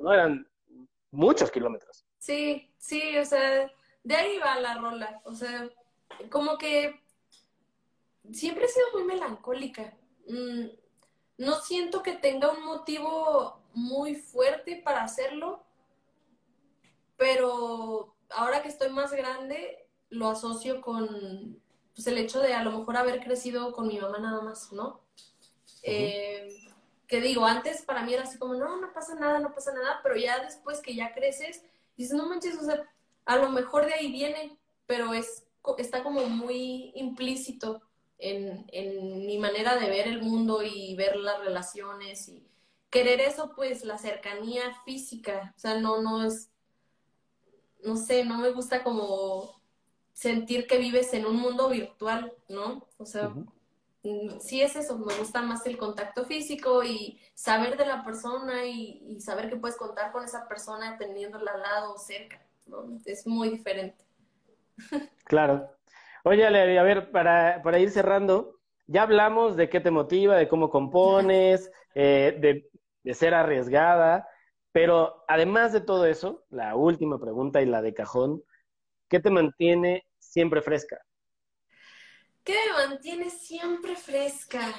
no eran muchos kilómetros. Sí, sí, o sea, de ahí va la rola. O sea, como que siempre he sido muy melancólica. Mm, no siento que tenga un motivo muy fuerte para hacerlo, pero ahora que estoy más grande, lo asocio con pues, el hecho de a lo mejor haber crecido con mi mamá nada más, ¿no? Eh, que digo, antes para mí era así como, no, no pasa nada, no pasa nada, pero ya después que ya creces, dices, no manches, o sea, a lo mejor de ahí viene, pero es, está como muy implícito en, mi manera de ver el mundo y ver las relaciones y querer eso, pues la cercanía física, o sea, no, no es, no sé, no me gusta como sentir que vives en un mundo virtual, ¿no? O sea, mm, sí es eso, me gusta más el contacto físico y saber de la persona y, y saber que puedes contar con esa persona teniéndola al lado o cerca, ¿no? Es muy diferente. Claro, Oye, a ver, para, para ir cerrando, ya hablamos de qué te motiva, de cómo compones, eh, de, de ser arriesgada, pero además de todo eso, la última pregunta y la de cajón, ¿qué te mantiene siempre fresca? ¿Qué me mantiene siempre fresca?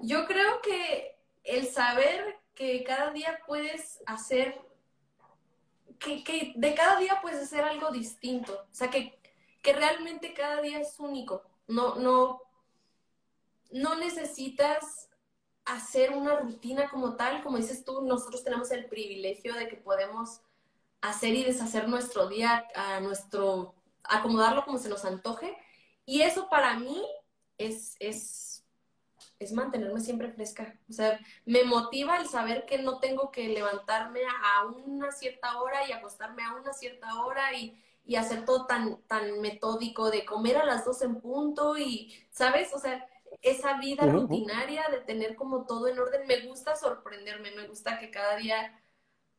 Yo creo que el saber que cada día puedes hacer, que, de cada día puedes hacer algo distinto, o sea, que, que realmente cada día es único, no, no, no necesitas hacer una rutina como tal, como dices tú, nosotros tenemos el privilegio de que podemos hacer y deshacer nuestro día a nuestro, acomodarlo como se nos antoje. Y eso para mí es, es, es mantenerme siempre fresca. O sea, me motiva el saber que no tengo que levantarme a una cierta hora y acostarme a una cierta hora y, y hacer todo tan, tan metódico de comer a las dos en punto y, ¿sabes? O sea, esa vida rutinaria de tener como todo en orden. Me gusta sorprenderme, me gusta que cada día,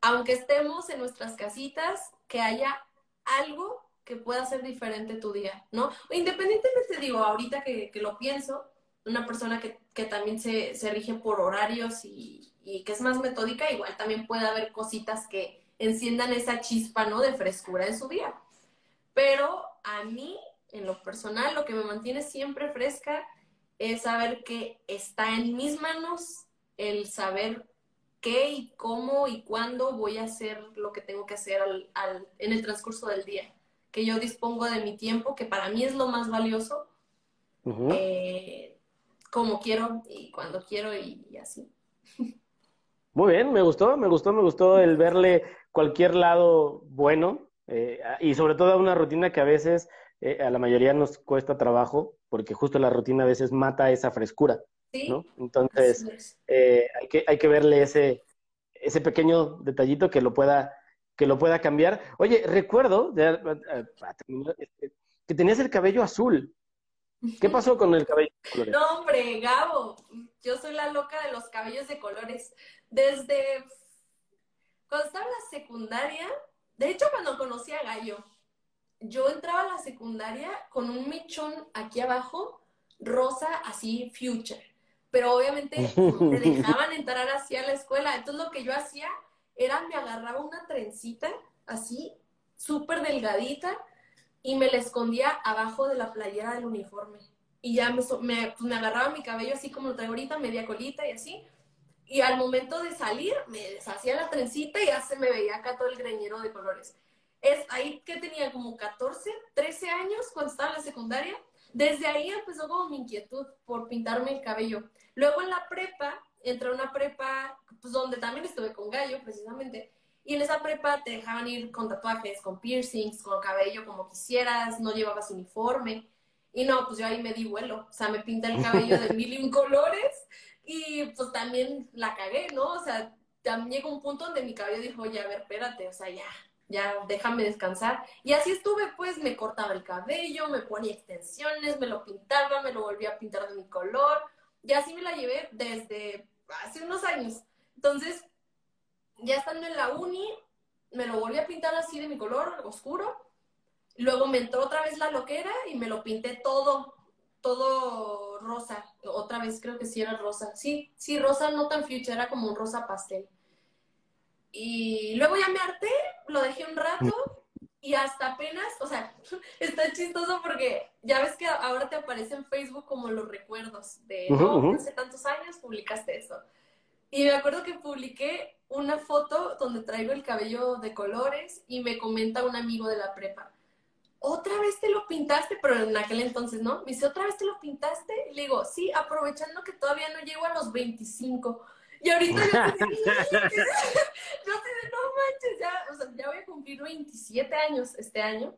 aunque estemos en nuestras casitas, que haya algo que pueda ser diferente tu día, ¿no? Independientemente, digo, ahorita que, lo pienso, una persona que, también se, rige por horarios y, y, que es más metódica, igual también puede haber cositas que enciendan esa chispa, ¿no? De frescura en su día. Pero a mí, en lo personal, lo que me mantiene siempre fresca es saber que está en mis manos el saber qué y cómo y cuándo voy a hacer lo que tengo que hacer al, en el transcurso del día. Que yo dispongo de mi tiempo, que para mí es lo más valioso, eh, como quiero y cuando quiero y, así. Muy bien, me gustó, me gustó, me gustó el verle cualquier lado bueno eh, y sobre todo una rutina que a veces eh, a la mayoría nos cuesta trabajo porque justo la rutina a veces mata esa frescura, ¿no? Entonces, eh, hay, que, hay que verle ese, ese pequeño detallito que lo pueda que lo pueda cambiar. Oye, recuerdo este, que tenías el cabello azul. ¿Qué pasó con el cabello de colores? No, hombre, Gabo, yo soy la loca de los cabellos de colores. Desde cuando estaba en la secundaria, de hecho cuando conocí a Gallo, yo entraba a la secundaria con un mechón aquí abajo, rosa, así, future. Pero obviamente me dejaban entrar así a la escuela. Entonces lo que yo hacía era me agarraba una trencita así, súper delgadita, y me la escondía abajo de la playera del uniforme. Y ya me, me, pues me agarraba mi cabello así como lo traigo ahorita, media colita y así. Y al momento de salir, me deshacía la trencita y ya se me veía acá todo el greñero de colores es ahí que tenía como 14, 13 años cuando estaba en la secundaria. Desde ahí empezó como mi inquietud por pintarme el cabello. Luego en la prepa, entré a una prepa, pues donde también estuve con Gallo, precisamente. Y en esa prepa te dejaban ir con tatuajes, con piercings, con cabello como quisieras, no llevabas uniforme. Y no, pues yo ahí me di vuelo. O sea, me pinté el cabello de mil y un colores y pues también la cagué, ¿no? O sea, también llegó un punto donde mi cabello dijo, oye, a ver, espérate, o sea, ya, ya déjame descansar. Y así estuve, pues me cortaba el cabello, me ponía extensiones, me lo pintaba, me lo volvía a pintar de mi color. Y así me la llevé desde hace unos años. Entonces, ya estando en la uni, me lo volví a pintar así de mi color, oscuro. Luego me entró otra vez la loquera y me lo pinté todo, todo rosa. Otra vez creo que sí era rosa. Sí, sí, rosa no tan future, era como un rosa pastel. Y luego ya me harté, lo dejé un rato y hasta apenas, o sea, está chistoso porque ya ves que ahora te aparece en Facebook como los recuerdos de, no, hace tantos años publicaste eso. Y me acuerdo que publiqué una foto donde traigo el cabello de colores y me comenta un amigo de la prepa, otra vez te lo pintaste, pero en aquel entonces, ¿no? Me dice, ¿otra vez te lo pintaste? Y le digo, sí, aprovechando que todavía no llego a los 25. Y ahorita yo, no manches, ya, o sea, ya voy a cumplir 27 años este año.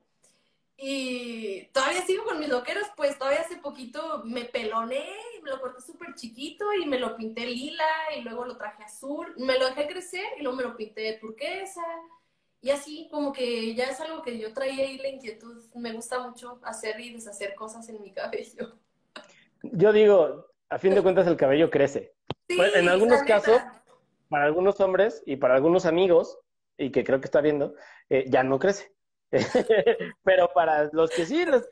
Y todavía sigo con mis loqueros, pues todavía hace poquito me peloné, me lo corté súper chiquito y me lo pinté lila y luego lo traje azul. Me lo dejé crecer y luego me lo pinté turquesa. Y así como que ya es algo que yo traía ahí la inquietud. Me gusta mucho hacer y deshacer cosas en mi cabello. Yo digo, a fin de cuentas el cabello crece. Pues, en algunos casos, para algunos hombres y para algunos amigos, y que creo que está viendo, eh, ya no crece. Pero para los que sí, los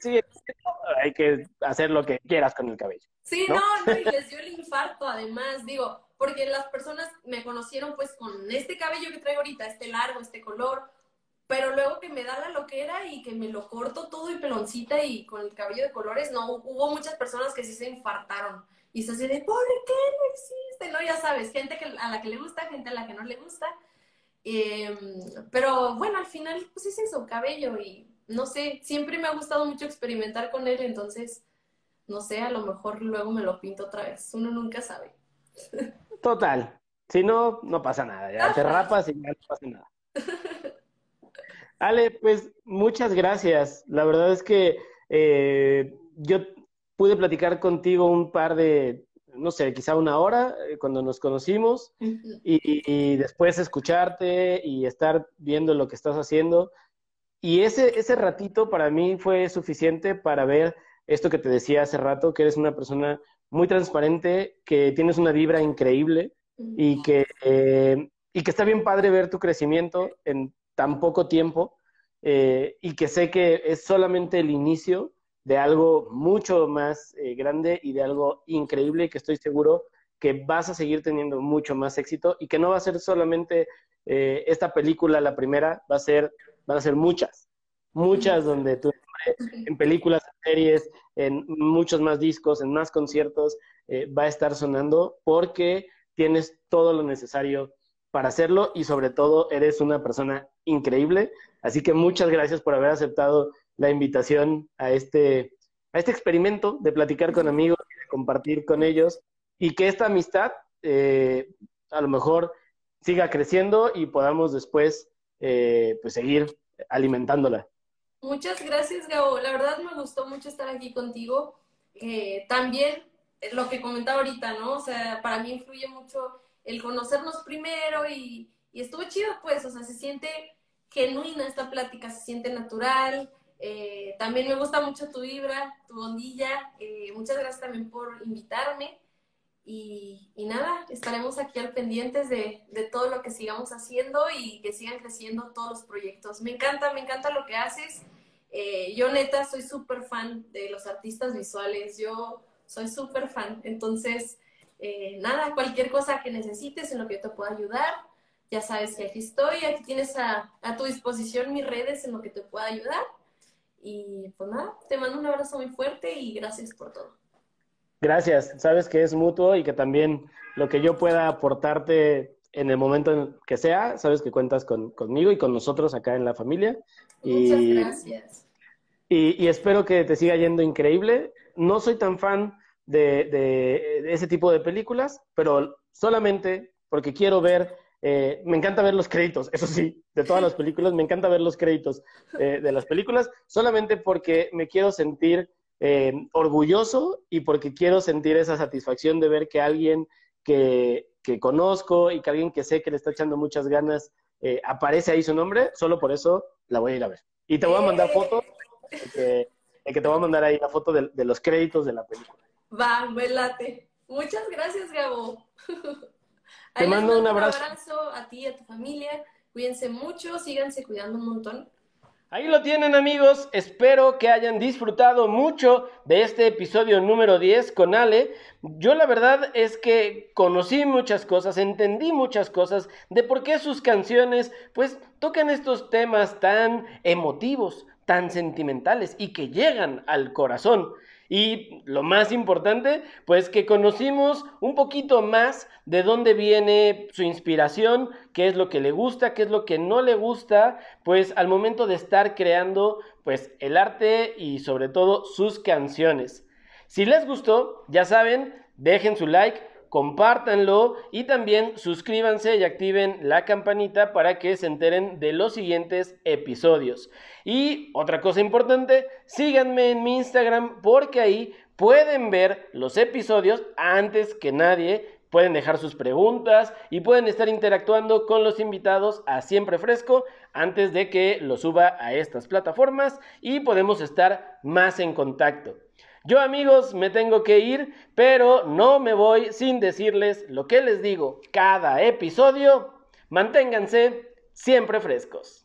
hay que hacer lo que quieras con el cabello. Sí, no, no, y les dio el infarto además, digo, porque las personas me conocieron pues con este cabello que traigo ahorita, este largo, este color, pero luego que me da la loquera y que me lo corto todo y peloncita y con el cabello de colores, no, hubo muchas personas que sí se infartaron. Y se así de, ¿por qué no existe? No, ya sabes, gente que, a la que le gusta, gente a la que no le gusta. Em, pero bueno, al final, pues es eso, cabello y no sé, siempre me ha gustado mucho experimentar con él, entonces, no sé, a lo mejor luego me lo pinto otra vez, uno nunca sabe. Total, si no, no pasa nada, ya te rapas y ya no pasa nada. Ale, pues muchas gracias. La verdad es que eh, yo pude platicar contigo un par de, no sé, quizá una hora eh, cuando nos conocimos y, después escucharte y estar viendo lo que estás haciendo. Y ese, ese ratito para mí fue suficiente para ver esto que te decía hace rato, que eres una persona muy transparente, que tienes una vibra increíble y que, eh, y que está bien padre ver tu crecimiento en tan poco tiempo eh, y que sé que es solamente el inicio de algo mucho más eh, grande y de algo increíble que estoy seguro que vas a seguir teniendo mucho más éxito y que no va a ser solamente eh, esta película la primera, va a ser, van a ser muchas, muchas donde tú en películas, en series, en muchos más discos, en más conciertos, va a estar sonando porque tienes todo lo necesario para hacerlo y sobre todo eres una persona increíble. Así que muchas gracias por haber aceptado la invitación a este, a este experimento de platicar con amigos, de compartir con ellos y que esta amistad eh, a lo mejor siga creciendo y podamos después eh, pues seguir alimentándola. Muchas gracias, Gabo. La verdad me gustó mucho estar aquí contigo. Eh, también lo que comentaba ahorita, ¿no? O sea, para mí influye mucho el conocernos primero y, estuvo chido, pues, o sea, se siente genuina esta plática, se siente natural. Eh, también me gusta mucho tu vibra, tu ondilla. Eh, muchas gracias también por invitarme. Y, nada, estaremos aquí al pendientes de, todo lo que sigamos haciendo y que sigan creciendo todos los proyectos. Me encanta, me encanta lo que haces. Eh, yo neta soy súper fan de los artistas visuales, yo soy súper fan. Entonces, eh, nada, cualquier cosa que necesites en lo que yo te pueda ayudar, ya sabes que aquí estoy, aquí tienes a, tu disposición mis redes en lo que te pueda ayudar. Y pues nada, te mando un abrazo muy fuerte y gracias por todo. Gracias, sabes que es mutuo y que también lo que yo pueda aportarte en el momento en que sea, sabes que cuentas conmigo y con nosotros acá en la familia. Muchas gracias. y, espero que te siga yendo increíble. No soy tan fan de, ese tipo de películas, pero solamente porque quiero ver, eh, me encanta ver los créditos, eso sí, de todas las películas, me encanta ver los créditos eh, de las películas, solamente porque me quiero sentir eh, orgulloso y porque quiero sentir esa satisfacción de ver que alguien que, que, conozco y que alguien que sé que le está echando muchas ganas aparece ahí su nombre, solo por eso la voy a ir a ver. Y te voy a mandar fotos, que, que te voy a mandar ahí la foto de los créditos de la película. Va, me late. Muchas gracias, Gabo. Te mando un abrazo. Un abrazo a ti y a tu familia. Cuídense mucho, síganse cuidando un montón. Ahí lo tienen amigos, espero que hayan disfrutado mucho de este episodio número 10 con Ale. Yo la verdad es que conocí muchas cosas, entendí muchas cosas de por qué sus canciones pues tocan estos temas tan emotivos, tan sentimentales y que llegan al corazón. Y lo más importante, pues que conocimos un poquito más de dónde viene su inspiración, qué es lo que le gusta, qué es lo que no le gusta, pues al momento de estar creando pues el arte y sobre todo sus canciones. Si les gustó, ya saben, dejen su like, compártanlo y también suscríbanse y activen la campanita para que se enteren de los siguientes episodios. Y otra cosa importante, síganme en mi Instagram porque ahí pueden ver los episodios antes que nadie, pueden dejar sus preguntas y pueden estar interactuando con los invitados a siempre fresco antes de que lo suba a estas plataformas y podemos estar más en contacto. Yo amigos me tengo que ir, pero no me voy sin decirles lo que les digo cada episodio. Manténganse siempre frescos.